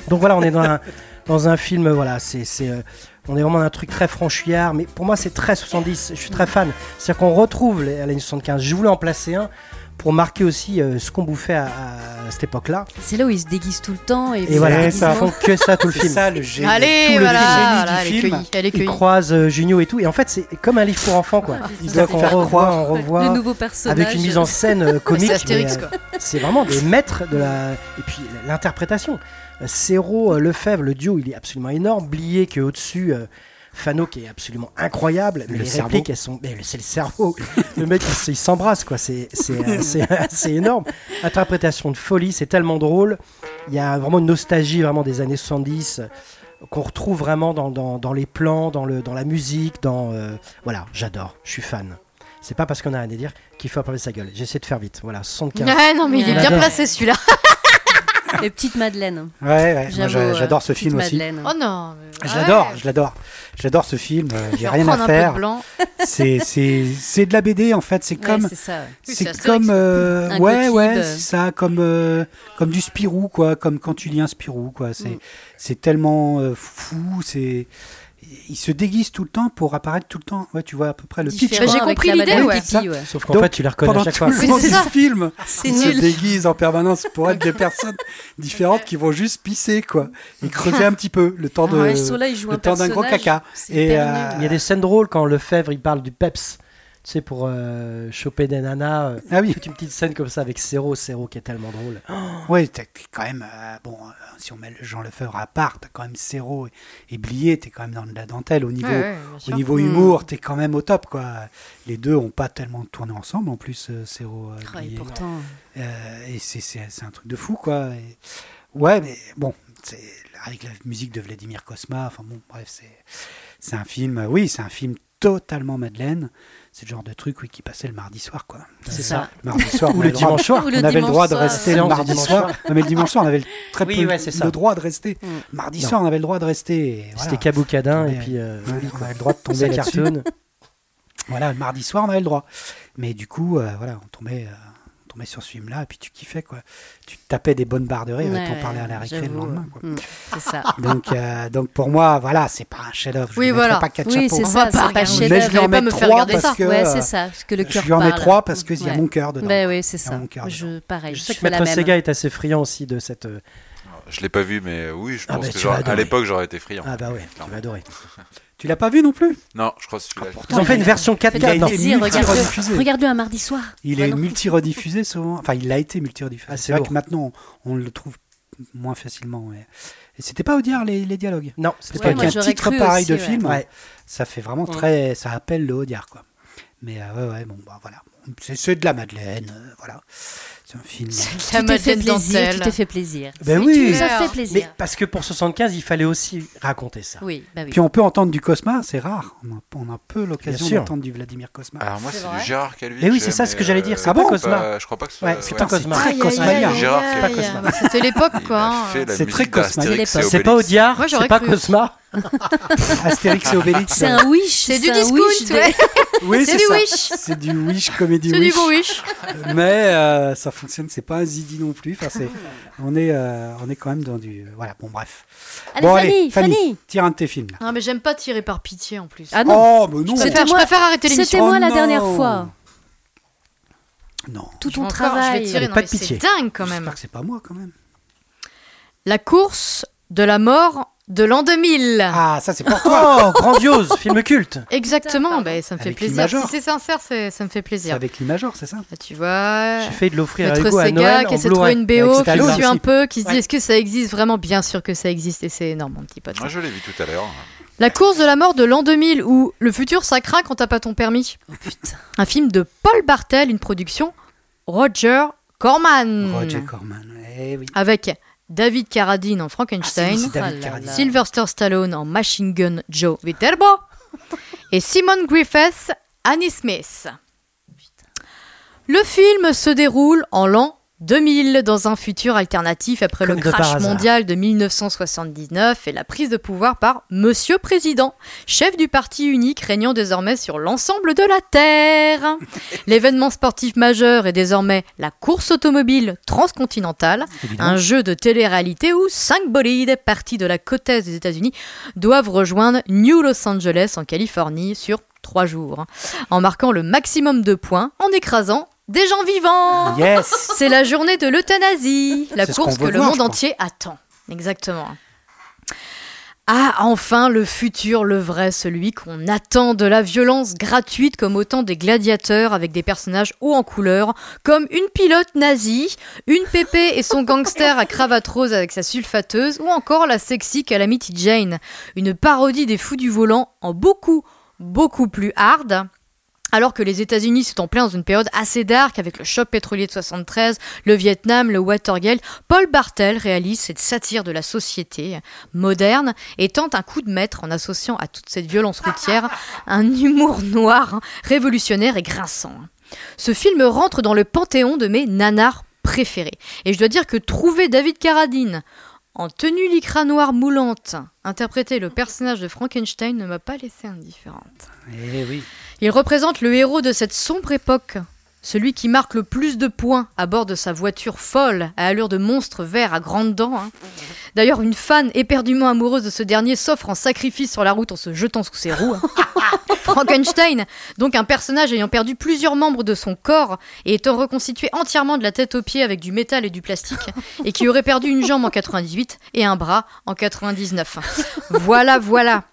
Donc voilà, on est dans un, dans un film, voilà, c'est, euh, on est vraiment dans un truc très franchouillard, mais pour moi c'est très 70, je suis très fan. C'est-à-dire qu'on retrouve les, l'année 75. Je voulais en placer un pour marquer aussi euh, ce qu'on bouffait à, à cette époque-là. C'est là où ils se déguisent tout le temps. Et, Et voilà, le ils font que ça tout le C'est film. ça le génie. Allez, tout le voilà, génie voilà, du film. Ils croisent euh, Junio et tout. Et en fait, c'est comme un livre pour enfants, quoi. Ils C'est-à-dire doivent qu'on faire revoit, croire. on revoit. Le nouveau personnage. avec une mise en scène euh, comique. C'est Astérix, mais, quoi. C'est vraiment des maîtres de la. Et puis l'interprétation. Serrault, Lefebvre, le duo, il est absolument énorme. Blier qui est au-dessus. Fano qui est absolument incroyable. Le les cerveau. répliques, elles sont. mais c'est le cerveau. le mec, il, s'embrasse, quoi. C'est c'est, euh, c'est- c'est énorme. Interprétation de folie, c'est tellement drôle. Il y a vraiment une nostalgie vraiment des années 70 euh, qu'on retrouve vraiment dans, dans, dans les plans, dans, le, dans la musique, dans. euh, voilà, j'adore. Je suis fan. C'est pas parce qu'on a rien à dire qu'il faut appeler sa gueule. J'essaie de faire vite. Voilà, 75. Ouais, non, mais il est bien placé celui-là. Les petites Madeleines. Ouais, ouais. Euh, j'adore ce petite film aussi. Madeleine. Oh non. mais- Je ouais. l'adore, je l'adore. J'adore ce film. euh, J'ai rien à faire. C'est c'est c'est de la BD en fait. C'est comme c'est comme euh, ouais ouais c'est ça comme euh, comme du Spirou quoi comme quand tu lis un Spirou quoi c'est Mm. c'est tellement euh, fou c'est il se déguise tout le temps pour apparaître tout le temps ouais tu vois à peu près le pitch j'ai compris la l'idée, ouais. Ouais. Sauf qu'en fait, tu les reconnais à pendant chaque tout fois. le c'est du ça. film ils se déguisent en permanence pour être des personnes différentes qui vont juste pisser quoi et creuser un petit peu le temps de Ah ouais, là, joue le temps d'un gros caca. Et, euh. Il y a des scènes drôles quand Lefebvre il parle du peps. Tu sais, pour euh, choper des nanas. euh, ah oui toute une petite scène comme ça avec Cero, Cero qui est tellement drôle. Ouais, t'es quand même. euh, bon, euh, si on met le Jean Lefebvre à part, t'as quand même Serrault et, et Blier, t'es quand même dans de la dentelle. Au niveau, Ouais, ouais, bien au sûr. niveau Mm. humour, t'es quand même au top, quoi. Les deux ont pas tellement tourné ensemble, en plus, euh, Serrault. euh, Ah, et Blier. pourtant, Euh, et c'est- c'est c'est un truc de fou, quoi. Et- ouais, mais bon, c'est avec la musique de Vladimir Kosma, enfin bon, bref, c'est c'est un film, euh, oui, c'est un film totalement Madeleine. C'est le genre de truc oui, qui passait le mardi soir, quoi. C'est ça. Le mardi soir, Ou le dimanche soir. On avait le droit de rester le mardi dimanche soir. Non, mais le dimanche soir, on avait le- très Oui, peu ouais, c'est ça. le droit de rester. Mm. Mardi soir, on avait le droit de rester. C'était Caboucadin et puis euh, on avait le droit de tomber là-dessus. cartoon. Voilà, le mardi soir, on avait le droit. Mais du coup, euh, voilà, on tombait, on tombait sur ce film-là, et puis tu kiffais, quoi. Tu te tapais des bonnes barres de rire, et t'en parlais à la récré le lendemain, quoi. mm, C'est ça. Donc, euh, donc pour moi, voilà, c'est pas un chef-d'œuvre. Je Oui, voilà. pas quatre Oui, chapeaux. ça, pas pas chef Mais je lui en mets me faire trois parce ça. que Ouais, c'est ça, parce que le je cœur lui en mets trois parce qu'il y a mon cœur dedans. Ben oui, c'est ça. mon cœur Je, pareil, Je je, sais que Maître. Sega est assez friand aussi de cette. euh, Je l'ai pas vu, mais oui, je Ah pense bah, que à l'époque j'aurais été friand. Ah bah ouais, tu vas adorer. Tu l'as pas vu non plus? Non, je crois que celui-là. Ils ont fait une version 4K. Il a non. été Plaisir, regarde-le. Regarde-le un mardi soir. Il Ouais, est multi-rediffusé souvent. Enfin, il a été multi-rediffusé. Ah, c'est c'est vrai lourd. que maintenant, on, on le trouve moins facilement. ouais. Et c'était pas Audiard les, les dialogues? Non, c'était Ouais, pas un titre pareil aussi, de ouais. film, Ouais. ça fait vraiment Ouais. très. Ça appelle le Audiard, quoi. Mais euh, ouais, ouais, bon, bah voilà. C'est c'est de la Madeleine, euh, voilà. C'est un film. La Tu t'es fait plaisir, tu t'es fait plaisir. Ben Tu oui. nous as fait Mais plaisir. parce que pour 75, il fallait aussi raconter ça. Oui, bah oui. Puis on peut entendre du Cosma, c'est rare. On a, on a peu l'occasion d'entendre du Vladimir Cosma. Alors moi C'est du Gérard Calvi. Mais oui, c'est ça ce que j'allais dire, euh, c'est pas Cosma. Je crois pas que ce soit. Ouais, c'est c'est Cosma. très Aïe, aïe, cosmalien. aïe, Gérard aïe, qui a- aïe, Cosma. bah, C'était l'époque, quoi. C'est très Cosma. C'est pas. Audiard, c'est pas Cosma. Astérix et Obélix. C'est un wish. C'est du un discount, wish de- ouais. Oui, C'est du ça. Wish. C'est du Wish, comédie C'est du Wish. bon wish. Mais euh, ça fonctionne, c'est pas un Zidi non plus. Enfin, c'est, on, est, euh, on est quand même dans du. Voilà, bon, bref. Allez, Bon, Fanny, Fanny. Tire un de tes films là. Non, mais j'aime pas tirer par pitié en plus. Ah non, Oh, mais non je, C'était préfère, je moi- préfère arrêter c'était moi Oh la non. dernière fois. Non. Tout Je ton Je travail. c'est dingue quand même. J'espère que c'est pas moi quand même. La course de la mort de l'an 2000. Ah, ça c'est pour toi. Oh, grandiose, film culte. Exactement, bah, ça me fait Avec plaisir. Si c'est sincère, c'est- ça me fait C'est plaisir. avec l'imageur, c'est ça Là, tu vois, J'ai faillet de l'offrir à Hugo à Noël qui essaie de trouver une BO, qui suit un aussi. peu, qui se dit Ouais. est-ce que ça existe vraiment? Bien sûr que ça existe et c'est énorme, mon petit pote. Moi je l'ai vu tout à l'heure. La course de la mort de l'an 2000 où le futur ça craint quand t'as pas ton permis. Oh putain. Un film de Paul Bartel, une production Roger Corman. Roger Corman. Eh oui. Avec David Carradine en Frankenstein, Ah, David Carradine. Sylvester Stallone en Machine Gun Joe Viterbo et Simon Griffiths, Annie Smith. Le film se déroule en l'an 2000, dans un futur alternatif après Comme le crash mondial de 1979 et la prise de pouvoir par Monsieur Président, chef du parti unique régnant désormais sur l'ensemble de la Terre. L'événement sportif majeur est désormais la course automobile transcontinentale, un jeu de télé-réalité où cinq bolides partis de la côte est des États-Unis doivent rejoindre New Los Angeles en Californie sur trois jours, en marquant le maximum de points en écrasant des gens vivants. Yes C'est la journée de l'euthanasie, la course que le voir, monde entier attend. Exactement. Ah, enfin le futur, le vrai, celui qu'on attend de la violence gratuite comme autant des gladiateurs avec des personnages hauts en couleur, comme une pilote nazie, une pépé et son gangster à cravate rose avec sa sulfateuse, ou encore la sexy Calamity Jane, une parodie des fous du volant en beaucoup, beaucoup plus hard. Alors que les États-Unis sont en plein dans une période assez dark avec le choc pétrolier de 73, le Vietnam, le Watergate, Paul Bartel réalise cette satire de la société moderne et tente un coup de maître en associant à toute cette violence routière un humour noir, révolutionnaire et grinçant. Ce film rentre dans le panthéon de mes nanars préférés. Et je dois dire que trouver David Carradine en tenue lycra noire moulante interpréter le personnage de Frankenstein ne m'a pas laissé indifférente. Eh oui. Il représente le héros de cette sombre époque, celui qui marque le plus de points à bord de sa voiture folle à allure de monstre vert à grandes dents. hein. D'ailleurs, une fan éperdument amoureuse de ce dernier s'offre en sacrifice sur la route en se jetant sous ses roues. hein. Frankenstein, donc un personnage ayant perdu plusieurs membres de son corps et étant reconstitué entièrement de la tête aux pieds avec du métal et du plastique, et qui aurait perdu une jambe en 98 et un bras en 99. Voilà, voilà.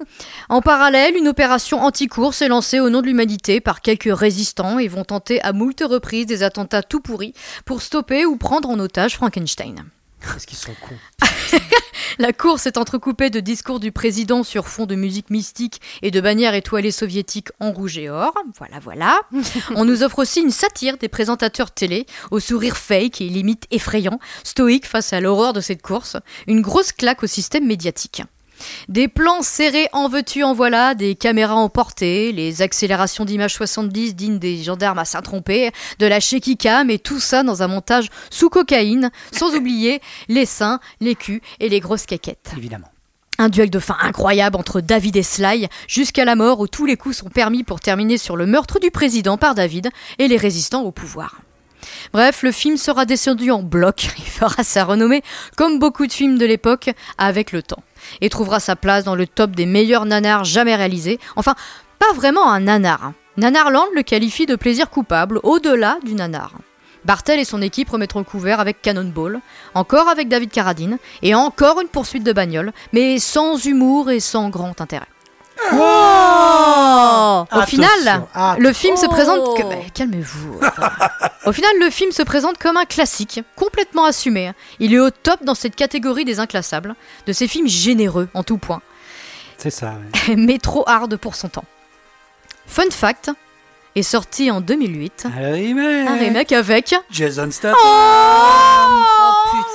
En parallèle, une opération anti-course est lancée au nom de l'humanité par quelques résistants et vont tenter à moult reprises des attentats tout pourris pour stopper ou prendre en otage Frankenstein. Qu'est-ce qu'ils sont cons? La course est entrecoupée de discours du président sur fond de musique mystique et de bannières étoilées soviétiques en rouge et or. Voilà, voilà. On nous offre aussi une satire des présentateurs télé, au sourire fake et limite effrayant, stoïque face à l'horreur de cette course. Une grosse claque au système médiatique. Des plans serrés en veux-tu en voilà, des caméras emportées, les accélérations d'images 70 dignes des gendarmes à Saint-Trompé, de la shaky cam et tout ça dans un montage sous cocaïne, sans oublier les seins, les culs et les grosses caquettes. Évidemment. Un duel de fin incroyable entre David et Sly, jusqu'à la mort où tous les coups sont permis pour terminer sur le meurtre du président par David et les résistants au pouvoir. Bref, le film sera descendu en bloc, il fera sa renommée, comme beaucoup de films de l'époque, avec le temps, et trouvera sa place dans le top des meilleurs nanars jamais réalisés. Enfin, pas vraiment un nanar. hein. Nanarland le qualifie de plaisir coupable, au-delà du nanar. Bartel et son équipe remettront le couvert avec Cannonball, encore avec David Carradine, et encore une poursuite de bagnole, mais sans humour et sans grand intérêt. Au Attention, final, attention. le film se Oh. présente. que- bah, Calmez-vous. enfin. Au final, le film se présente comme un classique, complètement assumé. Il est au top dans cette catégorie des inclassables, de ces films généreux en tout point, C'est ça. ouais. mais trop hard pour son temps. Fun fact est sorti en 2008, Un remake. un remake avec. Jason Statham. Oh,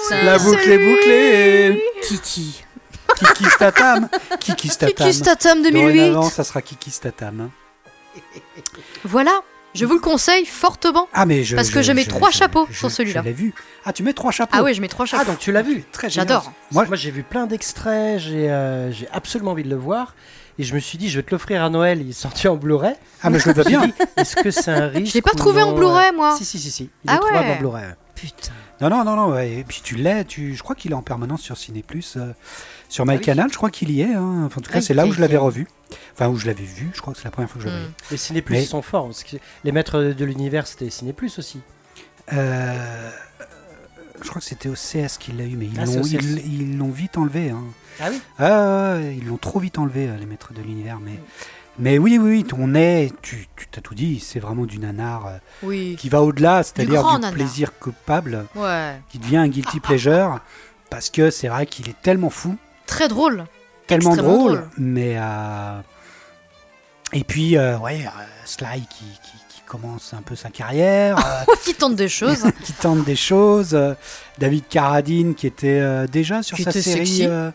putain. La boucle est bouclée. Kiki. Kiki Statham. Kiki Statham. Kiki Statham 2008. Dorénavant, ça sera Kiki Statham. hein. Voilà, je vous le conseille fortement. Ah mais je, Parce que je mets trois chapeaux sur celui-là. Je l'ai vu. Ah tu mets trois chapeaux. Ah ouais, je mets trois chapeaux. Ah, donc tu l'as vu Très génial. J'adore. Moi, Moi, j'ai vu plein d'extraits, j'ai euh, j'ai absolument envie de le voir. Et je me suis dit, je vais te l'offrir à Noël, il est sorti en Blu-ray. ah mais je le veux Je me bien. Est-ce que c'est un risque l'ai pas ou trouvé en Blu-ray, euh, moi. Si, si, si, si. Il Ah est trouvable ouais. en Blu-ray. Putain. Non non non non. Et puis tu l'as. Tu, je crois qu'il est en permanence sur Ciné Plus, sur Ah oui. MyCanal. Je crois qu'il y est. hein. Enfin, en tout cas, Ah, c'est là où je l'avais revu. Enfin où je l'avais vu. Je crois que c'est la première fois que je l'avais. Hmm. Les Ciné Plus Mais- ils sont forts. Parce que les maîtres de l'univers, c'était Ciné Plus aussi. Euh, je crois que c'était au CS qu'il l'a eu, mais ils Ah, l'ont ils- ils vite enlevé. hein. Ah oui ils l'ont trop vite enlevé, euh, les maîtres de l'univers. Mais, mais oui, oui, oui, on est, tu, t'as tout dit, c'est vraiment du nanar euh, Oui. qui va au-delà, c'est-à-dire du, plaisir coupable, Ouais. qui devient un guilty pleasure, parce que c'est vrai qu'il est tellement fou, Très drôle. tellement drôle, drôle. mais. euh, Et puis, euh, ouais, euh, Sly qui, qui, qui commence un peu sa carrière. euh, qui tente des choses. qui tente des choses. euh, David Carradine qui était euh, déjà sur Qui sa était série. sexy. euh,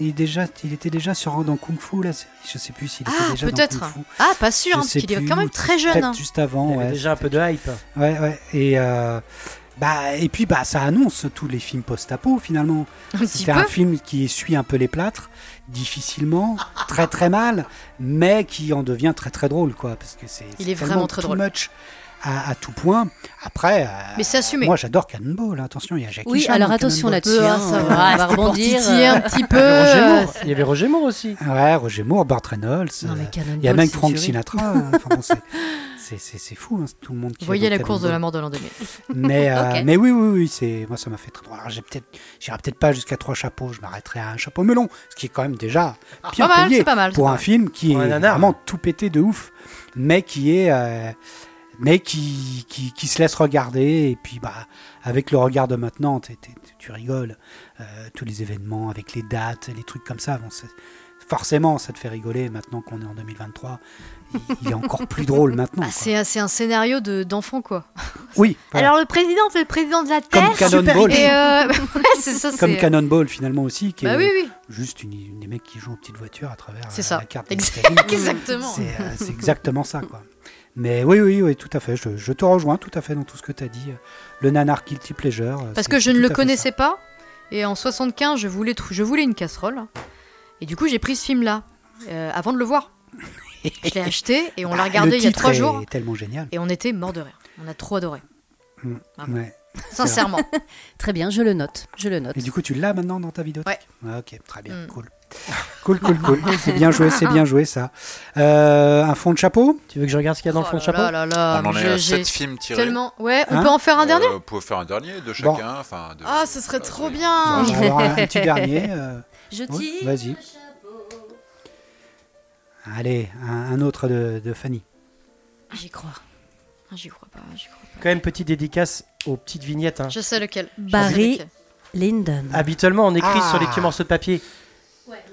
il, déjà, il était déjà sur dans Kung Fu la série. Je sais plus s'il était Ah, déjà dans peut-être. Kung Fu. Ah, pas sûr, hein, parce qu'il est quand même très jeune. Hein. juste Il y avant. avait Ouais, déjà un peu de hype. ouais, ouais. Et euh, Bah, et puis bah, ça annonce tous les films post-apo finalement. Un petit C'est un film qui suit un peu les plâtres, difficilement, très très mal, mais qui en devient très très drôle quoi, parce que c'est Il est tellement vraiment très too drôle. much à, à tout point. Après, euh, Mais c'est assumé. moi j'adore Cannonball, hein. attention, il y a Jackie Oui, Chan alors attention là-dessus. Ah, hein, ça euh, va. pour rebondir. un euh, petit peu. Euh. Il y avait Roger Moore aussi. Ouais, Roger Moore, Burt Reynolds. Non, mais euh, Cannonball, il y a même Frank. Sinatra. hein. Enfin, bon, c'est- fou, hein, tout le monde qui Vous voyez la course de la mort de l'an 2000. Mais, euh, mais oui, oui, oui, c'est moi ça m'a fait très drôle. Alors peut-être, j'irai peut-être pas jusqu'à trois chapeaux, je m'arrêterai à un chapeau melon, ce qui est quand même déjà bien Pas mal, payé c'est pas mal. pour un mal. film qui est nanar. vraiment tout pété de ouf, mais qui est, euh, mais qui, qui, qui se laisse regarder et puis bah avec le regard de maintenant, tu rigoles, euh, tous les événements avec les dates, les trucs comme ça, bon, forcément ça te fait rigoler maintenant qu'on est en 2023. Il, est encore plus drôle maintenant. Ah, c'est c'est un scénario de- d'enfant quoi. Oui, voilà. Alors le président, c'est le président de la comme Terre. Cannonball. Et euh, ouais, c'est ça. Comme c'est- Cannonball finalement aussi, qui Bah est oui, oui. juste une, une des mecs qui jouent aux petites voitures à travers C'est euh, ça. la carte. Exactement. C'est euh, c'est exactement ça, quoi. Mais oui, oui, oui, tout à fait. Je, je te rejoins tout à fait dans tout ce que tu as dit. Le nanar guilty pleasure. euh, Parce que je ne le connaissais pas. Et en 75, je voulais, je voulais une casserole. Et du coup, j'ai pris ce film-là euh, avant de le voir. Je l'ai acheté et on l'a Ah, regardé il y a trois est jours. tellement génial. Et on était mort de rire. On a trop adoré. Mm, Ah bon. ouais. Sincèrement. Très bien, je le note. Je le note. Et du coup, tu l'as maintenant dans ta vidéothèque Ah, Ok, très bien, Mm. cool. Cool, cool, cool. c'est bien joué, c'est bien joué ça. Euh, un fond de chapeau? Tu veux que je regarde ce qu'il y a dans le fond de Oh chapeau? là là là, On en est à j'ai- 7 films tirés. tellement. Ouais, on Hein? peut en faire un dernier? Euh, Vous pouvez faire un dernier de Bon. chacun. Enfin, de- Ah, ce serait trop bien. On va avoir un petit dernier. euh, Je oui. Vas-y. Allez, un, un autre de, de Fanny. J'y crois. Ah, J'y crois pas, j'y crois pas. Quand même, petite dédicace aux petites vignettes. hein. Je sais lequel. Je sais Barry lequel. Lyndon. Habituellement, on écrit Ah. sur les petits morceaux de papier.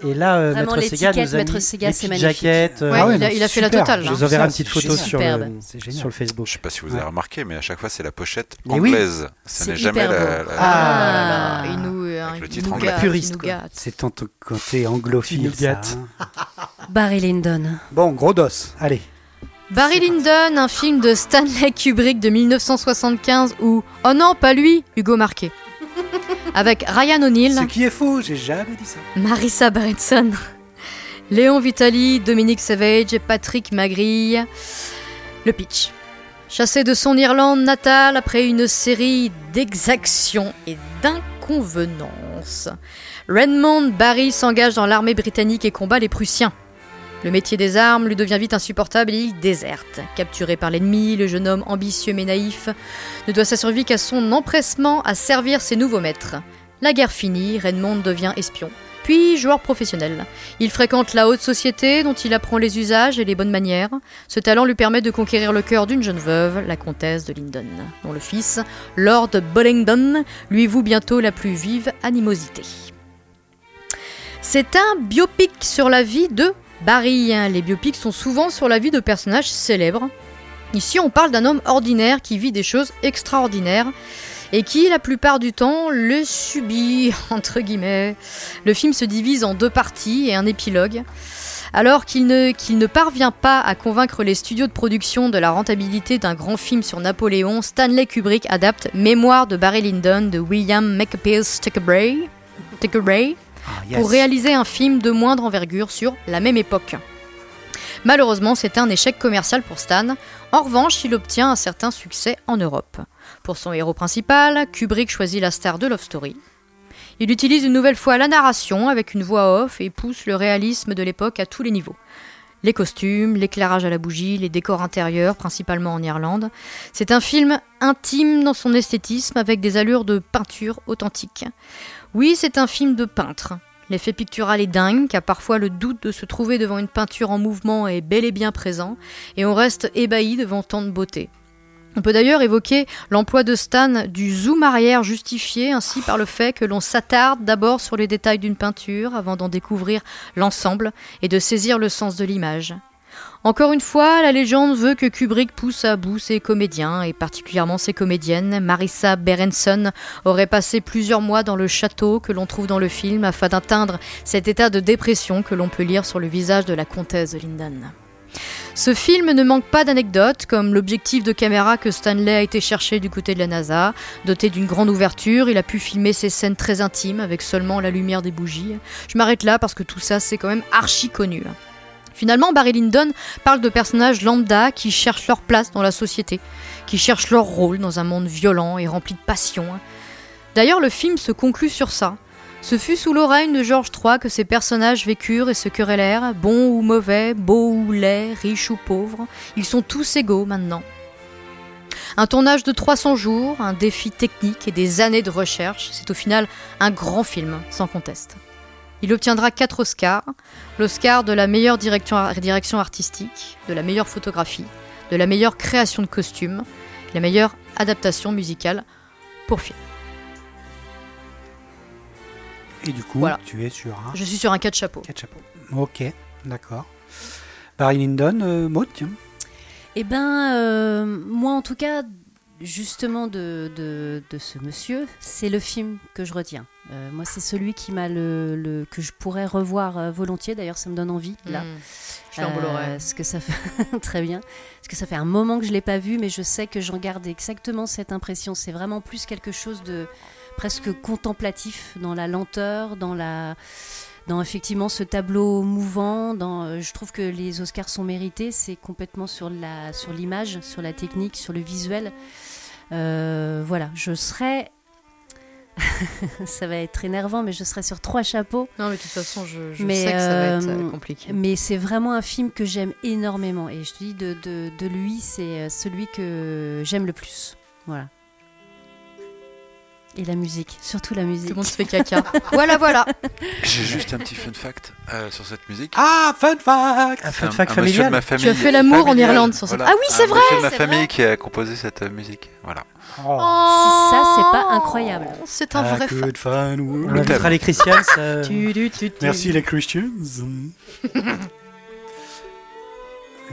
Et là, euh, Maître Sega nous a mis Maître Sega, c'est magnifique. jaquettes. euh, Ah il, a, non, il a fait la totale. Je là. vous enverrai Ça, une petite photo sur le, Facebook. Je sais pas si vous Ouais. avez remarqué, mais à chaque fois, c'est la pochette anglaise. Ce C'est n'est jamais la. Ah, Ah. il nous, Avec le il titre nous anglais. Puriste. C'est ton côté anglophile. Ça, hein. Barry Lyndon. Bon, gros dos. Allez. Barry Lyndon, un film de Stanley Kubrick de 1975 où, oh non, pas lui, Hugo Marquet. Avec Ryan O'Neill, Ce qui est faux, j'ai jamais dit ça. Marissa Berenson, Léon Vitali, Dominique Savage, Patrick Magrille. Le pitch. Chassé de son Irlande natale après une série d'exactions et d'inconvenances, Redmond Barry s'engage dans l'armée britannique et combat les Prussiens. Le métier des armes lui devient vite insupportable et il déserte. Capturé par l'ennemi, le jeune homme ambitieux mais naïf ne doit sa survie qu'à son empressement à servir ses nouveaux maîtres. La guerre finie, Redmond devient espion, puis joueur professionnel. Il fréquente la haute société dont il apprend les usages et les bonnes manières. Ce talent lui permet de conquérir le cœur d'une jeune veuve, la comtesse de Lyndon, dont le fils, Lord Bollingdon, lui voue bientôt la plus vive animosité. C'est un biopic sur la vie de Barry. Les biopics sont souvent sur la vie de personnages célèbres. Ici, on parle d'un homme ordinaire qui vit des choses extraordinaires et qui, la plupart du temps, le subit, entre guillemets. Le film se divise en deux parties et un épilogue. Alors qu'il ne, parvient pas à convaincre les studios de production de la rentabilité d'un grand film sur Napoléon, Stanley Kubrick adapte Mémoire de Barry Lyndon de William Makepeace Thackeray Ah, pour réaliser un film de moindre envergure sur la même époque. Malheureusement, c'est un échec commercial pour Stan. En revanche, il obtient un certain succès en Europe. Pour son héros principal, Kubrick choisit la star de Love Story. Il utilise une nouvelle fois la narration avec une voix off et pousse le réalisme de l'époque à tous les niveaux. Les costumes, l'éclairage à la bougie, les décors intérieurs, principalement en Irlande. C'est un film intime dans son esthétisme avec des allures de peinture authentique. Oui, c'est un film de peintre. L'effet pictural est dingue, car parfois le doute de se trouver devant une peinture en mouvement est bel et bien présent, et on reste ébahi devant tant de beauté. On peut d'ailleurs évoquer l'emploi de Stan du zoom arrière justifié ainsi par le fait que l'on s'attarde d'abord sur les détails d'une peinture avant d'en découvrir l'ensemble et de saisir le sens de l'image. Encore une fois, la légende veut que Kubrick pousse à bout ses comédiens, et particulièrement ses comédiennes. Marissa Berenson aurait passé plusieurs mois dans le château que l'on trouve dans le film afin d'atteindre cet état de dépression que l'on peut lire sur le visage de la comtesse de Lyndon. Ce film ne manque pas d'anecdotes, comme l'objectif de caméra que Stanley a été chercher du côté de la NASA. Doté d'une grande ouverture, il a pu filmer ses scènes très intimes avec seulement la lumière des bougies. Je m'arrête là parce que tout ça, c'est quand même archi connu. Finalement, Barry Lyndon parle de personnages lambda qui cherchent leur place dans la société, qui cherchent leur rôle dans un monde violent et rempli de passion. D'ailleurs, le film se conclut sur ça. Ce fut sous l'oreille de George III que ces personnages vécurent et se querellèrent, bons ou mauvais, beaux ou laids, riches ou pauvres. Ils sont tous égaux maintenant. Un tournage de 300 jours, un défi technique et des années de recherche, c'est au final un grand film, sans conteste. Il obtiendra 4 Oscars, l'Oscar de la meilleure direction, direction artistique, de la meilleure photographie, de la meilleure création de costumes, la meilleure adaptation musicale pour film. Et du coup, Voilà. tu es sur un Je suis sur un 4 chapeaux. 4 chapeaux. Ok, d'accord. Barry Lyndon, euh, Maud, tiens. Eh ben, euh, moi en tout cas, justement de, de, de ce monsieur, c'est le film que je retiens. Euh, moi, c'est celui qui m'a le, le- que je pourrais revoir euh, volontiers. D'ailleurs, ça me donne envie là. Hmm. Je. Euh, ce que ça fait très bien. Parce que ça fait un moment que je l'ai pas vu, mais je sais que j'en garde exactement cette impression. C'est vraiment plus quelque chose de presque contemplatif dans la lenteur, dans la dans effectivement ce tableau mouvant. Dans, euh, je trouve que les Oscars sont mérités. C'est complètement sur la sur l'image, sur la technique, sur le visuel. Euh, voilà, je serais. ça va être énervant, mais je serais sur trois chapeaux. Non, mais de toute façon, je, je Mais, sais que ça va être euh, compliqué. Mais c'est vraiment un film que j'aime énormément. Et je te dis, de, de, de lui, c'est celui que j'aime le plus. Voilà. Et la musique, surtout la Tout musique. le monde se fait caca. voilà, voilà. J'ai juste un petit fun fact euh, sur cette musique. Ah, fun fact Un fun Un- fact un de familial. ma famille. Tu as fait l'amour en Irlande sur cette- voilà. Ah oui, c'est vrai, de ma c'est famille vrai. qui a composé cette euh, musique. Voilà. Oh. Oh, ça, c'est pas incroyable. C'est un Ah, vrai good fan. fun On invitera les Christians. euh. Merci les Christians.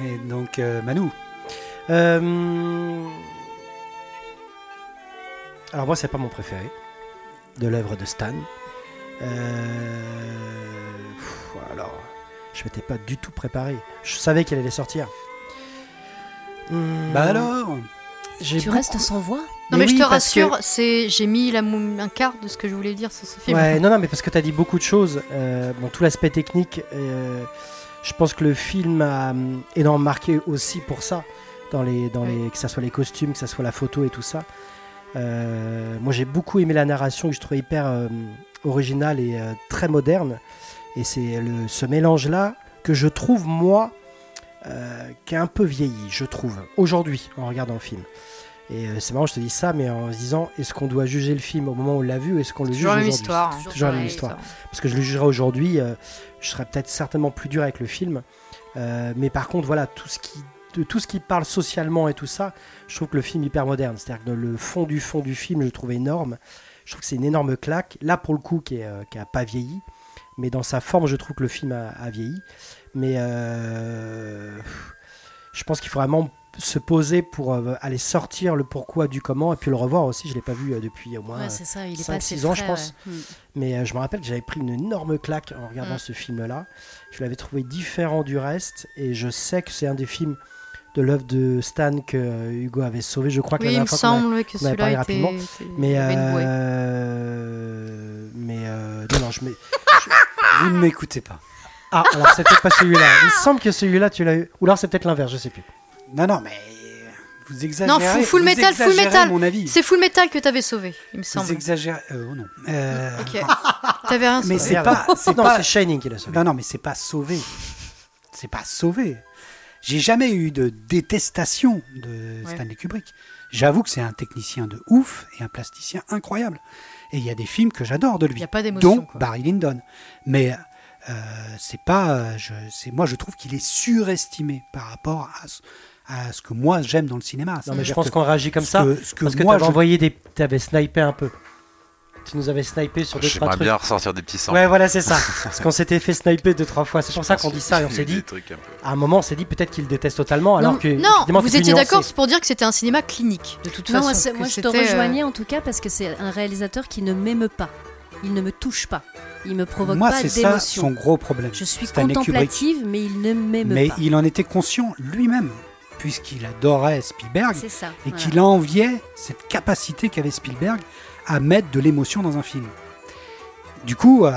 Et donc, euh, Manu. Euh, Alors moi, c'est pas mon préféré de l'œuvre de Stan. Euh, pff, Alors, je m'étais pas du tout préparé. Je savais qu'elle allait sortir. Hmm, Bah alors Tu beaucoup- restes sans voix? Non, Mais mais, je te que- rassure, c'est j'ai mis la mou- un quart de ce que je voulais dire sur ce film. Ouais, non, non, mais parce que tu as dit beaucoup de choses. Euh, bon, tout l'aspect technique, euh, je pense que le film a énormément marqué aussi pour ça, dans les, dans les, que ce soit les costumes, que ce soit la photo et tout ça. Euh, moi, j'ai beaucoup aimé la narration que je trouvais hyper euh, originale et euh, très moderne. Et c'est ce mélange-là que je trouve, moi, qui est un peu vieilli, je trouve, aujourd'hui, en regardant le film. Et c'est marrant, je te dis ça, mais en se disant, est-ce qu'on doit juger le film au moment où on l'a vu est-ce qu'on le juge Toujours aujourd'hui histoire. hein. Toujours Toujours la même histoire. parce que je le jugerai aujourd'hui, euh, je serais peut-être certainement plus dur avec le film. Euh, mais par contre, voilà, tout ce qui de tout ce qui parle socialement et tout ça, je trouve que le film est hyper moderne. C'est-à-dire que le fond du fond du film, je le trouve énorme. Je trouve que c'est une énorme claque. Là, pour le coup, qui, est, euh, pas vieilli, mais dans sa forme, je trouve que le film a, a vieilli. Mais euh, je pense qu'il faut vraiment se poser pour euh, aller sortir le pourquoi du comment et puis le revoir aussi. Je l'ai pas vu euh, depuis au moins. Ouais, c'est ça, il est cinq, pas assez six ans, je pense. ouais. Hmm. Mais euh, je me rappelle que j'avais pris une énorme claque en regardant Mm. ce film-là. Je l'avais trouvé différent du reste et je sais que c'est un des films de l'œuvre de Stan que euh, Hugo avait sauvé. Je crois que Oui, la il me dernière fois qu'on a- avait parlé était. rapidement. était- Mais euh... mais euh, non non je mets. Vous ne m'écoutez pas. Ah alors c'est peut-être pas celui-là. Il me semble que celui-là tu l'as eu. Ou alors c'est peut-être l'inverse, je sais plus. Non, non, mais vous exagérez. Non, Full vous Metal, Full Metal. mon avis. C'est Full Metal que t'avais sauvé, il me Vous semble. exagérez. Euh, oh non. Euh, Ok. T'avais rien Mais sauvé. c'est pas, c'est pas, c'est Shining qui l'a sauvé. non, non, mais c'est pas sauvé. C'est pas sauvé. J'ai jamais eu de détestation de Ouais. Stanley Kubrick. J'avoue que c'est un technicien de ouf et un plasticien incroyable. Et il y a des films que j'adore de Il lui, n'y a pas d'émotion. dont quoi. Barry Lyndon. Mais euh, c'est pas, euh, je, c'est moi je trouve qu'il est surestimé par rapport à, ce- à ce que moi j'aime dans le cinéma. Non mais je pense que qu'on réagit comme ce ça que- ce que parce que moi t'avais je envoyé des, t'avais snipé un peu. Tu nous avais snipé sur deux trois J'aimerais trucs. bien ressortir des petits sangs. Ouais, voilà, c'est ça. Parce qu'on s'était fait sniper deux, trois fois. C'est pour ça qu'on dit ça et on s'est dit, à un moment, on s'est dit peut-être qu'il déteste totalement, alors Non, que. Non, effectivement, vous étiez d'accord pour dire que c'était un cinéma clinique, de toute Non, façon. moi, moi, je te euh, rejoignais en tout cas parce que c'est un réalisateur qui ne m'aime pas. il ne me touche pas. Il me provoque Moi, pas c'est ça d'émotion. son gros problème. Je suis contemplative, mais il ne m'aime Mais pas. il en était conscient lui-même, puisqu'il adorait Spielberg C'est ça. et voilà. qu'il enviait cette capacité qu'avait Spielberg à mettre de l'émotion dans un film. Du coup, euh,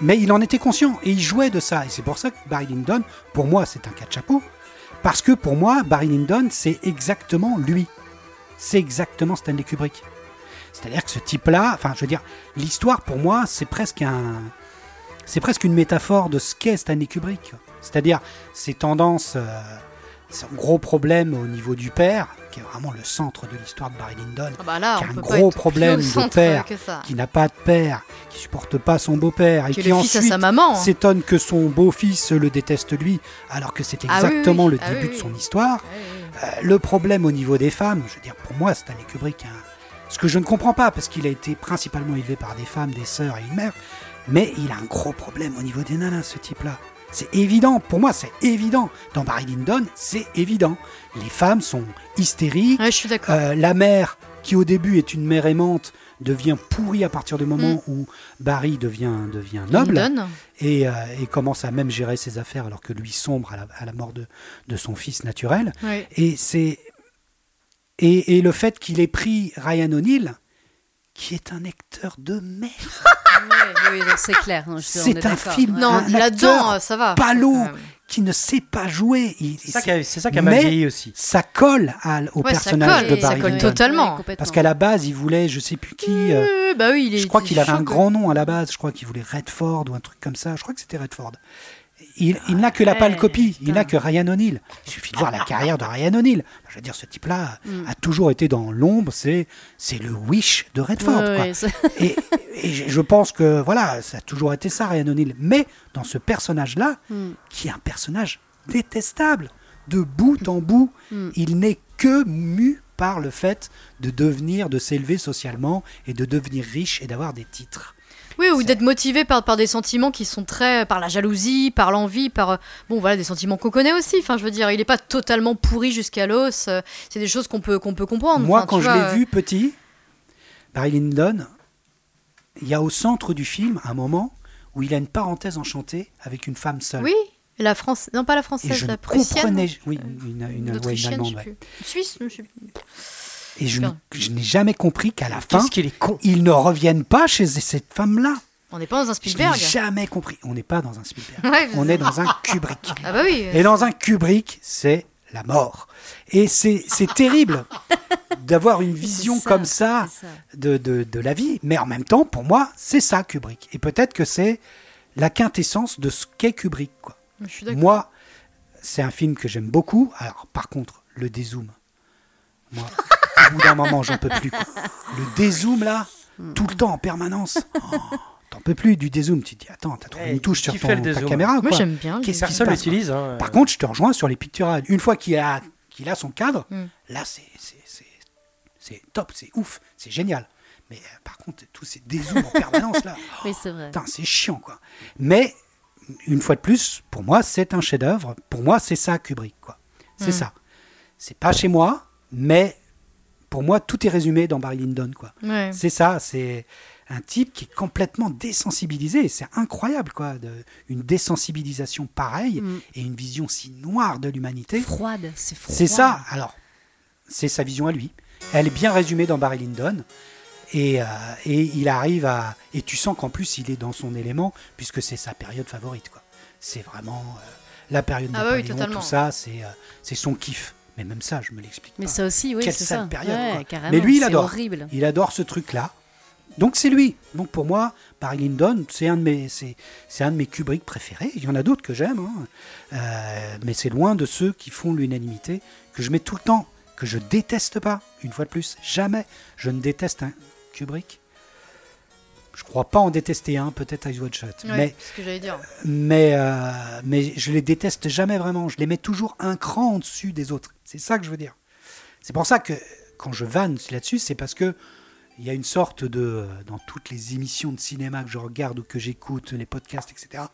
mais il en était conscient et il jouait de ça. Et c'est pour ça que Barry Lyndon, pour moi, c'est un cas de chapeau. Parce que pour moi, Barry Lyndon, c'est exactement lui. C'est exactement Stanley Kubrick. C'est-à-dire que ce type-là, enfin, je veux dire, l'histoire pour moi, c'est presque un, c'est presque une métaphore de ce qu'est Stanley Kubrick. C'est-à-dire ses tendances, euh, son gros problème au niveau du père, qui est vraiment le centre de l'histoire de Barry Lyndon, Ah bah là, Qui a un gros problème de père, qui n'a pas de père, qui supporte pas son beau-père et Qui ensuite hein. s'étonne que son beau-fils le déteste lui, alors que c'est Ah oui, exactement oui. le Ah début oui, de son histoire. Euh, le problème au niveau des femmes, je veux dire, pour moi, Stanley Kubrick, hein, ce que je ne comprends pas, parce qu'il a été principalement élevé par des femmes, des sœurs et une mère, mais il a un gros problème au niveau des nanas, ce type-là. C'est évident, pour moi, c'est évident. Dans Barry Lyndon, c'est évident. Les femmes sont hystériques. Ouais, je suis d'accord. Euh, la mère, qui au début est une mère aimante, devient pourrie à partir du moment où Barry devient, devient noble et, euh, et commence à même gérer ses affaires alors que lui sombre à la, à la mort de, de son fils naturel. Ouais. Et c'est et, et le fait qu'il ait pris Ryan O'Neill, qui est un acteur de merde, oui, non, c'est clair. on C'est est un film. Non, un là-dedans, acteur euh, ça va. palot, Euh, qui ne sait pas jouer. C'est ça qui a, c'est ça qui a mal Mais- vieilli aussi. ça colle à- au Ouais, ça personnage colle, de ça Barry colle Lyndon. totalement. Parce qu'à la base, il voulait, je sais plus qui. euh, euh, bah oui, il est. je crois qu'il avait un grand nom à la base. Je crois qu'il voulait Redford ou un truc comme ça. Je crois que c'était Redford. Il, il n'a que la pâle copie. Il n'a que Ryan O'Neill. Il suffit de voir la carrière de Ryan O'Neill. Je veux dire, ce type-là Mm. a toujours été dans l'ombre. C'est, c'est le wish de Redford. Ouais, quoi. ouais, ça- Et, je pense que voilà, ça a toujours été ça, Ryan O'Neill. Mais dans ce personnage-là, Mm. qui est un personnage détestable, de bout en bout, Mm. il n'est que mu par le fait de devenir, de s'élever socialement et de devenir riche et d'avoir des titres. Oui, ou d'être motivé par, par des sentiments qui sont très. par la jalousie, par l'envie, par. euh, Bon, voilà, des sentiments qu'on connaît aussi. Enfin, je veux dire, il n'est pas totalement pourri jusqu'à l'os. euh, C'est des choses qu'on peut, qu'on peut comprendre. Moi, Enfin, quand je l'ai euh, vu petit, Barry Lyndon, il y a au centre du film un moment où il a une parenthèse enchantée avec une femme seule. Oui, la France. Non, pas la Et française, je la prussienne. comprenais, oui, une, une, une, Une ouais, une autrichienne, je allemande, sais ouais. plus. Une Suisse, je sais plus. Et je, je n'ai jamais compris qu'à la fin, Qu'est-ce qu'il est con ils ne reviennent pas chez cette femme-là. On n'est pas dans un Je n'ai Spielberg. jamais compris. On n'est pas dans un Spielberg. Ouais, On est dans un Kubrick. Ah bah oui. Et dans un Kubrick, c'est la mort. Et c'est terrible d'avoir une vision ça, comme ça de, de, de la vie. Mais en même temps, pour moi, c'est ça Kubrick. Et peut-être que c'est la quintessence de ce qu'est Kubrick. Quoi. Je suis d'accord. Moi, c'est un film que j'aime beaucoup. Alors, par contre, le dézoom. Moi, au bout d'un moment, j'en peux plus. Le dézoom, là, tout le temps, en permanence. Oh, T'en peux plus du dézoom. Tu te dis, attends, t'as trouvé Ouais, une touche sur ton, ta caméra ou Moi, j'aime bien. Qu'est-ce qui l'utilise. Hein. Par contre, je te rejoins sur les picturales. Une fois qu'il a, qu'il a son cadre, Mm. là, c'est, c'est, c'est, c'est top, c'est ouf, c'est génial. Mais euh, par contre, tous ces dézooms en permanence, là, Oui, c'est vrai. putain, c'est chiant, quoi. Mais, une fois de plus, pour moi, c'est un chef-d'œuvre. Pour moi, c'est ça, Kubrick, quoi. C'est Mm. ça. C'est pas chez moi, mais pour moi, tout est résumé dans Barry Lyndon, quoi. Ouais. C'est ça, c'est un type qui est complètement désensibilisé. C'est incroyable, quoi. De, une désensibilisation pareille Mm. et une vision si noire de l'humanité. Froide, c'est froid. C'est ça. Alors, c'est sa vision à lui. Elle est bien résumée dans Barry Lyndon. Et, euh, et il arrive à. Et tu sens qu'en plus, il est dans son élément, puisque c'est sa période favorite, quoi. C'est vraiment euh, la période Ah bah oui, tout ça, c'est euh, c'est son kiff. Mais même ça, je me l'explique Mais pas. ça aussi, oui, Quelle c'est sale ça. période, Ouais, quoi. carrément, Mais lui, il c'est adore. horrible. Il adore ce truc-là. Donc c'est lui. Donc pour moi, Barry Lyndon, c'est un de mes, c'est, c'est un de mes Kubrick préférés. Il y en a d'autres que j'aime, hein. Euh, mais c'est loin de ceux qui font l'unanimité que je mets tout le temps, que je déteste pas. Une fois de plus, jamais je ne déteste un Kubrick. Je crois pas en détester un, peut-être Eyes Wide Shut. Ouais, Mais c'est ce que j'allais dire. mais, euh, mais je les déteste jamais vraiment. Je les mets toujours un cran en dessus des autres. C'est ça que je veux dire. C'est pour ça que quand je vanne là-dessus, c'est parce que il y a une sorte de euh, dans toutes les émissions de cinéma que je regarde ou que j'écoute, les podcasts, etc.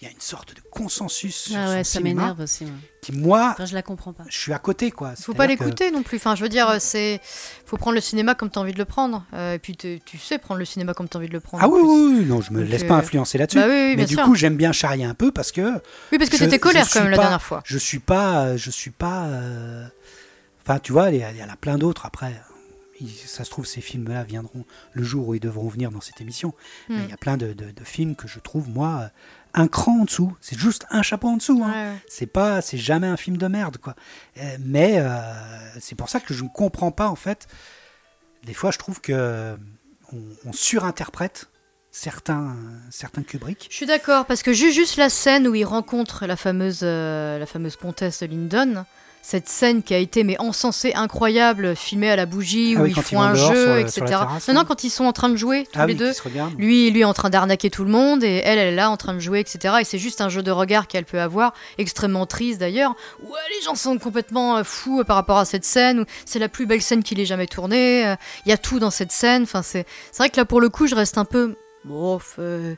Il y a une sorte de consensus sur Ah ouais, ce ça m'énerve aussi. ouais. qui moi, Enfin, je la comprends pas. je suis à côté quoi. Faut pas que- l'écouter non plus. Enfin, je veux dire, c'est faut prendre le cinéma comme tu as envie de le prendre. Euh, et puis tu sais prendre le cinéma comme tu as envie de le prendre. Ah oui, oui, oui, non, je me Donc, laisse euh, pas influencer là-dessus. Bah oui, mais du sûr. coup, j'aime bien charrier un peu parce que oui, parce que t'étais colère quand même la dernière fois. je suis pas, je suis pas. euh, Enfin, tu vois, il y, a- il y en a plein d'autres après. Ça se trouve, ces films-là viendront le jour où ils devront venir dans cette émission. Mais Hmm. il y a plein de, de- de films que je trouve, moi, un cran en dessous. C'est juste un chapeau en dessous. hein. Ouais, ouais. C'est pas, c'est jamais un film de merde, quoi. Euh, mais euh, c'est pour ça que je ne comprends pas, en fait. Des fois, je trouve que euh, on, on surinterprète certains, certains Kubrick. Je suis d'accord parce que ju- juste la scène où il rencontre la fameuse euh, la fameuse comtesse Lyndon, cette scène qui a été mais encensée incroyable, filmée à la bougie Ah où oui, ils font un jeu, sur etc. sur non non hein. quand ils sont en train de jouer tous ah les oui, deux. Lui, lui est en train d'arnaquer tout le monde et elle, elle est là en train de jouer, etc. Et c'est juste un jeu de regard qu'elle peut avoir, extrêmement triste d'ailleurs. Ouais, les gens sont complètement euh, fous euh, par rapport à cette scène. C'est la plus belle scène qu'il ait jamais tournée. euh, Il y a tout dans cette scène. Enfin, c'est vrai que là, pour le coup, je reste un peu. Bof, euh,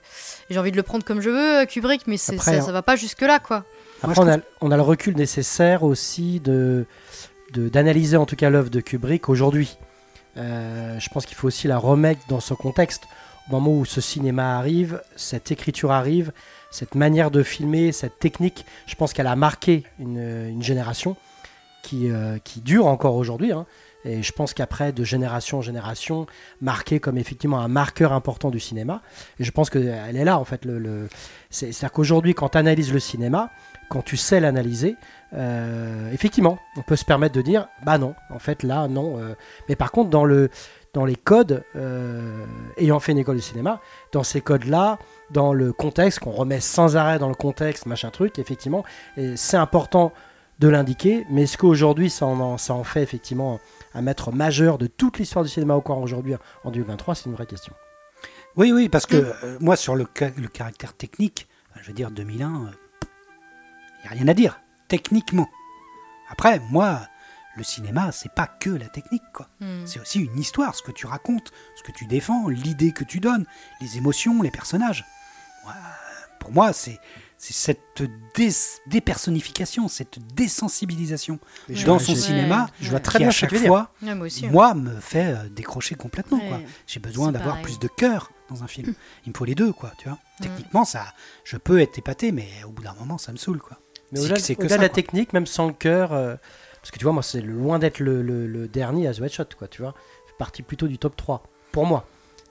j'ai envie de le prendre comme je veux, Kubrick, mais Après, ça, hein. ça va pas jusque là, quoi. Après, on, a, on a le recul nécessaire aussi de d'analyser en tout cas l'œuvre de Kubrick aujourd'hui. Euh, je pense qu'il faut aussi la remettre dans ce contexte. Au moment où ce cinéma arrive, cette écriture arrive, cette manière de filmer, cette technique, je pense qu'elle a marqué une, une génération qui, euh, qui dure encore aujourd'hui. hein. Et je pense qu'après, de génération en génération, marqué comme effectivement un marqueur important du cinéma. Et je pense qu'elle est là, en fait. Le, le- c'est- C'est-à-dire qu'aujourd'hui, quand tu analyses le cinéma, quand tu sais l'analyser, euh, effectivement, on peut se permettre de dire, bah non, en fait, là, non. euh. Mais par contre, dans, le, dans les codes, euh, ayant fait une école de cinéma, dans ces codes-là, dans le contexte, qu'on remet sans arrêt dans le contexte, machin truc, effectivement, c'est important de l'indiquer, mais est-ce qu'aujourd'hui, ça en, en- ça en fait effectivement un maître majeur de toute l'histoire du cinéma encore aujourd'hui, en 2023, c'est une vraie question. Oui, oui, parce que euh, moi, sur le, ca- le caractère technique, je veux dire, 2001, il n'y a rien à dire, techniquement. Après, moi, le cinéma, c'est pas que la technique, quoi. Hmm. C'est aussi une histoire, ce que tu racontes, ce que tu défends, l'idée que tu donnes, les émotions, les personnages. Pour moi, c'est c'est cette dés- dépersonnification, cette désensibilisation dans son cinéma je vois très à bien que chaque fois, Ouais, moi aussi. hein. moi, me fait euh, décrocher complètement. J'ai besoin d'avoir plus de cœur dans un film. Il me faut les deux, quoi. Tu vois. Techniquement, ça, je peux être épaté, mais au bout d'un moment, ça me saule, quoi. Mais C'est au-delà que- c'est que au-delà de ça, la technique, même sans le cœur, euh, parce que tu vois, moi, c'est loin d'être le, le- le dernier à The White Shot, quoi, tu vois. fait partie plutôt du top 3, pour moi.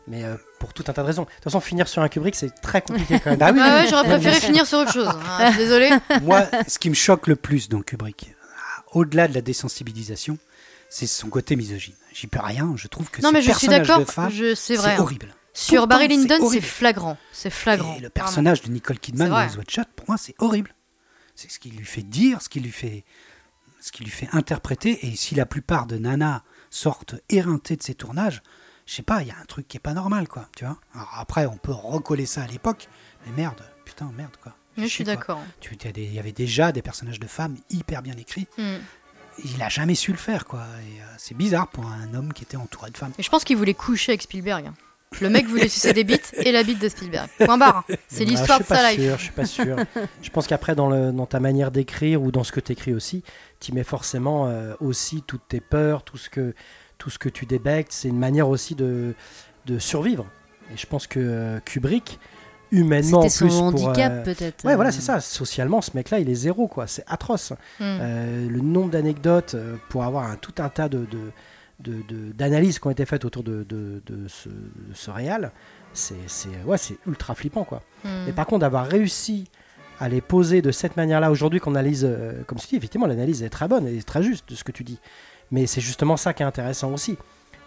Mais euh, pour tout un tas de raisons. De toute façon, finir sur un Kubrick, c'est très compliqué quand même. Bah oui, Ah oui, ouais, j'aurais préféré finir sur autre chose. hein. Je Désolée. Moi, ce qui me choque le plus dans Kubrick, ah, au-delà de la désensibilisation, c'est son côté misogyne. J'y peux rien. Je trouve que Non, ce mais je suis personnage de femme, je- C'est c'est vrai. hein. horrible. Sur Barry Lyndon, c'est flagrant. C'est flagrant. Et le personnage de Nicole Kidman dans. The Shot, pour moi, c'est horrible. C'est ce qu'il lui fait dire, ce qu'il lui fait, ce qu'il lui fait interpréter. Et si la plupart de nanas sortent éreintées de ces tournages, je sais pas, il y a un truc qui est pas normal, quoi. Tu vois. Alors après, on peut recoller ça à l'époque, mais merde, putain, merde, quoi. Je suis d'accord. Il y avait déjà des personnages de femmes hyper bien écrits. Hmm. Il a jamais su le faire, quoi. Euh, c'est bizarre pour un homme qui était entouré de femmes. Et je pense qu'il voulait coucher avec Spielberg. hein. Le mec voulait sucer des bites et la bite de Spielberg. Point barre. C'est Ah, l'histoire de je suis sa pas life. sûr, Je suis pas sûr. je pense qu'après, dans, le- dans ta manière d'écrire ou dans ce que tu écris aussi, tu mets forcément euh, aussi toutes tes peurs, tout ce que, tout ce que tu débectes. C'est une manière aussi de, de survivre. Et je pense que euh, Kubrick, humainement en C'était son plus. pour, handicap euh, peut-être. Ouais, euh, voilà, c'est ça. Socialement, ce mec-là, il est zéro, quoi. C'est atroce. Hmm. Euh, le nombre d'anecdotes pour avoir un, tout un tas de, de- de- de- d'analyses qui ont été faites autour de, de- de ce, de ce réal, c'est, ouais, ultra flippant, quoi. Hmm. Et par contre, d'avoir réussi à les poser de cette manière-là aujourd'hui qu'on analyse, euh, comme tu dis, effectivement, l'analyse est très bonne et très juste de ce que tu dis. Mais c'est justement ça qui est intéressant aussi.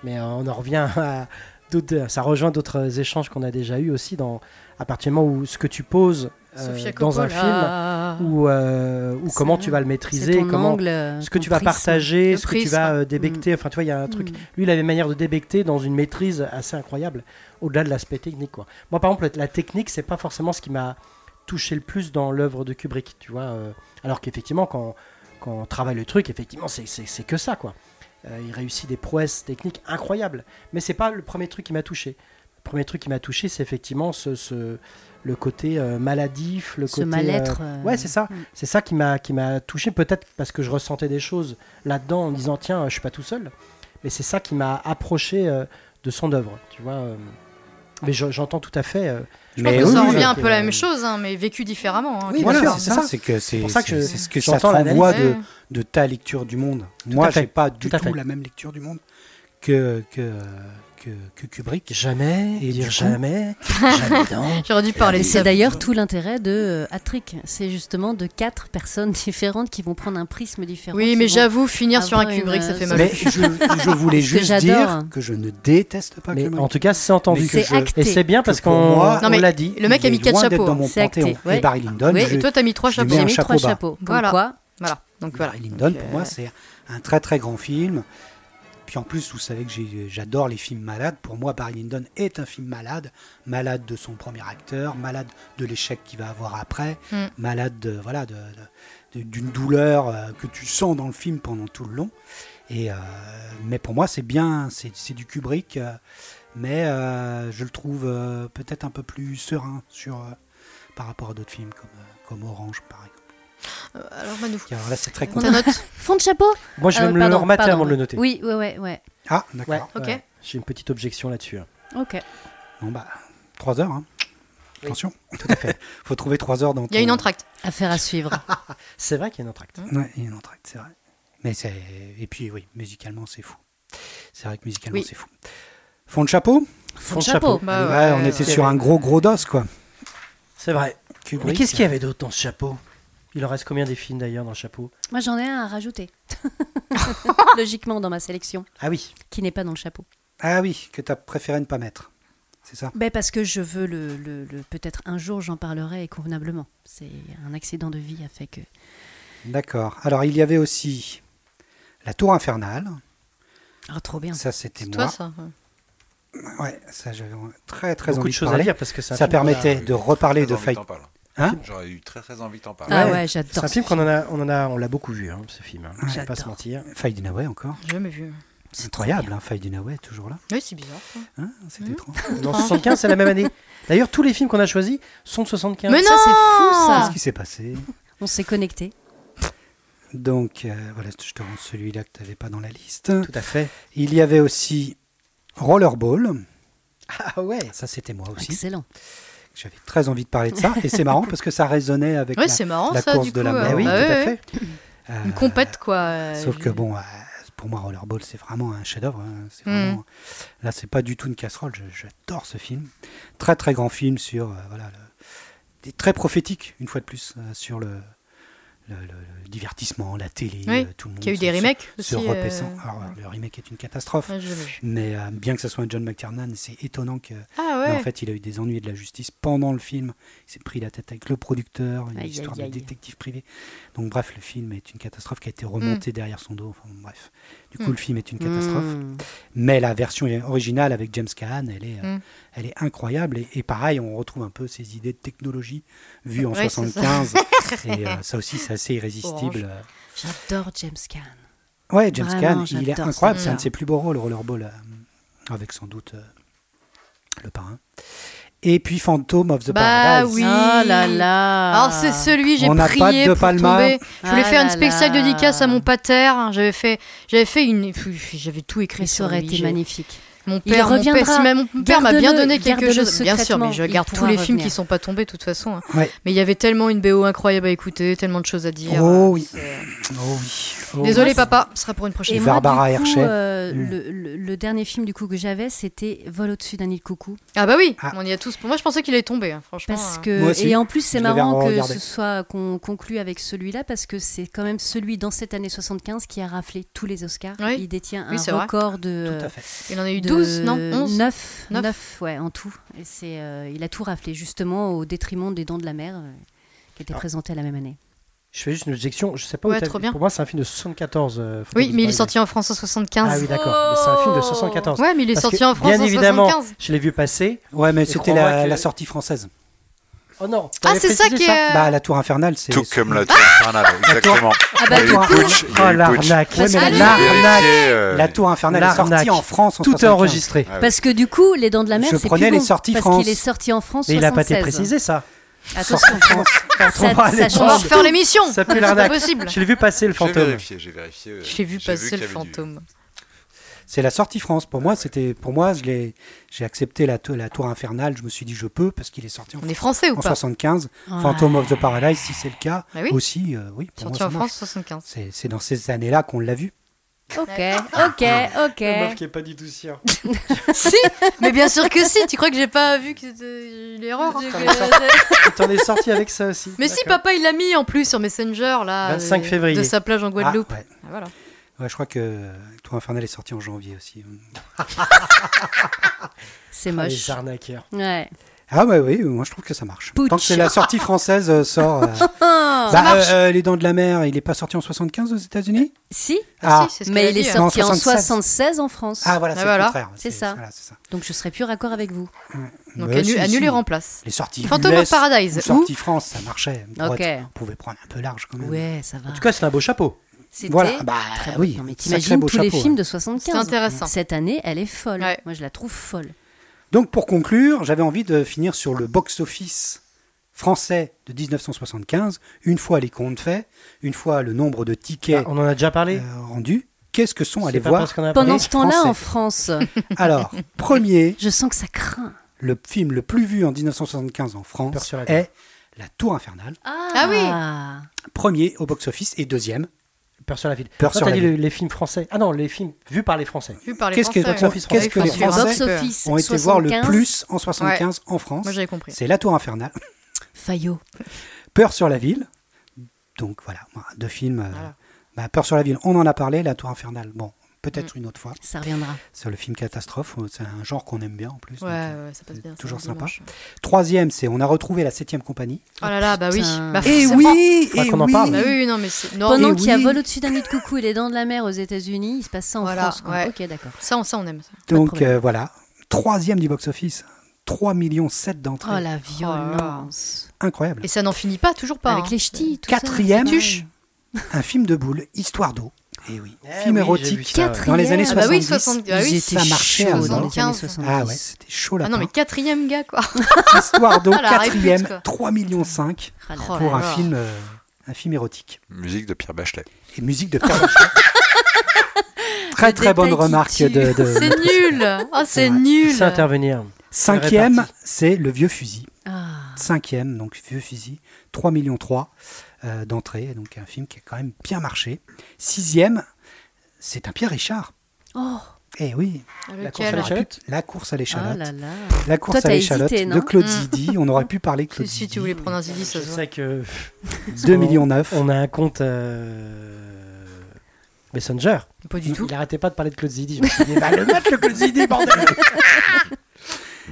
Mais euh, on en revient à d'autres, ça rejoint d'autres échanges qu'on a déjà eu aussi dans à partir du moment où ce que tu poses euh, dans un film ou, euh, ou C'est- comment tu vas le maîtriser, comment angle, euh, ce que tu vas prisme. partager, ce que tu vas euh, débecter. Enfin, tu vois, il y a un truc. Mm. Lui, il avait une manière de débecter dans une maîtrise assez incroyable, au-delà de l'aspect technique. Quoi. Moi, par exemple, la technique, c'est pas forcément ce qui m'a touché le plus dans l'œuvre de Kubrick, tu vois. alors qu'effectivement, quand, quand on travaille le truc, effectivement, c'est, que ça, quoi. Il réussit des prouesses techniques incroyables. Mais c'est pas le premier truc qui m'a touché. Le premier truc qui m'a touché, c'est effectivement ce, ce- le côté euh, maladif, le Ce côté mal-être, euh, euh, Ouais, c'est ça. mm. C'est ça qui m'a qui m'a touché. Peut-être parce que je ressentais des choses là-dedans en me disant tiens, je suis pas tout seul. Mais c'est ça qui m'a approché euh, de son œuvre. Tu vois. euh. Mais je- j'entends tout à fait. euh, Je Mais pense que ça revient oui, un peu euh, la même chose, hein, mais vécu différemment. hein, Oui, Voilà, c'est ça. C'est que c'est pour ça que c'est- ce que ça te renvoie de, Ouais. de ta lecture du monde. Moi, à fait. j'ai pas du Tout tout, la même lecture du monde que que que, que Kubrick. jamais Et dire jamais, jamais. J'aurais dû parler c'est d'ailleurs tout l'intérêt de euh, Hat-Trick. C'est justement de quatre personnes différentes qui vont prendre un prisme différent. Oui, mais j'avoue, finir sur un une, Kubrick, ça euh, fait mal. Mais je, je voulais que juste dire que je ne déteste pas Mais Kubrick. en tout cas, c'est entendu. Que je- acté. Et c'est bien parce qu'on moi- Non, on mais l'a dit. Le mec a mis quatre chapeaux. dans mon C'est acté. Et Barry Lyndon, et toi, t'as mis trois chapeaux. J'ai mis trois chapeaux. Voilà. quoi, Voilà. Donc voilà. Barry Lyndon, pour euh, moi, c'est un très très grand film. Puis en plus, vous savez que j'adore les films malades. Pour moi, Barry Lyndon est un film malade. Malade de son premier acteur, malade de l'échec qu'il va avoir après, Mm. malade de, voilà, de- de- de- d'une douleur euh, que tu sens dans le film pendant tout le long. Et, euh, mais pour moi, c'est bien, c'est du Kubrick, euh, mais euh, je le trouve euh, peut-être un peu plus serein sur, par rapport à d'autres films comme, comme Orange, par exemple. Euh, Alors, Manu, Alors là, c'est très note fond de chapeau Moi, je vais Euh, me le remater pardon. avant de le noter. Oui, ouais, ouais, ouais. Ah, Ouais, d'accord. Ok. ouais. J'ai une petite objection là-dessus. hein. Ok. Bon, bah, 3 heures, hein. Oui. Attention. Tout à fait. Faut trouver 3 heures dans il y a ton- une entracte. Affaire à suivre. C'est vrai qu'il y a un entracte. Ouais, il y a une entracte, c'est vrai. Mais c'est. Et puis, oui, musicalement, c'est fou. C'est vrai que musicalement, Oui. c'est fou. Fond de chapeau? Fond de chapeau. Bah Ouais, on ouais, était sur un gros gros dos, quoi. C'est vrai. Kubrick, Mais qu'est-ce qu'il y avait d'autre dans ce chapeau? Il en reste combien des films d'ailleurs dans le chapeau? Moi, j'en ai un à rajouter. Logiquement, dans ma sélection, Ah oui. qui n'est pas dans le chapeau. Ah oui, que t'as préféré ne pas mettre. C'est ça? Ben parce que je veux le, le- le- peut-être un jour j'en parlerai convenablement. C'est un accident de vie a fait que. D'accord. Alors, il y avait aussi La Tour Infernale. Ah trop bien. Ça, c'était Toi, moi. ça. Ouais, ça, j'avais très très Beaucoup envie de de choses à dire parce que Ça film qu'on a- permettait de reparler de Fight. Hein J'aurais eu très très envie d'en parler. Ah Ouais. ouais, C'est j'adore. un film qu'on en a, on en a, on l'a beaucoup vu, hein, ce film. hein. Je vais pas se J'adore. mentir. Fight Dinaway encore? Jamais vu. C'est Incroyable, hein, Fight Dinaway, toujours là. Oui, c'est bizarre. Hein c'est étrange. Dans 75, c'est la même année. D'ailleurs, tous les films qu'on a choisis sont de 75. Mais Ça, non c'est fou ça. Qu'est-ce qui s'est passé? On s'est connecté. Donc, euh, voilà, je te rends celui-là que tu n'avais pas dans la liste. Tout à fait. Il y avait aussi Rollerball. Ah ouais. Ça, c'était moi aussi. Excellent. J'avais très envie de parler de ça. Et c'est marrant parce que ça résonnait avec Ouais, la, marrant la ça, course de coup. la euh, mort. Ah oui, bah tout à fait. Une compète, quoi. euh, Sauf que bon, euh, pour moi, Rollerball, c'est vraiment un chef-d'œuvre. hein. C'est Mm. vraiment- Là, c'est pas du tout une casserole. J'adore ce film. Très, très grand film sur. euh, voilà, le- très prophétique, une fois de plus, euh, sur le, le- divertissement, la télé. Oui, euh, tout le monde Qui a eu des remakes Se, aussi. euh, Alors, le remake est une catastrophe. ouais, vu. Mais euh, bien que ce soit John McTiernan, c'est étonnant que. Ah mais en fait, il a eu des ennuis de la justice pendant le film. Il s'est pris la tête avec le producteur, une Aïe, histoire aïe, aïe. de détective privé. Donc, bref, le film est une catastrophe qui a Mm. été remontée derrière son dos. Enfin, bref. Du coup, le film est une catastrophe. Mmh. Mais la version originale avec James Caan, elle est, euh, Mm. Elle est incroyable. Et, et pareil, on retrouve un peu ces idées de technologie vues en Ouais, c'est ça. 75. et euh, ça aussi, c'est assez irrésistible. J'adore James Caan. Ouais, James Caan, il est incroyable. C'est un de ses plus beaux rôles, Rollerball, euh, avec sans doute euh, le parrain. Et puis Phantom of the Bah Paradise. oui. Oh là là. Alors c'est celui, j'ai On n'a pas prié de pour Palma. tomber. Je voulais Ah faire une spéciale là. dédicace à mon pater. J'avais fait, j'avais fait une, j'avais tout écrit ça sur aurait été magnifique. Mon Il père, mon père, si même mon père m'a bien donné quelque chose. Bien sûr, mais je garde tous les films qui sont pas tombés de toute façon. hein. Ouais. Mais il y avait tellement une BO incroyable à écouter, tellement de choses à dire. Oh oui. Oh oui. Oh Désolé papa, ce sera pour une prochaine. Et moi, Barbara du coup, Hershey. euh, Mm. le, le- le dernier film du coup que j'avais, c'était Vol au-dessus d'un nid de coucou. Ah bah oui, Ah. on y a tous. Pour moi, je pensais qu'il allait tomber. hein, franchement. Parce euh. que Moi aussi. et en plus c'est marrant que ce soit qu'on conclue avec celui-là parce que c'est quand même celui dans cette année 75 qui a raflé tous les Oscars. Il détient un record de Tout à fait. Il en a eu de 12, non 11 9, Neuf. 9, ouais, en tout. Et c'est, euh, il a tout raflé, justement, au détriment des Dents de la Mer, euh, qui était Ah. présenté à la même année. Je fais juste une objection. Je sais pas Ouais, où trop bien. Pour moi, c'est un film de 74. euh, Phantom Oui, mais il est sorti en France en 75. Ah oui, d'accord. C'est un film de 74. Ouais, mais il est Parce sorti que, en France bien en évidemment, 75. je l'ai vu passer. Ouais, mais c'était crois-moi la, que- la sortie française. Oh non. Ah, c'est ça qui est. euh, Bah, la tour infernale, c'est. Tout comme la tour infernale, exactement. Ah bah Oh eu Putsch. l'arnaque. La, euh, la tour infernale est sortie en France en Tout est 75. enregistré. Ah. Parce que du coup, Les Dents de la Mer, Je c'est prenais plus les sorties parce France. qu'il est sorti en France Mais il a pas été 76. précisé ça. Attention, France. ça, On va refaire l'émission. Ça pas l'arnaque. possible. Je l'ai vu passer le J'ai fantôme. vérifié, j'ai vérifié. euh, Je l'ai vu j'ai passer le fantôme. C'est la sortie France. Pour moi, c'était, pour moi, je l'ai, j'ai accepté la, tou- la tour infernale. Je me suis dit, je peux parce qu'il est sorti en, On est français ou en pas 75. Ouais. Phantom of the Paradise, si c'est le cas, Bah oui. aussi, euh, oui. Pour Sorti moi, en France marche. 75. C'est, c'est dans ces années-là qu'on l'a vu. Ok, ok, ok. qui est pas du tout sûr. si, mais bien sûr que si. Tu crois que j'ai pas vu que c'était l'erreur T'en es sorti avec ça aussi. Mais si, papa, il l'a mis en plus sur Messenger là. 25 euh, février. De sa plage en Guadeloupe. Ah, ouais. Ah, voilà. Ouais, je crois que euh, Tour infernale est sorti en janvier aussi. C'est Ah, moche. Les arnaqueurs. Ouais. Ah ouais, oui, moi je trouve que ça marche. Putsch. Tant que c'est la sortie française euh, sort. euh, Ah, bah, marche. euh, euh, les Dents de la Mer, il est pas sorti en 75 aux États-Unis? Si, Ah, si, ce mais il est hein. sorti en 76. 76 en France. ah voilà, Ah, c'est voilà. le contraire. C'est ça. voilà, c'est ça. Donc je serais plus raccord avec vous. Donc Bah, annule, si, annule si. et remplace. Les sorties Phantom US of Paradise. Où sorties France, ça marchait. Pour Ok. être- on pouvait prendre un peu large quand même. Ouais, ça va. En tout cas, c'est un beau chapeau. C'était Voilà, bah très beau. oui. Non, mais t'imagines tous les films ouais. de 75. C'est intéressant. Cette année, elle est folle. Ouais. Moi, je la trouve folle. Donc pour conclure, j'avais envie de finir sur le box-office français de 1975. Une fois les comptes faits, une fois le nombre de tickets Ah, on en a déjà parlé. euh, rendus. Qu'est-ce que sont allés voir parce qu'on a Pendant ce temps-là, en France, Alors, premier, je sens que ça craint. le film le plus vu en 1975 en France la est La Tour Infernale. Ah, oui. Premier au box-office et deuxième. Peur sur la ville. Peur Non, sur t'as la dit ville. les films français. Ah non, les films vus par les Français. Vu par les Qu'est-ce que- Français. box-office qu'est-ce que les Français ont été voir le 75, plus en 75 en France Moi j'avais compris. C'est La Tour Infernale. Fayot. Peur sur la ville. Donc voilà, deux films. euh, Voilà. bah, Peur sur la ville, on en a parlé. La Tour Infernale, bon, peut-être une autre fois. Ça reviendra. C'est le film catastrophe. euh, C'est un genre qu'on aime bien en plus. Ouais, donc, euh, ouais, ça passe bien. toujours sympa. dimanche. Troisième, c'est on a retrouvé la septième compagnie. Oh là là, bah oui. Bah, Et forcément. oui, et qu'on en oui. parle. Bah oui, non, mais. Non, Pendant qu'il y a oui. Vol au-dessus d'un nid de coucou et les dents de la mer aux États-Unis, il se passe ça en Voilà, France. ouais. Ok, d'accord. ça, on, ça, on aime. Ça. Donc euh, voilà, troisième du box-office. 3 millions 7 d'entrées. Oh la violence. Incroyable. Et ça n'en finit pas, toujours pas. Avec hein. les ch'tis, tout ça, Quatrième, un film de boule, Histoire d'eau. Et oui, Eh film oui, érotique. ouais. Dans les années Quatrième. Ah bah oui, 70. 70. Ah oui, ça marchait chauds à dans les années 75. 70. Ah ouais, c'était chaud là. Ah non, mais quatrième gars, quoi. Histoire d'eau, Ah, quatrième, quoi. 3 millions 5 Ah Oh pour un film, euh, un film érotique. Musique de Pierre Bachelet. Et musique de Pierre Bachelet. Très Le très bonne remarque de, de- C'est nul. Oh, c'est nul. C'est intervenir. Cinquième, c'est Le Vieux Fusil. Ah. Cinquième, donc Vieux Fusil, 3 millions 3 euh, d'entrée, donc un film qui a quand même bien marché. Sixième, c'est un Pierre Richard. Oh, Eh oui, La course à Lequel l'échalote. la course à ah l'échalote. là. La course Toi, à l'échalote de Claude. Zidi. On aurait pu parler de Claude Si, si Zidi. tu voulais prendre un Zidi, ça se voit. sais que 2 millions 9. on a un compte euh, Messenger. Pas du tout. Il arrêtait pas de parler de Claude Zidi. Je me suis dit, bah, le mettre le Claude Zidi, bordel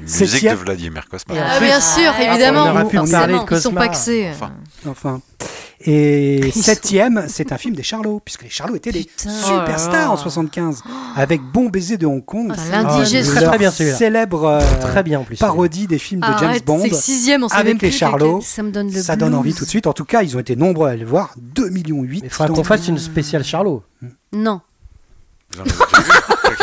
Musique Septième. de Vladimir Cosma. Ah, bien sûr, Ah, évidemment. on aurait pu parler de Ils sont Cosma. pas axés. Enfin. Enfin. Et septième, c'est un film des Charlots, puisque les Charlots étaient des Putain. superstars Oh en 75, avec Bon baiser de Hong Kong, Ah, c'est l'indigestion. Très, très bien, celui-là. célèbre euh, Très bien en plus. parodie des films de James Arrête, Bond c'est le sixième, on sait avec même les plus Charlots. Ça me donne le Ça donne envie tout de suite. En tout cas, ils ont été nombreux à le voir. 2 millions 8. Il faudra qu'on fasse une spéciale Charlot. Non.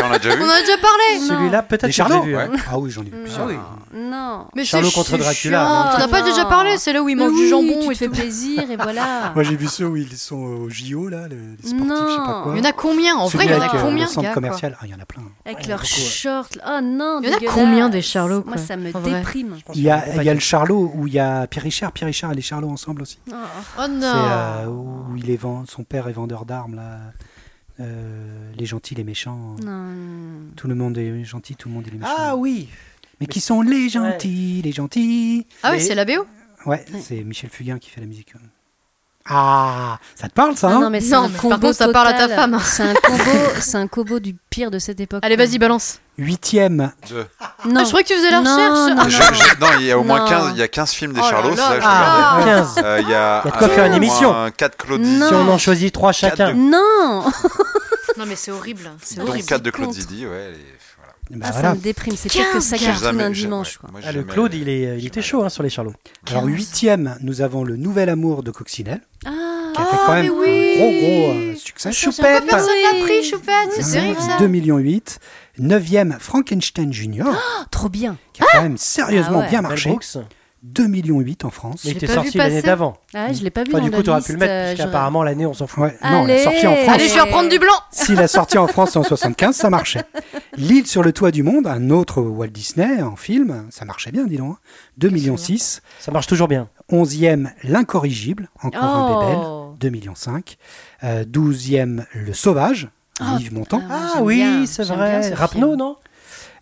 En a déjà vu On en a déjà parlé. Celui-là, peut-être Des que je l'ai Charlots vu. hein. Ouais. Ah oui, j'en ai vu plusieurs. Non. Non. Mais Charlot contre Dracula, On n'a pas déjà parlé, c'est là où Mais mangent oui, du jambon tu et te fais tout. plaisir et voilà. Moi, j'ai vu ceux où ils sont au JO, là, les les sportifs, Non. je sais pas quoi. Il y en a combien En vrai, Celui il y en a avec, euh, combien Le centre gars, quoi commercial. Ah, il y en a plein. Avec leurs beaucoup, ouais. shorts. Oh non, Il y en a dégueulasse. combien des Charlots, Moi, quoi, ça me en vrai déprime. Il y, a, il y a le Charlot où il y a Pierre Richard. Pierre Richard et les Charlots ensemble aussi. Oh. Oh C'est non. euh, où il est vend- son père est vendeur d'armes, là. Euh, les gentils, les méchants. Non. Tout le monde est gentil, tout le monde est les méchants. Ah oui Mais qui sont les gentils, les gentils Ah Mais- c'est la BO Ouais, c'est Michel Fugain qui fait la musique. Ah, ça te parle ça Ah hein non, mais c'est Non, un mais par combo contre, ça parle à ta femme. C'est un combo, c'est un combo du pire de cette époque. Allez, vas-y, balance. Huitième, Non. Ah, je croyais que tu faisais la Non, recherche. non, Je- non. je- non, il y a au moins Non. 15, il y a 15 films des Oh Charlots. 15 Euh, Il y a, Il y a de quoi faire une émission. moins 4 Claude Zidi, Non. Si on en choisit trois chacun. Quatre Non. Non, mais c'est horrible. C'est horrible. 4 de Claude. Zidi, ouais. voilà. Bah Ah, voilà. Ça me déprime, c'est pire que ça Jamais- un dimanche. quoi. moi, Ah, le Claude, il, est, il était chaud hein, sur les Charlots. Alors, huitième, nous avons le Nouvel Amour de Coccinelle, Ah, qui a fait Ah, quand même oui. un gros, gros euh, succès. Choupette Personne n'a pris Choupette, c'est terrible ça. 2 millions 8. Neuvième, Frankenstein Junior, oh, trop bien. qui a quand même sérieusement Ah ouais. bien marché. Brooks, 2 millions 8 en France. mais il l'ai était pas sorti vu l'année passer. d'avant. Ah, je l'ai pas vu Enfin, dans du la coup, tu aurais pu le mettre, euh, j'aurais- l'année, on s'en fout. Ouais, non, Allez. sorti en France. Allez, je vais reprendre du blanc. S'il a sorti en France en 75, ça marchait. L'île sur le toit du monde, un autre Walt Disney en film, ça marchait bien, dis donc. hein. 2 millions 6. Ça marche toujours bien. 11e, L'incorrigible, encore un bébel, Oh. 2 millions 5. Euh, 12e, Le Sauvage, Oh, Yves Montand, Ah, Ah oui, bien, c'est vrai. ce film. non?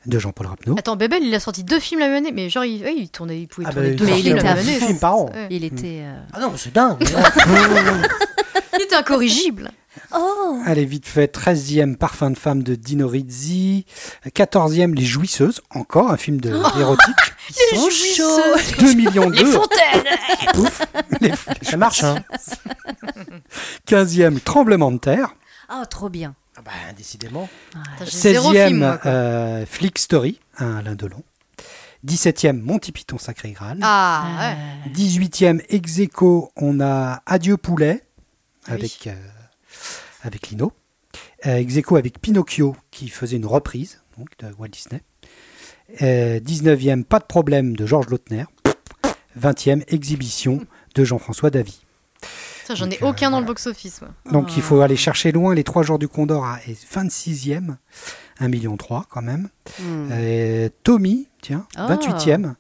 De Jean-Paul Rapneau. Attends, Bébel, il a sorti deux films la même année, mais genre, il, ouais, il tournait, il pouvait Ah tourner bah, deux mais il films était la à même année. film par an. Il était. euh, Ah non, mais c'est dingue. Il était incorrigible. Oh Allez, vite fait, 13e, Parfum de femme de Dino Rizzi. 14e, Les Jouisseuses, encore un film de érotique. Ils sont chauds 2 millions Les 2. fontaines Ouf. Les- Ça marche, hein 15e, Tremblement de terre. Oh, trop bien. Ah bah, décidément. Putain, j'ai zéro 16e, film, moi, quoi. euh, Flick Story, un Alain Delon. 17e, Monty Python Sacré Graal. Ah, ouais. 18e, ex aequo, on a Adieu Poulet, Oui. euh, avec Lino. Euh, ex aequo avec Pinocchio, qui faisait une reprise donc, de Walt Disney. Euh, 19e, Pas de problème de Georges Lautner. 20e, Exhibition de Jean-François Davy. J'en ai Donc, euh, aucun dans le voilà. box-office. moi. Donc Ah. il faut aller chercher loin les trois jours du Condor à 26e, 1,3 million quand même. Euh, Tommy, tiens, Ah. 28e,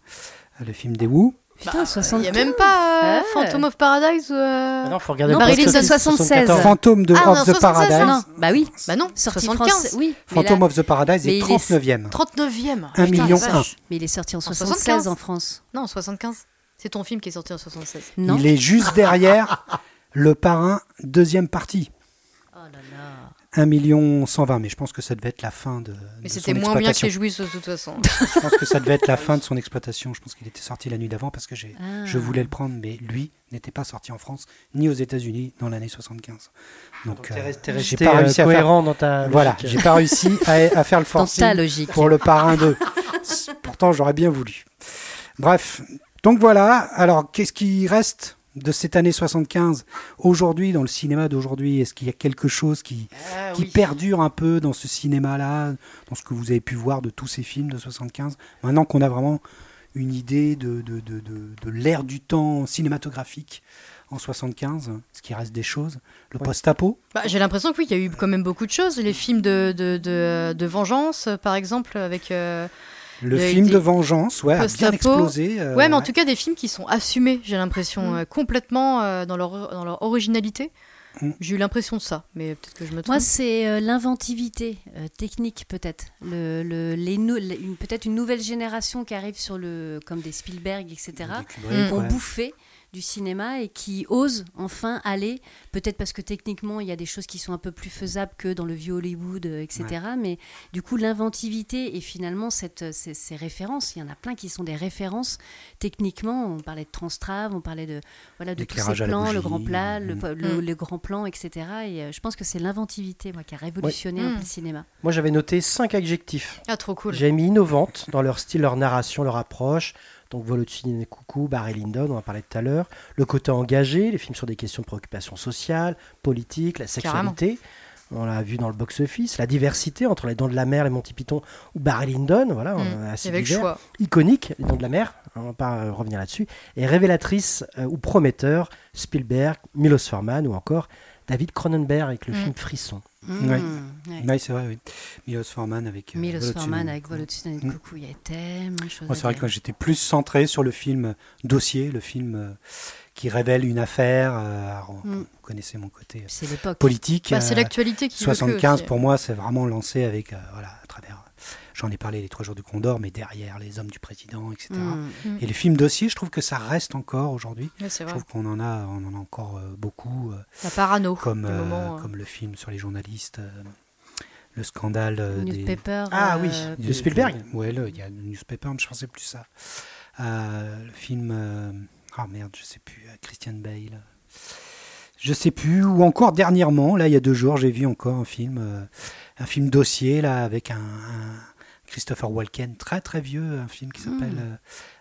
le film des Wu. Putain, 60. Il n'y a même pas euh, Ouais. Phantom of Paradise ou. euh, Ah non, faut regarder Non, le Marilyn, box-office, c'est 76. Fantôme de Ah, non, of the 76, Paradise. non. Bah oui. Bah non, Sorti 75. français. Oui. Phantom là- of the Paradise est il est- 39e. 39e. Un Putain, million la un. vache. Mais il est sorti en 76 75. en France. Non, 75. C'est ton film qui est sorti en 76. Non. Il est juste derrière le parrain, deuxième partie. Oh là là. 1 million 120, mais je pense que ça devait être la fin de, Mais c'était moins bien que les jouisses de toute façon. Je pense que ça devait être la fin de son exploitation. Je pense qu'il était sorti la nuit d'avant parce que j'ai, Ah. je voulais le prendre, mais lui n'était pas sorti en France ni aux États-Unis dans l'année 75. Donc, Donc, t'es euh, resté, j'ai pas euh, réussi à faire. cohérent dans ta Voilà, j'ai pas réussi à, à faire le Dans ta forcing logique. pour le parrain 2. Pourtant, j'aurais bien voulu. Bref, donc voilà. Alors, qu'est-ce qui reste? De cette année 75 aujourd'hui dans le cinéma d'aujourd'hui Est-ce qu'il y a quelque chose qui, Ah qui perdure un peu dans ce cinéma-là, dans ce que vous avez pu voir de tous ces films de 75 Maintenant qu'on a vraiment une idée de, de, de, de, de l'ère du temps cinématographique en 75, est-ce qu'il reste des choses Le Ouais. post-apo? Bah, J'ai l'impression que oui, il y a eu quand même beaucoup de choses. Les films de, de, de, de vengeance, par exemple, avec. euh, Le film des- de vengeance, ouais, a bien explosé. euh, Ouais, mais en tout cas, des films qui sont assumés, j'ai l'impression, Mm. euh, complètement euh, dans, leur, dans leur originalité. Mm. J'ai eu l'impression de ça, mais peut-être que je me trompe. Moi, c'est euh, l'inventivité euh, technique, peut-être. Le, le- les nou- les- une- peut-être une nouvelle génération qui arrive sur le, comme des Spielberg, etc. ont ouais. bouffé du cinéma et qui osent enfin aller, peut-être parce que techniquement il y a des choses qui sont un peu plus faisables que dans le vieux Hollywood, euh, etc. Mais du coup, l'inventivité et finalement cette, ces, ces références, il y en a plein qui sont des références techniquement. On parlait de Transtrave, on parlait de, voilà, de tous ces plans, le grand plat, le, mm. le, Mm. le grand plan, etc. Et euh, je pense que c'est l'inventivité moi, qui a révolutionné un Mm. peu le cinéma. Moi, j'avais noté cinq adjectifs. Ah, trop cool. J'ai mis innovantes dans leur style, leur narration, leur approche. Donc Volotine et Coucou, Barry Lyndon, on en parlait tout à l'heure. Le côté engagé, les films sur des questions de préoccupation sociale, politique, la sexualité. On l'a vu dans le box-office. La diversité entre Les Dents de la Mer, Les Monty Python ou Barry Lyndon. Voilà, on Mm. a Il assez le divers. choix. Iconique, Les Dents de la Mer. On va pas euh, revenir là-dessus. Et révélatrice euh, ou prometteur, Spielberg, Milos Forman ou encore David Cronenberg avec le Mm. film Frisson. Mm. Ouais. Ouais, c'est vrai, oui. Milos Forman avec. euh, Milos. Forman avec Volotine et Mm. Coucou, il y a tellement de choses. Moi, à c'est vrai que j'étais plus centré sur le film dossier, le film euh, qui révèle une affaire. euh, alors, Mm. Vous connaissez mon côté euh, C'est l'époque. politique. Bah, c'est euh, l'actualité qui le fait 75 aussi. pour moi, c'est vraiment lancé avec, euh, voilà. J'en ai parlé les trois jours du Condor, mais derrière les hommes du président, etc. Mm. Mm. Et les films dossiers, je trouve que ça reste encore aujourd'hui. Je trouve qu'on en a, on en a encore euh, beaucoup, euh, La parano. comme, euh, moment, euh. comme le film sur les journalistes, euh, le scandale euh, des. Newspaper. Ah oui. euh, De Spielberg Ouais, le- il y a le newspaper, mais je pensais plus ça. Euh, le film. euh, Ah merde, je sais plus. Christian Bale. Je sais plus. Ou encore dernièrement, là, il y a deux jours, j'ai vu encore un film, euh, un film dossier là avec un, un Christopher Walken, très très vieux, un film qui s'appelle euh,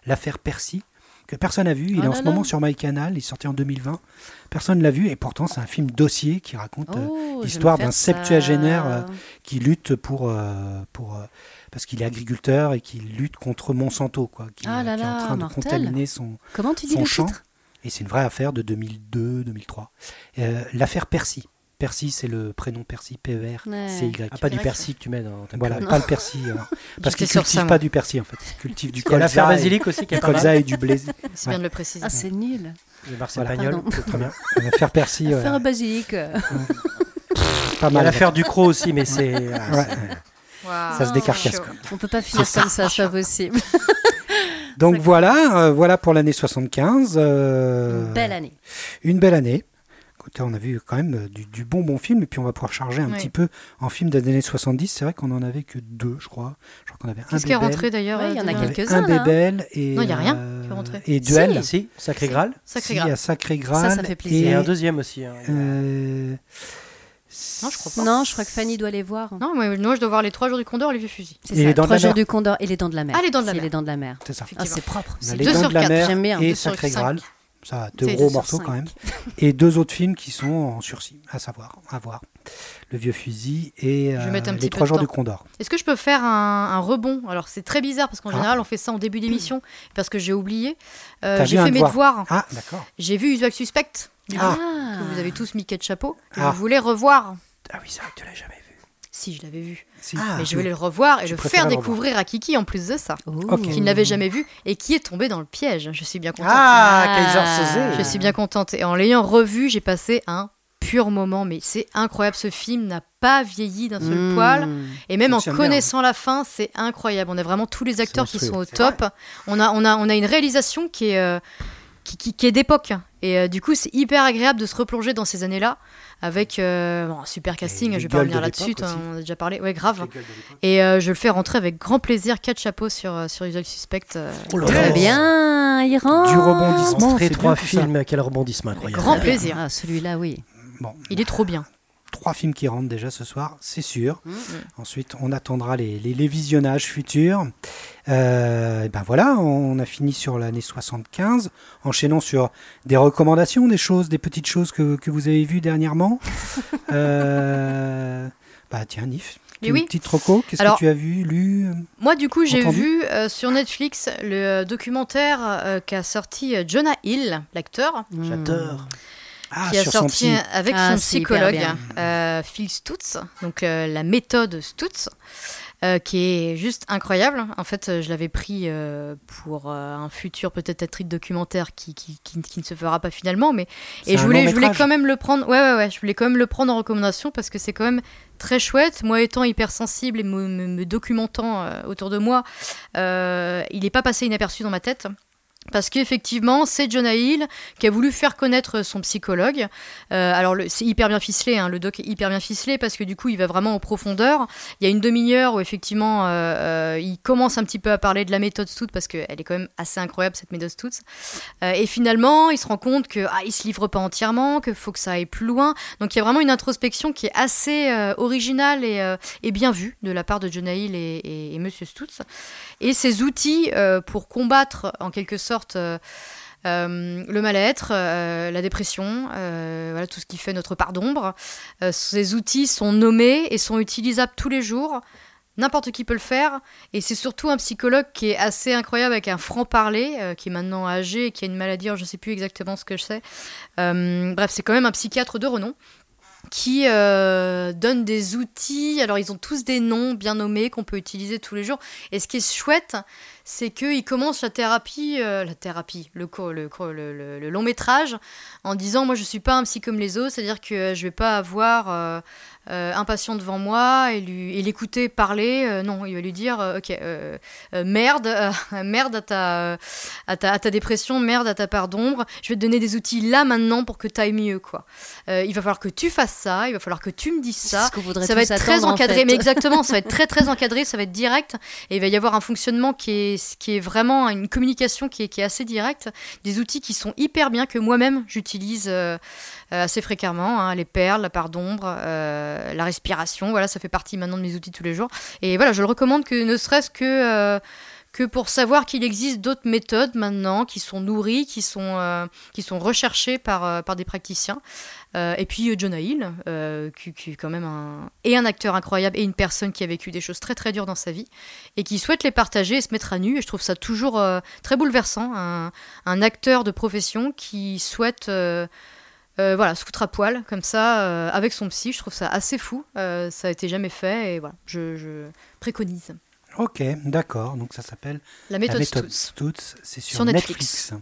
L'affaire Percy, que personne n'a vu. Il Oh est en ce moment sur MyCanal, il est sorti en 2020. Personne ne l'a vu, et pourtant c'est un film dossier qui raconte euh, Oh, l'histoire d'un septuagénaire euh, qui lutte pour, pour parce qu'il est agriculteur et qui lutte contre Monsanto, quoi, qui, Ah là qui est en train de contaminer son, Comment tu dis son le champ. titre? Et c'est une vraie affaire de 2002-2003. Euh, L'affaire Percy. Percy, c'est le prénom Percy, P-E-R-C-Y. Ah, pas du Y. persil que tu mets dans ta Voilà, pas le persil. alors. Parce qu'ils cultivent pas du persil en fait. Ils cultivent du Il y a l'affaire colza. et- basilic aussi qui est Du colza et du blé. C'est bien de le préciser. Ah, c'est nul. Le Marcel Voilà. Pagnol, c'est très bien. L'affaire Percy, ouais, Faire un basilic. pas y mal. l'affaire du croc aussi, mais c'est. ah, Ouais. c'est- Waouh. Ça se décarcasse. On peut pas finir comme ça, c'est pas possible. Donc voilà, euh, voilà pour l'année 75. euh, Belle année. Une belle année. On a vu quand même euh, du, du bon bon film et puis on va pouvoir charger un Oui. petit peu en film des années 70. C'est vrai qu'on en avait que deux, je crois. Je crois qu'on avait un Qu'est-ce qui est rentré d'ailleurs Ouais, il y en a euh, quelques-uns, un là. Bébel et Non, il y a rien euh, qui est rentré. et Duel. Si, Sacré Graal. Sacré Si, il y Graal. a Sacré Graal. Ça, ça fait plaisir. Et un deuxième aussi. hein. euh, Non, je crois pas. Non, je crois que Fanny doit les voir. Non, moi, moi, je dois voir les trois jours du Condor et les vieux fusils. C'est ça, les Trois jours mer. du Condor et les dents de la mer. Ah, les dents de la C'est mer. les dents de la mer. C'est ça. Ah, c'est propre. C'est les deux dents sur de la quatre, mer j'aime bien. et Sacré. Graal. Ça, deux gros morceaux quand même. Et deux autres films qui sont en sursis, à savoir, à voir. Le Vieux Fusil et euh, Les Trois de Jours du Condor. Est-ce que je peux faire un, un rebond? Alors, c'est très bizarre parce qu'en Ah. général, on fait ça en début d'émission parce que j'ai oublié. Euh, j'ai fait mes devoir. devoirs. Ah, d'accord. J'ai vu Usual Suspect. Ah. que vous avez tous mis quel chapeau. Ah. vous voulez revoir. Ah oui, c'est vrai que tu l'as jamais vu. Si, je l'avais vu. Si. Ah, Mais je vais le revoir et le faire le découvrir à Kiki en plus de ça. Oh. Ok. Qui ne l'avait jamais vu et qui est tombé dans le piège. Je suis bien contente. Ah, Ah. Je suis bien contente. Et en l'ayant revu, j'ai passé un pur moment. Mais c'est incroyable. Ce film n'a pas vieilli d'un seul Mmh. poil. Et même en bien, connaissant la fin, c'est incroyable. On a vraiment tous les acteurs qui sont au top. On a, on, a, on a une réalisation qui est, euh, qui, qui- qui est d'époque. Et euh, du coup, c'est hyper agréable de se replonger dans ces années-là avec euh, bon, un super casting. Je vais pas revenir de là-dessus. On a déjà parlé. Ouais, grave. Et euh, je le fais rentrer avec grand plaisir. Quatre chapeaux sur, euh, sur Usual Suspect. euh, Oh là Très là. bien, Iran. Du rebondissement. C'est trois films, quel rebondissement incroyable. Grand plaisir. Ah, celui-là, oui. Bon, Il est trop bien. Trois films qui rentrent déjà ce soir, c'est sûr. Mm. Ensuite, on attendra les, les- les visionnages futurs. Euh, et ben voilà, on a fini sur l'année 75. Enchaînons sur des recommandations, des choses, des petites choses que, que vous avez vues dernièrement. Euh, bah tiens, Nif, Mais une oui. petite reco. Qu'est-ce Alors- que tu as vu, lu Moi, du coup, j'ai vu euh, sur Netflix le euh, documentaire euh, qu'a sorti Jonah Hill, l'acteur. J'adore. Ah, qui a son sorti avec Ah, son psychologue euh, Phil Stutz, donc euh, la méthode Stutz, euh, qui est juste incroyable. En fait, je l'avais pris euh, pour euh, un futur peut-être être documentaire qui, qui, qui- qui ne se fera pas finalement, mais et je voulais, je quand même le prendre. Ouais, ouais, ouais, je voulais quand même le prendre en recommandation parce que c'est quand même très chouette. Moi, étant hypersensible et me, me- me documentant euh, autour de moi, euh, il n'est pas passé inaperçu dans ma tête. Parce qu'effectivement, c'est Jonah Hill qui a voulu faire connaître son psychologue. Euh, alors, c'est hyper bien ficelé, hein, le doc est hyper bien ficelé parce que du coup, il va vraiment en profondeur. Il y a une demi-heure où effectivement, euh, euh, il commence un petit peu à parler de la méthode Stutz parce qu'elle est quand même assez incroyable cette méthode Stutz. Et finalement, il se rend compte que ah, se livre pas entièrement, qu'il faut que ça aille plus loin. Donc, il y a vraiment une introspection qui est assez originale et, et bien vue de la part de Jonah Hill et, et, et Monsieur Stutz. Et ces outils euh, pour combattre en quelque sorte euh, euh, le mal-être, la dépression, tout ce qui fait notre part d'ombre. Ces outils sont nommés et sont utilisables tous les jours. N'importe qui peut le faire. Et c'est surtout un psychologue qui est assez incroyable avec un franc-parler, qui est maintenant âgé et qui a une maladie, je ne sais plus exactement ce que je sais. Bref, c'est quand même un psychiatre de renom qui euh, donne des outils. Alors, ils ont tous des noms bien nommés qu'on peut utiliser tous les jours. Et ce qui est chouette, c'est qu'il commence la thérapie, euh, la thérapie, le, le, long métrage, en disant Moi, je suis pas un psy comme les autres, c'est-à-dire que euh, je vais pas avoir euh, euh, un patient devant moi et lui- et l'écouter parler. Euh, non, il va lui dire euh, Ok, euh, merde, merde à ta, à, ta, à ta dépression, merde à ta part d'ombre. Je vais te donner des outils là maintenant pour que tu ailles mieux, quoi. Il va falloir que tu fasses ça, il va falloir que tu me dises ça. Ça va être très en encadré, fait. mais exactement, ça va être très très encadré, ça va être direct, et il va y avoir un fonctionnement qui est qui est vraiment une communication qui est, qui est assez directe, des outils qui sont hyper bien, que moi-même j'utilise assez fréquemment, hein, les perles, la part d'ombre, euh, la respiration, voilà, ça fait partie maintenant de mes outils tous les jours. Et voilà, je le recommande que ne serait-ce que... euh, que pour savoir qu'il existe d'autres méthodes maintenant qui sont nourries, qui sont, euh, qui sont recherchées par, euh, par des praticiens. Euh, et puis euh, Jonah Hill, euh, qui, qui est quand même un, et un acteur incroyable et une personne qui a vécu des choses très très dures dans sa vie et qui souhaite les partager et se mettre à nu. Et je trouve ça toujours euh, très bouleversant. Un, un acteur de profession qui souhaite euh, voilà, se foutre à poil comme ça euh, avec son psy. Je trouve ça assez fou. Euh, ça a été jamais fait et voilà, je, je préconise. Ok, d'accord. Donc ça s'appelle La méthode, méthode Stutz. C'est sur, Sur Netflix. Netflix.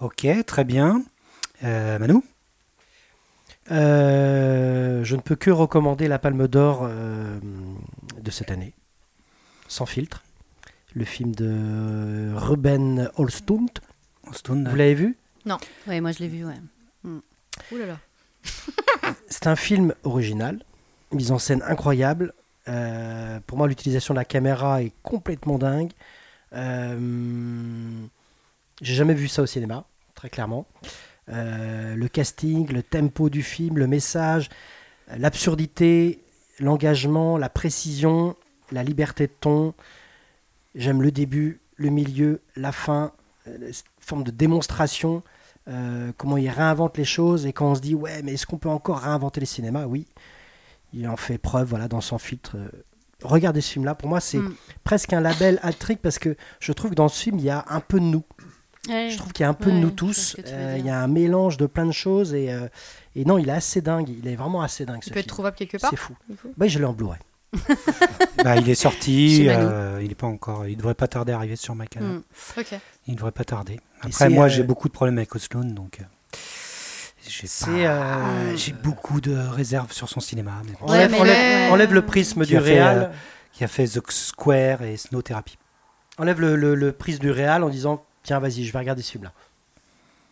Ok, très bien. Euh, Manu Euh, je ne peux que recommander la Palme d'Or euh, de cette année, sans filtre. Le film de Ruben Holstund. Stone, Vous l'avez vu? Ouais, moi je l'ai vu, ouais. C'est un film original, mise en scène incroyable. Euh, pour moi, l'utilisation de la caméra est complètement dingue. Euh, J'ai jamais vu ça au cinéma, très clairement. Euh, le casting, le tempo du film, le message, l'absurdité, l'engagement, la précision, la liberté de ton. J'aime le début, le milieu, la fin, euh, forme de démonstration, euh, comment il réinvente les choses et quand on se dit ouais mais est-ce qu'on peut encore réinventer les cinémas? Oui, il en fait preuve voilà dans son filtre. Euh, Regardez ce film-là, pour moi c'est Mm. presque un label hat-trick parce que je trouve que dans ce film il y a un peu de nous. Ouais. Je trouve qu'il y a un peu de nous tous. Euh, il y a un mélange de plein de choses et, euh, et non, il est assez dingue. Il est vraiment assez dingue. Il ce peut être film. trouvable quelque part. C'est fou. Oui, je l'ai en Blu-ray. Bah, il est sorti, euh, il est pas encore, il devrait pas tarder à arriver sur ma canal. Mm. Ok. Il devrait pas tarder. Après, moi, euh, j'ai beaucoup de problèmes avec Osloon, donc euh, j'ai C'est, pas- euh, j'ai beaucoup de réserves sur son cinéma. Mais bon. Ouais, Enlève, mais enlève- ouais. enlève le prisme Qui du euh, Qui a fait The Square et Snow Therapy. Enlève le, le- le prisme du réal en disant tiens vas-y je vais regarder ce film-là.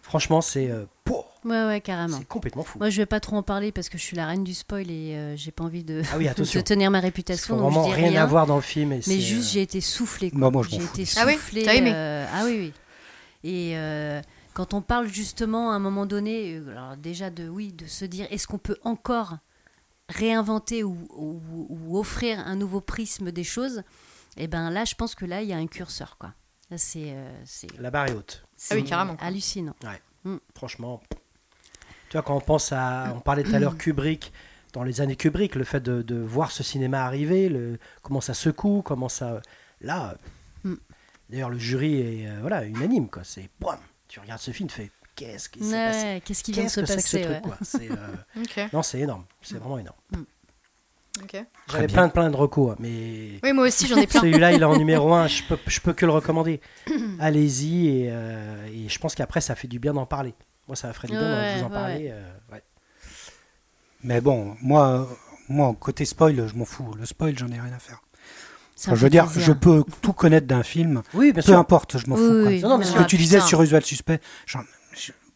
Franchement c'est euh, pour. Ouais, ouais, carrément. C'est complètement fou. Moi, je vais pas trop en parler parce que je suis la reine du spoil et euh, j'ai pas envie de, Ah oui de tenir ma réputation. Donc je vraiment dis rien, rien. à voir dans le film. Et Mais juste, euh, j'ai été soufflée. quoi. Moi, moi, je m'en j'ai fous. été Ah oui soufflée. Aimé euh, Ah oui, oui. Et euh, quand on parle justement à un moment donné, euh, alors déjà de oui, de se dire est-ce qu'on peut encore réinventer ou, ou- ou offrir un nouveau prisme des choses Et ben là, je pense que là, il y a un curseur, quoi. C'est euh, c'est la barre est haute. Ah oui, carrément, hallucinant. Franchement. Tu vois quand on pense à, on parlait tout à l'heure Kubrick. Dans les années Kubrick, le fait de, de voir ce cinéma arriver, le, comment ça secoue, comment ça. Là, Mm. D'ailleurs, le jury est euh, voilà, unanime. Quoi. C'est. boum, Tu regardes ce film, tu fais qu'est-ce qui s'est passé Qu'est-ce qui vient de Qu'est-ce se que c'est que ce passer truc ouais. quoi C'est, euh. Non, c'est énorme. C'est vraiment énorme. Ok. J'avais plein, plein de recours, hein, mais Oui, moi aussi, j'en ai plein. celui-là, il est en numéro un. Je peux, je peux que le recommander. Allez-y, et, euh, et je pense qu'après, ça fait du bien d'en parler. Moi, ça ferait du bien de vous en ouais, parler. euh, ouais. Mais bon, moi, moi, côté spoil, je m'en fous. Le spoil, j'en ai rien à faire. Enfin, je veux dire, plaisir. je peux tout connaître d'un film, Oui, peu sûr. importe, je m'en Oui, fous. quoi. oui, Non, non, mais Ce que tu disais sur Usual Suspect, je-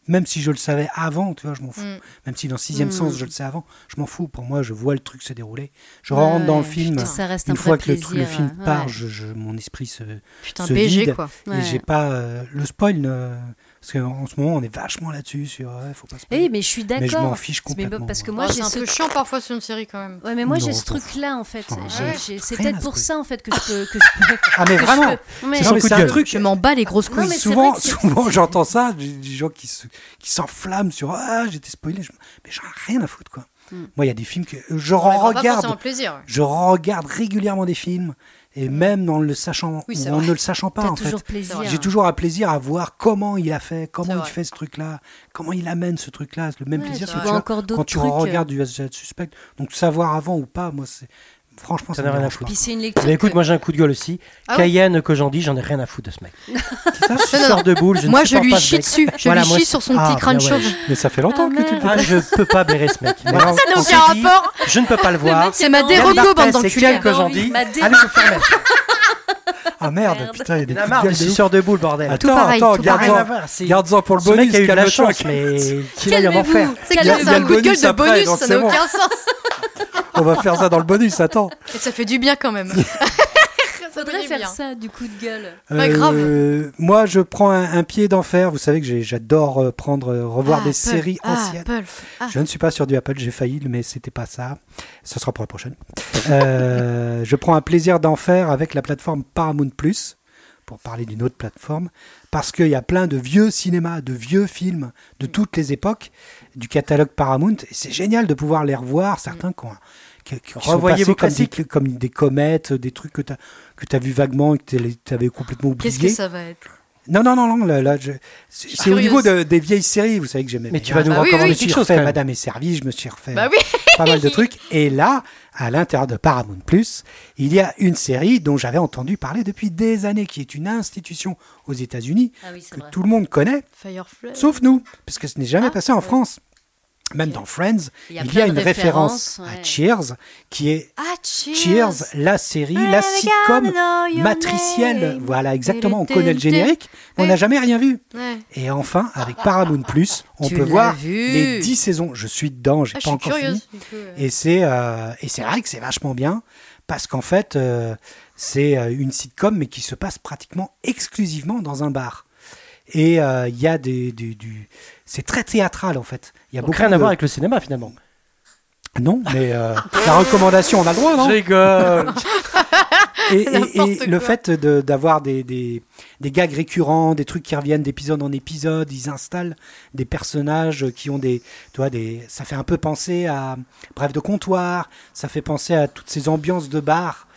même si je le savais avant, tu vois, je m'en fous. Mm. Même si dans Sixième Mm. Sens, je le sais avant, je m'en fous. Pour moi, je vois le truc se dérouler. Je Ouais, rentre dans le film. putain, ça reste Une un fois que le, film ouais. part, je, je- mon esprit se, Putain, BG, vide. quoi. Et Ouais. j'ai pas euh, le spoil, ne- parce qu'en ce moment on est vachement là-dessus sur ouais, faut pas. Oui, mais je suis mais je m'en d'accord. fiche Mais complètement. parce que moi. Ah, j'ai c'est un ce peu chiant parfois sur une série quand même. Ouais, mais moi j'ai ce truc-là en fait. Ouais. C'est peut-être pour se ça en fait que je peux. Que je peux- ah mais vraiment, c'est un un truc. Je m'en bats les grosses couilles. souvent, souvent j'entends ça, des, des gens qui se, qui s'enflamment sur ah j'étais spoilé, mais j'en ai rien à foutre quoi. Mm. Moi il y a des films que je regarde, je regarde régulièrement des films et même en le sachant Oui, en ne le sachant pas en fait. J'ai toujours un plaisir à voir comment il a fait, comment il vrai. fait ce truc-là, comment il amène ce truc-là, c'est le même Ouais, plaisir que tu vois quand tu trucs. euh. regardes du Suspect. Suspect. Donc savoir avant ou pas, moi c'est franchement ça me rien à foutre. c'est une lecture. Mais écoute, que- moi j'ai un coup de gueule aussi. Ah ouais Cayenne, que j'en dis, j'en ai rien à foutre de ce mec. Non, non, Sors de boule, je Moi, je lui chie dessus. Je Voilà, lui chie c'est- sur son Ah, petit crâne bien ouais. chauve. Mais ça fait longtemps Ah, que tu le. Ah, je peux pas blairer ce mec. Mais non, Ça n'a aucun rapport. Je ne peux pas le voir. C'est ma déroco, bande d'enculés. Kel que j'en dis. Ma dé- Allez vous faire. Ah merde, Merde. putain, il y a des marre de gueule de boule, bordel. Attends, pareil, attends, tout à garde-en garde-en pour le Ce mec bonus. a eu de la chance, mais qu'il aille en Calmez-vous. enfer. C'est Il y a- clair, il y c'est a un le coup de gueule bonus de après, bonus, ça n'a bon. aucun sens. On va faire ça dans le bonus, attends. Et ça fait du bien quand même. Faudrait faire bien. ça, du coup de gueule. Ouais, grave. Euh, moi, je prends un, un pied d'enfer. Vous savez que j'adore euh, prendre, euh, revoir des Apple, séries anciennes. Apple. Ah. Je ne suis pas sur du Apple, j'ai failli, mais c'était pas ça. Ce sera pour la prochaine. Euh, je prends un plaisir d'enfer avec la plateforme Paramount Plus, pour parler d'une autre plateforme, parce qu'il y a plein de vieux cinémas, de vieux films de toutes les époques du catalogue Paramount. Et c'est génial de pouvoir les revoir, certains qui, ont- qui- qui sont passés vos comme des, comme des comètes, des trucs que tu as, que as vu vaguement et que tu avais complètement oublié. Qu'est-ce que ça va être? Non, non, non, non, là, là, je- c'est au niveau de- des vieilles séries, vous savez que j'aimais Mais tu vas nous Bah oui, recommander Je me oui. suis quelque chose quand refait même. Madame est servie, je me suis refait Bah oui. pas mal de trucs. Et là, à l'intérieur de Paramount Plus, il y a une série dont j'avais entendu parler depuis des années, qui est une institution aux États-Unis Ah oui, que vrai. tout le monde connaît, Firefly. sauf nous, parce que ce n'est jamais Ah, passé en ouais. France. Même dans Friends, Il y a y une référence à. Cheers, qui est Ah, cheers. Cheers, la série, la sitcom matricielle. Voilà, exactement. On connaît le générique, mais on n'a jamais rien vu. Ouais. Et enfin, avec Paramount Plus, on Tu peut voir vu. les 10 saisons. Je suis dedans, j'ai Ah, pas encore curieuse. fini. coup. Et c'est euh, et c'est vrai que c'est vachement bien parce qu'en fait, euh, c'est euh, une sitcom mais qui se passe pratiquement exclusivement dans un bar. Et euh, il y a des, du, du- c'est très théâtral en fait. Il y a Donc beaucoup rien de- à voir avec le cinéma finalement. non, mais euh, la recommandation, on a le droit, non? Rigole. et, et- N'importe et le fait de- d'avoir des, des, des gags récurrents, des trucs qui reviennent d'épisode en épisode, ils installent des personnages qui ont des, tu vois, des, ça fait un peu penser à Bref de comptoir, ça fait penser à toutes ces ambiances de bar.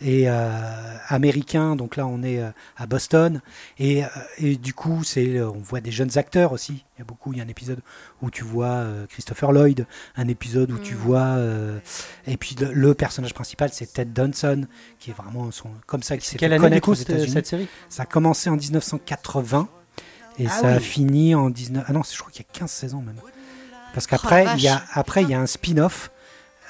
Et euh, américains. Donc là, on est euh, à Boston et, euh, et du coup, c'est, on voit des jeunes acteurs aussi. Il y a beaucoup. Il y a un épisode où tu vois Christopher Lloyd, un épisode où tu Mm. vois euh, et puis le, le personnage principal, c'est Ted Danson, qui est vraiment son, comme ça, qui s'est fait connaître coup aux cette, États-Unis. cette série Ça a commencé en 1980 et Ah ça a fini en 19. Ah non, je crois qu'il y a 15 saisons même. Parce Oh, qu'après, il y a après il y a un spin-off,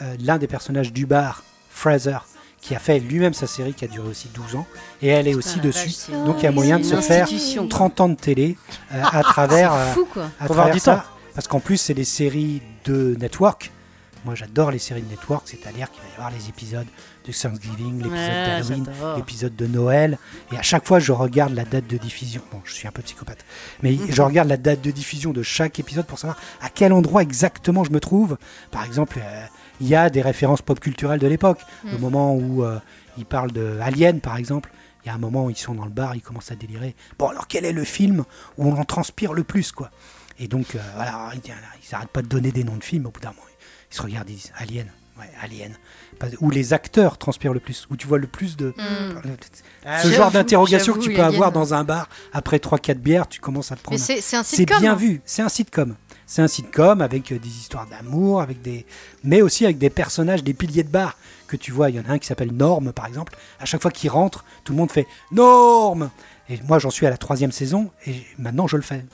euh, l'un des personnages du bar, Fraser, qui a fait lui-même sa série qui a duré aussi 12 ans et elle est aussi dessus. c'est- Donc il y a moyen de se faire institution, quoi. 30 ans de télé euh, à travers euh, C'est fou quoi. à travers du ça, temps. parce qu'en plus c'est des séries de network. Moi j'adore les séries de network, c'est-à-dire qu'il va y avoir les épisodes de Thanksgiving, l'épisode Ouais, d'Halloween, l'épisode de Noël, et à chaque fois je regarde la date de diffusion. Bon, je suis un peu psychopathe, mais Mhm. je regarde la date de diffusion de chaque épisode pour savoir à quel endroit exactement je me trouve. Par exemple, euh, il y a des références pop culturelles de l'époque. Le Mm. moment où euh, ils parlent de Alien, par exemple. Il y a un moment où ils sont dans le bar, ils commencent à délirer. Bon, alors quel est le film où on en transpire le plus, quoi? Et donc, euh, voilà, ils ils arrêtent pas de donner des noms de films. Au bout d'un moment, ils se regardent, ils disent Alien, ouais, Alien. Où les acteurs transpirent le plus, où tu vois le plus de. Hmm. Ce genre d'interrogation que tu peux avoir dans un bar après 3-4 bières, tu commences à te prendre. c'est un bien hein. vu, c'est un sitcom. C'est un sitcom avec euh, des histoires d'amour, avec des, mais aussi avec des personnages, des piliers de bar que tu vois. Il y en a un qui s'appelle Norme, par exemple. À chaque fois qu'il rentre, tout le monde fait Norme. Et moi, j'en suis à la troisième saison et maintenant je le fais.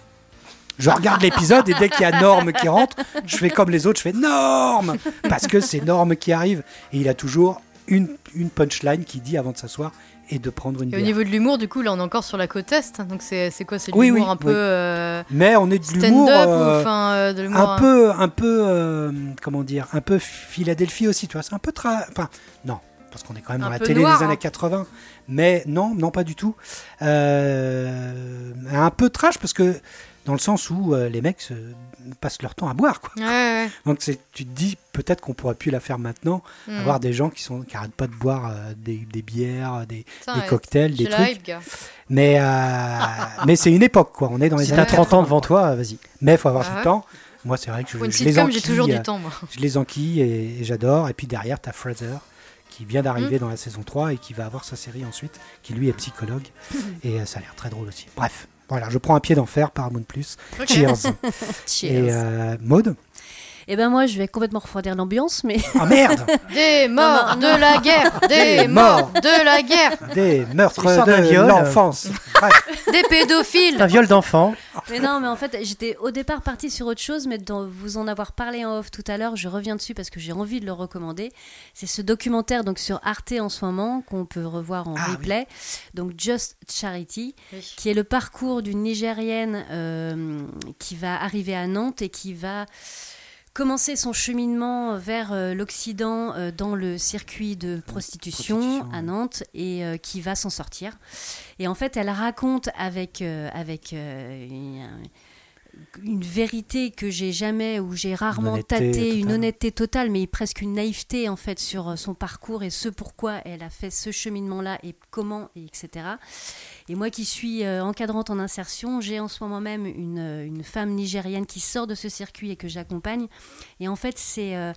Je regarde l'épisode et dès qu'il y a Norme qui rentre, je fais comme les autres, je fais Norme parce que c'est Norme qui arrive et il a toujours une, une punchline qui dit avant de s'asseoir et de prendre une Et au niveau de l'humour, du coup, là, on est encore sur la côte est. Donc, c'est quoi? C'est Oui, l'humour oui, un peu oui. euh, Mais on est de l'humour. euh, enfin euh, de l'humour. un peu un peu euh, comment dire un peu Philadelphie aussi tu vois c'est un peu tra... enfin non parce qu'on est quand même dans la télé noir, des années hein. 80 mais non non pas du tout Euh, un peu trash parce que dans le sens où euh, les mecs se- passent leur temps à boire quoi Ouais, ouais. donc c'est tu te dis peut-être qu'on pourrait plus la faire maintenant Hmm. avoir des gens qui sont qui arrêtent pas de boire euh, des, des bières des, Putain, des ouais, cocktails des trucs hype, gars. mais euh, mais c'est une époque quoi on est dans les Si années t'as 30 ans 80, devant toi, vas-y. mais il faut avoir Ah du ouais. temps moi c'est vrai que je, je les enquille, toujours euh, du temps, moi. je les enquille et, et j'adore. Et puis derrière, tu as Fraser qui vient d'arriver dans la saison 3 et qui va avoir sa série ensuite, qui lui est psychologue. et ça a l'air très drôle aussi. Bref, voilà, je prends un pied d'enfer, Paramount Plus. Cheers. Cheers. Et euh, Maude Et ben moi, je vais complètement refroidir l'ambiance, mais Ah merde Des morts non, de la guerre Des Des morts de la guerre Des meurtres de viol. l'enfance. Des pédophiles Un viol d'enfant. Mais non, mais en fait, j'étais au départ partie sur autre chose, mais dans vous en avoir parlé en off tout à l'heure, je reviens dessus parce que j'ai envie de le recommander. C'est ce documentaire donc sur Arte en ce moment qu'on peut revoir en Ah oui. replay. Donc Just Charity, Oui. qui est le parcours d'une Nigérienne euh, qui va arriver à Nantes et qui va commencé son cheminement vers euh, l'Occident euh, dans le circuit de prostitution, prostitution, à. Nantes et euh, qui va s'en sortir. Et en fait, elle raconte avec, avec une, une vérité que j'ai jamais ou j'ai rarement tâté, une honnêteté totale, mais presque une naïveté en fait sur son parcours et ce pourquoi elle a fait ce cheminement-là et comment, et etc. Et moi qui suis euh, encadrante en insertion, j'ai en ce moment même une, euh, une femme nigérienne qui sort de ce circuit et que j'accompagne. Et en fait, c'est euh,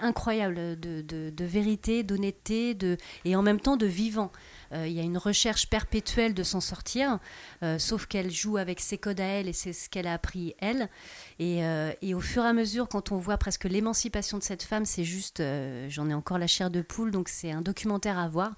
incroyable de, de- vérité, d'honnêteté de, et en même temps de vivant. Euh, Il y a une recherche perpétuelle de s'en sortir, sauf qu'elle joue avec ses codes à elle et c'est ce qu'elle a appris elle. Et, et au fur et à mesure, quand on voit presque l'émancipation de cette femme, c'est juste, j'en ai encore la chair de poule, donc c'est un documentaire à voir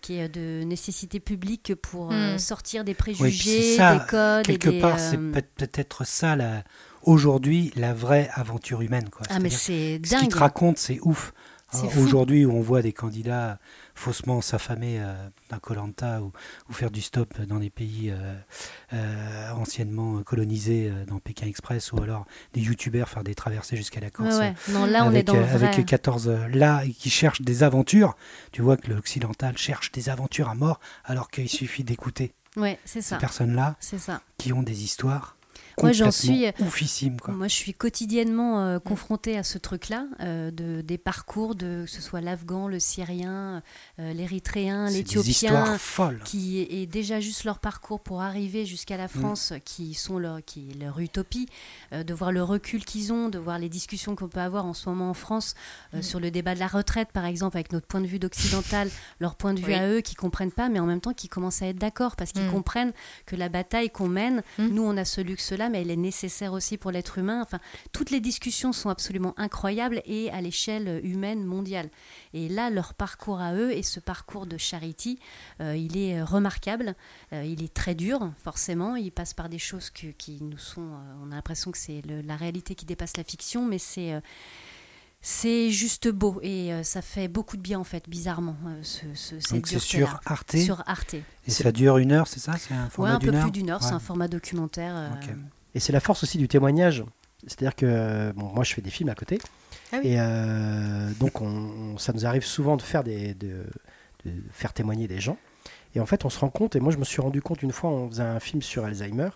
qui est de nécessité publique pour euh, Mm. sortir des préjugés, ça, des codes. et quelque des, part, euh, c'est peut- peut-être ça, la- aujourd'hui, la vraie aventure humaine. Quoi. Ah mais c'est Ce qu'il dingue. te raconte, c'est ouf. Euh. Aujourd'hui, où on voit des candidats faussement s'affamer euh, d'un Colanta ou, ou faire du stop dans des pays euh, euh, anciennement colonisés, dans Pékin Express, ou alors des youtubeurs faire des traversées jusqu'à la Corse. Ouais, ouais. Non, là on avec, est dans vrai. avec 14 euh, là qui cherchent des aventures. Tu vois que l'occidental cherche des aventures à mort, alors qu'il suffit d'écouter Ouais, c'est ces personnes-là qui ont des histoires Moi, j'en suis- oufissimes. Quoi. Moi, je suis quotidiennement euh, confrontée à ce truc-là, euh, de, des parcours, de, que ce soit l'Afghan, le Syrien, euh, l'Érythréen, l'Éthiopien, qui est déjà juste leur parcours pour arriver jusqu'à la France, qui sont leur, qui est leur utopie, euh, de voir le recul qu'ils ont, de voir les discussions qu'on peut avoir en ce moment en France euh, sur le débat de la retraite, par exemple, avec notre point de vue d'occidental, leur point de vue Oui. à eux, qui comprennent pas, mais en même temps qui commencent à être d'accord parce qu'ils Mm. comprennent que la bataille qu'on mène, Mm. nous on a ce luxe-là, mais elle est nécessaire aussi pour l'être humain. Enfin, toutes les discussions sont absolument incroyables et à l'échelle humaine mondiale. Et là, leur parcours à eux et ce parcours de charity, euh, il est euh, remarquable. Euh, il est très dur, forcément. Il passe par des choses qui nous sont. euh, on a l'impression que c'est la réalité qui dépasse la fiction, mais c'est. C'est juste beau et euh, ça fait beaucoup de bien en fait, bizarrement, euh, ce, ce, cette Donc c'est sur Arte Sur Arte. et ça dure une heure, c'est ça? C'est un Ouais, format un peu d'une heure plus d'une heure, c'est un format documentaire. euh. Et c'est la force aussi du témoignage. C'est-à-dire que bon, moi, je fais des films à côté. Ah oui. Et euh, donc, on, on- ça nous arrive souvent de faire, des, de, de faire témoigner des gens. Et en fait, on se rend compte, et moi, je me suis rendu compte une fois, on faisait un film sur Alzheimer.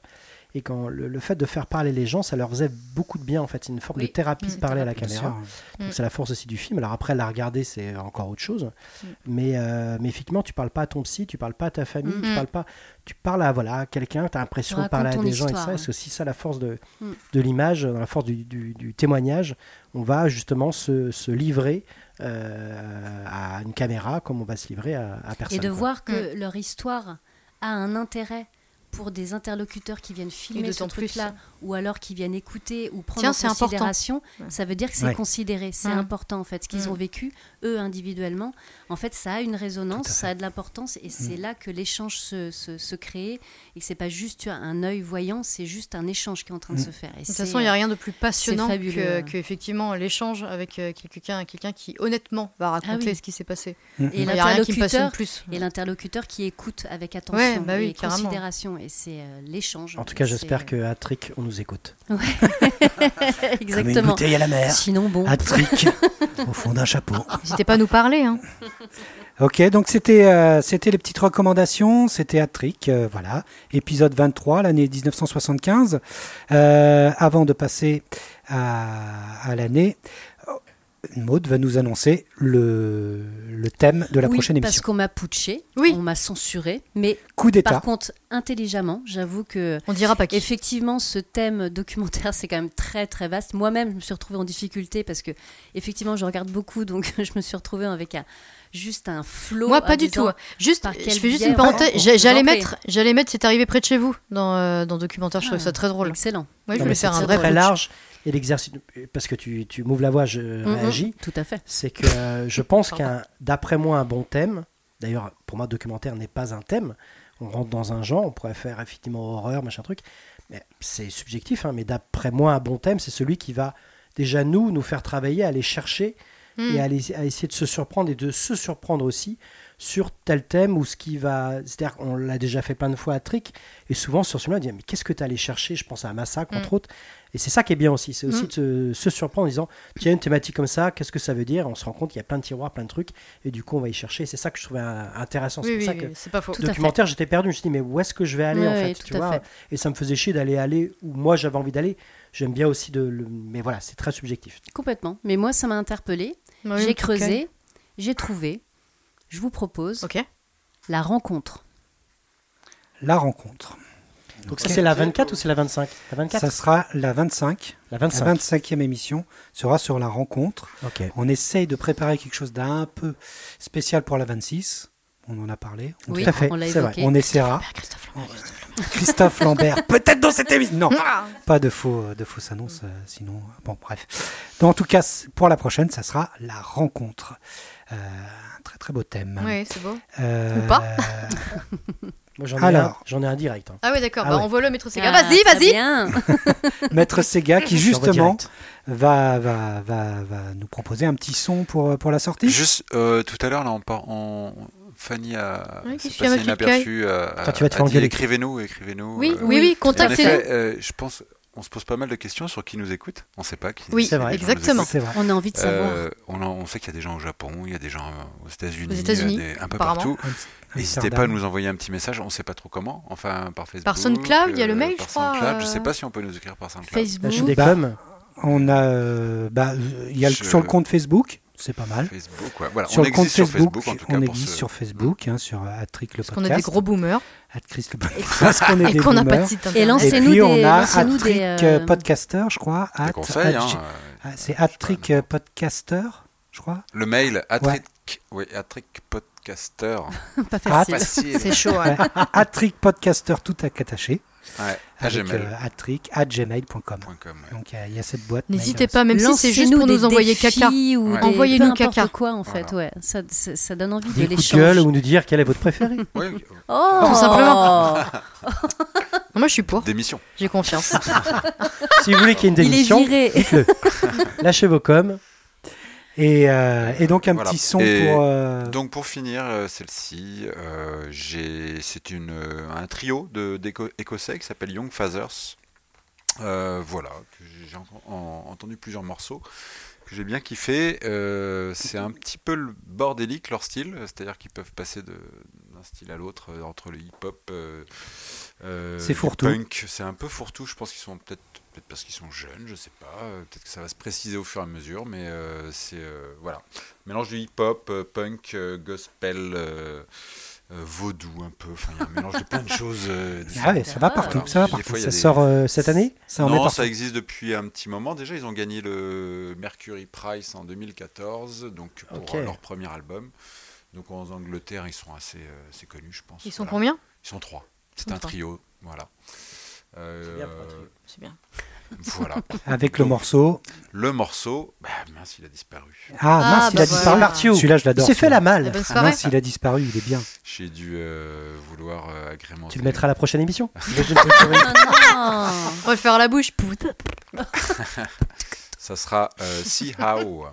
Et quand le, le fait de faire parler les gens, ça leur faisait beaucoup de bien. En fait, c'est une forme Oui. de thérapie de parler à la caméra. Mm. Donc, c'est la force aussi du film. Alors après, la regarder, c'est encore autre chose. Mm. Mais, euh, mais effectivement, tu parles pas à ton psy, tu parles pas à ta famille, Mm. tu parles pas, tu parles à voilà quelqu'un. Tu as l'impression de parler à des gens et ça. C'est aussi ça la force de, de l'image, la force du, du- du témoignage. On va justement se, se livrer euh, à une caméra comme on va se livrer à, à personne. Et de quoi. voir que leur histoire a un intérêt pour des interlocuteurs qui viennent filmer ce truc-là, ou alors qui viennent écouter ou prendre Tiens, en important. considération, ça veut dire que c'est Ouais. considéré, c'est important en fait. Ce qu'ils ont vécu, eux individuellement, en fait, ça a une résonance, ça a de l'importance, et c'est là que l'échange se, se, se crée, et que c'est pas juste un œil voyant, c'est juste un échange qui est en train de Mm. se faire. Et De toute façon, il n'y a rien de plus passionnant fabuleux, que, ouais. que, effectivement l'échange avec euh, quelqu'un, quelqu'un qui honnêtement va raconter Ah oui. ce qui s'est passé. Mm, Et mm. L'interlocuteur, plus. et l'interlocuteur qui écoute avec attention Ouais, bah oui, et carrément. considération, et c'est euh, l'échange. En tout cas, j'espère que à Trick, on nous écoute. Comme une Exactement. bouteille à la mer. Sinon, bon. À trick, au fond d'un chapeau. N'hésitez pas à nous parler. Hein. Ok, donc c'était euh, c'était les petites recommandations, c'était Attrick, euh, voilà, épisode 23, l'année 1975. Euh, avant de passer à, à l'année, euh, Maud va nous annoncer le, le thème de la oui, prochaine parce émission. qu'on m'a putché, Oui. on m'a censuré, mais Coup d'État. par contre, intelligemment, j'avoue que On dira pas qui. effectivement, ce thème documentaire, c'est quand même très très vaste. Moi-même, je me suis retrouvée en difficulté parce que effectivement, je regarde beaucoup, donc je me suis retrouvée avec un, juste un flot. Moi, pas du tout. Juste, je fais juste une parenthèse. J'allais mettre, j'allais mettre, c'est arrivé près de chez vous dans euh, dans documentaire. Je trouvais Ah, ça très drôle. Excellent. Ouais, je voulais faire un très, vrai très large. Et l'exercice, parce que tu, tu m'ouvres la voie, je Mhm, réagis. Tout à fait. c'est que euh, je pense qu'un, d'après moi, un bon thème, d'ailleurs, pour moi, documentaire n'est pas un thème. On rentre dans un genre, on pourrait faire effectivement horreur, machin truc. Mais c'est subjectif, hein, mais d'après moi, un bon thème, c'est celui qui va déjà nous, nous faire travailler, aller chercher Hmm. et aller- à essayer de se surprendre et de se surprendre aussi sur tel thème ou ce qui va. C'est-à-dire qu'on l'a déjà fait plein de fois à Trick et souvent sur celui-là, on dit mais qu'est-ce que tu allé chercher? Je pense à Massacre entre Mm. autres. Et c'est ça qui est bien aussi, c'est aussi Mm. de se, se surprendre en disant tiens, une thématique comme ça, qu'est-ce que ça veut dire? On se rend compte qu'il y a plein de tiroirs, plein de trucs et du coup on va y chercher. C'est ça que je trouvais intéressant. C'est Oui, ça oui, que c'est pas faux. Documentaire, j'étais perdu. Je me suis dit, mais où est-ce que je vais aller en fait, tu vois? fait. Et ça me faisait chier d'aller aller où moi j'avais envie d'aller. J'aime bien aussi de. le- Mais voilà, c'est très subjectif. Complètement. Mais moi, ça m'a interpellé. Oui, j'ai creusé, j'ai trouvé. Je vous propose la rencontre. La rencontre. Donc ça, c'est la 24 ou c'est la 25 La 24 Ça sera la 25. La La 25. 25e émission sera sur la rencontre. Ok. On essaye de préparer quelque chose d'un peu spécial pour la 26. On en a parlé. On, Oui, à fait, on l'a c'est vrai. on essaiera. Christophe Lambert. Christophe Lambert, peut-être dans cette émission. Non, Ah. pas de faux, de fausses annonces. euh, sinon, bon, bref. Donc, en tout cas, pour la prochaine, ça sera la rencontre. Euh, très très beau thème. Oui, c'est beau. Euh, Ou pas. Moi, j'en ai, Alors. un, j'en ai un direct. hein. Ah oui, d'accord. Ah bah, ouais. envoie-le, Maître Sega. Ah, vas-y, vas-y. Maître Sega qui justement va, va, va, va nous proposer un petit son pour, pour la sortie. Juste euh, tout à l'heure, là, on, par- on- Fanny a Oui, passé inaperçu. euh, Toi, tu vas te faire. Écrivez-nous, écrivez-nous. Oui, euh, oui, oui, contactez-nous. effet, euh, je pense, on se pose pas mal de questions sur qui nous écoute. On sait pas qui. Oui, C'est vrai. exactement. écoutent. C'est vrai. On a envie de savoir. Euh, on, en- on sait qu'il y a des gens au Japon, il y a des gens euh, aux États-Unis, Aux États-Unis, des- un peu partout. N'hésitez pas à nous envoyer un petit message, on ne sait pas trop comment, enfin par Facebook. Par SoundCloud, il y a le euh, mail, je crois, SoundCloud, Je euh, sais pas si on peut nous écrire par SoundCloud. Facebook. Bah, coms. On a, bah, il y a Je- sur le compte Facebook, c'est pas mal. Facebook, ouais. Voilà, sur on le compte existe sur Facebook, Facebook en tout cas. on pour existe ce- sur Facebook, hein, sur Attrick le Parce qu'on podcast. a des gros boomers Attrick le podcast, qu'on est et des qu'on n'a pas de site Et internet. Et Lancez-nous puis on des- a lancez-nous Attrick des, euh, euh, Podcaster, je crois. At- conseils, at- hein, euh, ah, C'est Attrick euh, Podcaster, je crois. Le mail, Attrick, oui, Attrick Podcaster. Pas Ah, facile. Facile. C'est chaud. Ouais, Attrick Podcaster tout à attaché. Ouais, à euh. Donc il y a- il y, a cette boîte. N'hésitez pas, même si c'est juste pour nous envoyer caca. Ou Ouais. Envoyez-nous caca. quoi en fait, ouais. Ça, ça, ça donne envie Des de l'échange. ou nous dire quel est votre préféré. Ouais, Oh Tout simplement. Moi, je suis pour. d'émission. J'ai confiance. si vous voulez qu'il y ait une Il est démission. Lâchez vos coms. Et, euh, et donc un Voilà. petit son Et pour. euh, Donc pour finir euh, celle-ci, euh, c'est une un trio de écossais qui s'appelle Young Fathers. Voilà, j'ai en- en- entendu plusieurs morceaux que j'ai bien kiffé. C'est un petit peu le bordélique leur style, c'est-à-dire qu'ils peuvent passer d'un style à l'autre entre le hip-hop. C'est fourre-tout. Punk, c'est un peu fourre-tout. Je pense qu'ils sont peut-être peut-être parce qu'ils sont jeunes, je sais pas. euh, Peut-être que ça va se préciser au fur et à mesure, mais euh, c'est euh, voilà mélange de hip-hop, euh, punk, euh, gospel, euh, euh, vaudou un peu. Enfin, il y a un mélange de plein de choses. euh, Ah ouais, ça va partout. Voilà. Ça, va partout. fois, Ça des- sort euh, cette année? Ça non, ça existe depuis un petit moment. Déjà, ils ont gagné le Mercury Prize en 2014, donc pour leur premier album. Donc en Angleterre, ils sont assez, euh, assez connus, je pense. Ils sont Voilà. combien? Ils sont trois. C'est un trio, voilà. Euh, bien. C'est bien. voilà. Avec le morceau. Le morceau, bah, mince, il a disparu. Ah, Ah, mince, il bah a voilà. disparu. Martio. Celui-là, je Il l'adore. s'est fait la La malle. bonne Ah, soirée. mince, il a disparu, il est bien. J'ai dû euh, vouloir euh, agrémenter. Tu le mettras à la prochaine émission. Ah non. On va le faire à la bouche. Pout. Ça sera euh, See How.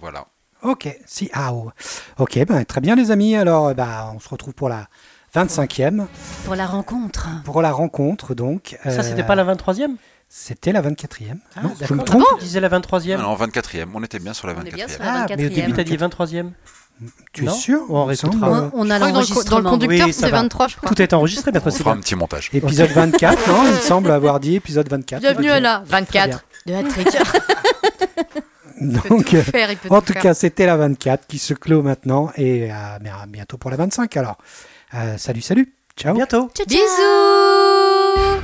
Voilà. Ok, si, ah, oh. ok, ben, très bien les amis. Alors, euh, bah, on se retrouve pour la 25e, Pour la rencontre. pour la rencontre donc. Ça, Euh, c'était pas la 23e C'était la 24e. Ah, non, je me trompe Tu disais la 23e Non, 24e. On était bien sur la On est bien 24e. sur la Ah, mais au début, 24e. t'as dit 23e. Tu es Non sûr On réécoutera. euh, On, on a que dans, le, l'enregistrement. conducteur, Oui, c'est va. 23, je crois. Tout est enregistré, maître On fera un petit montage. Épisode 24, non Il me semble avoir dit épisode 24. Bienvenue Ok. à la 24 de Hattrick. Donc, euh, faire, en tout tout cas, c'était la 24 qui se clôt maintenant et à, mais à bientôt pour la 25 alors. Euh, salut, salut. Ciao. Bientôt. Ciao. Bisous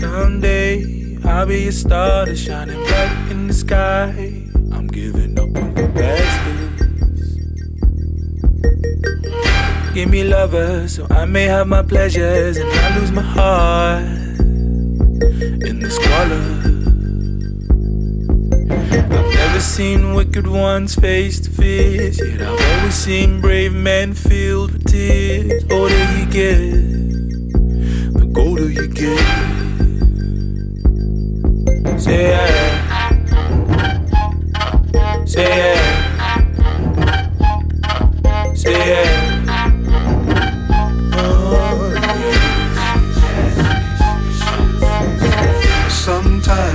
Someday I'll be a star that's shining bright in the sky. I'm giving up on the bastards. Give me lovers so I may have my pleasures and I lose my heart in the squalor. Never seen wicked ones face to face, yet I've always seen brave men filled with tears. Oh, Older you get, the colder you get. Say yeah. Say yeah. Say yeah.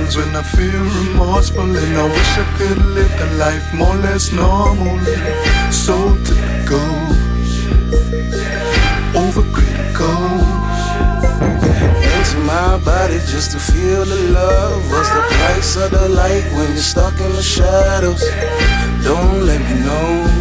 Sometimes when I feel remorseful and I wish I could live a life more or less normal, so typical, overcritical. into my body just to feel the love. What's the price of the light when you're stuck in the shadows? Don't let me know.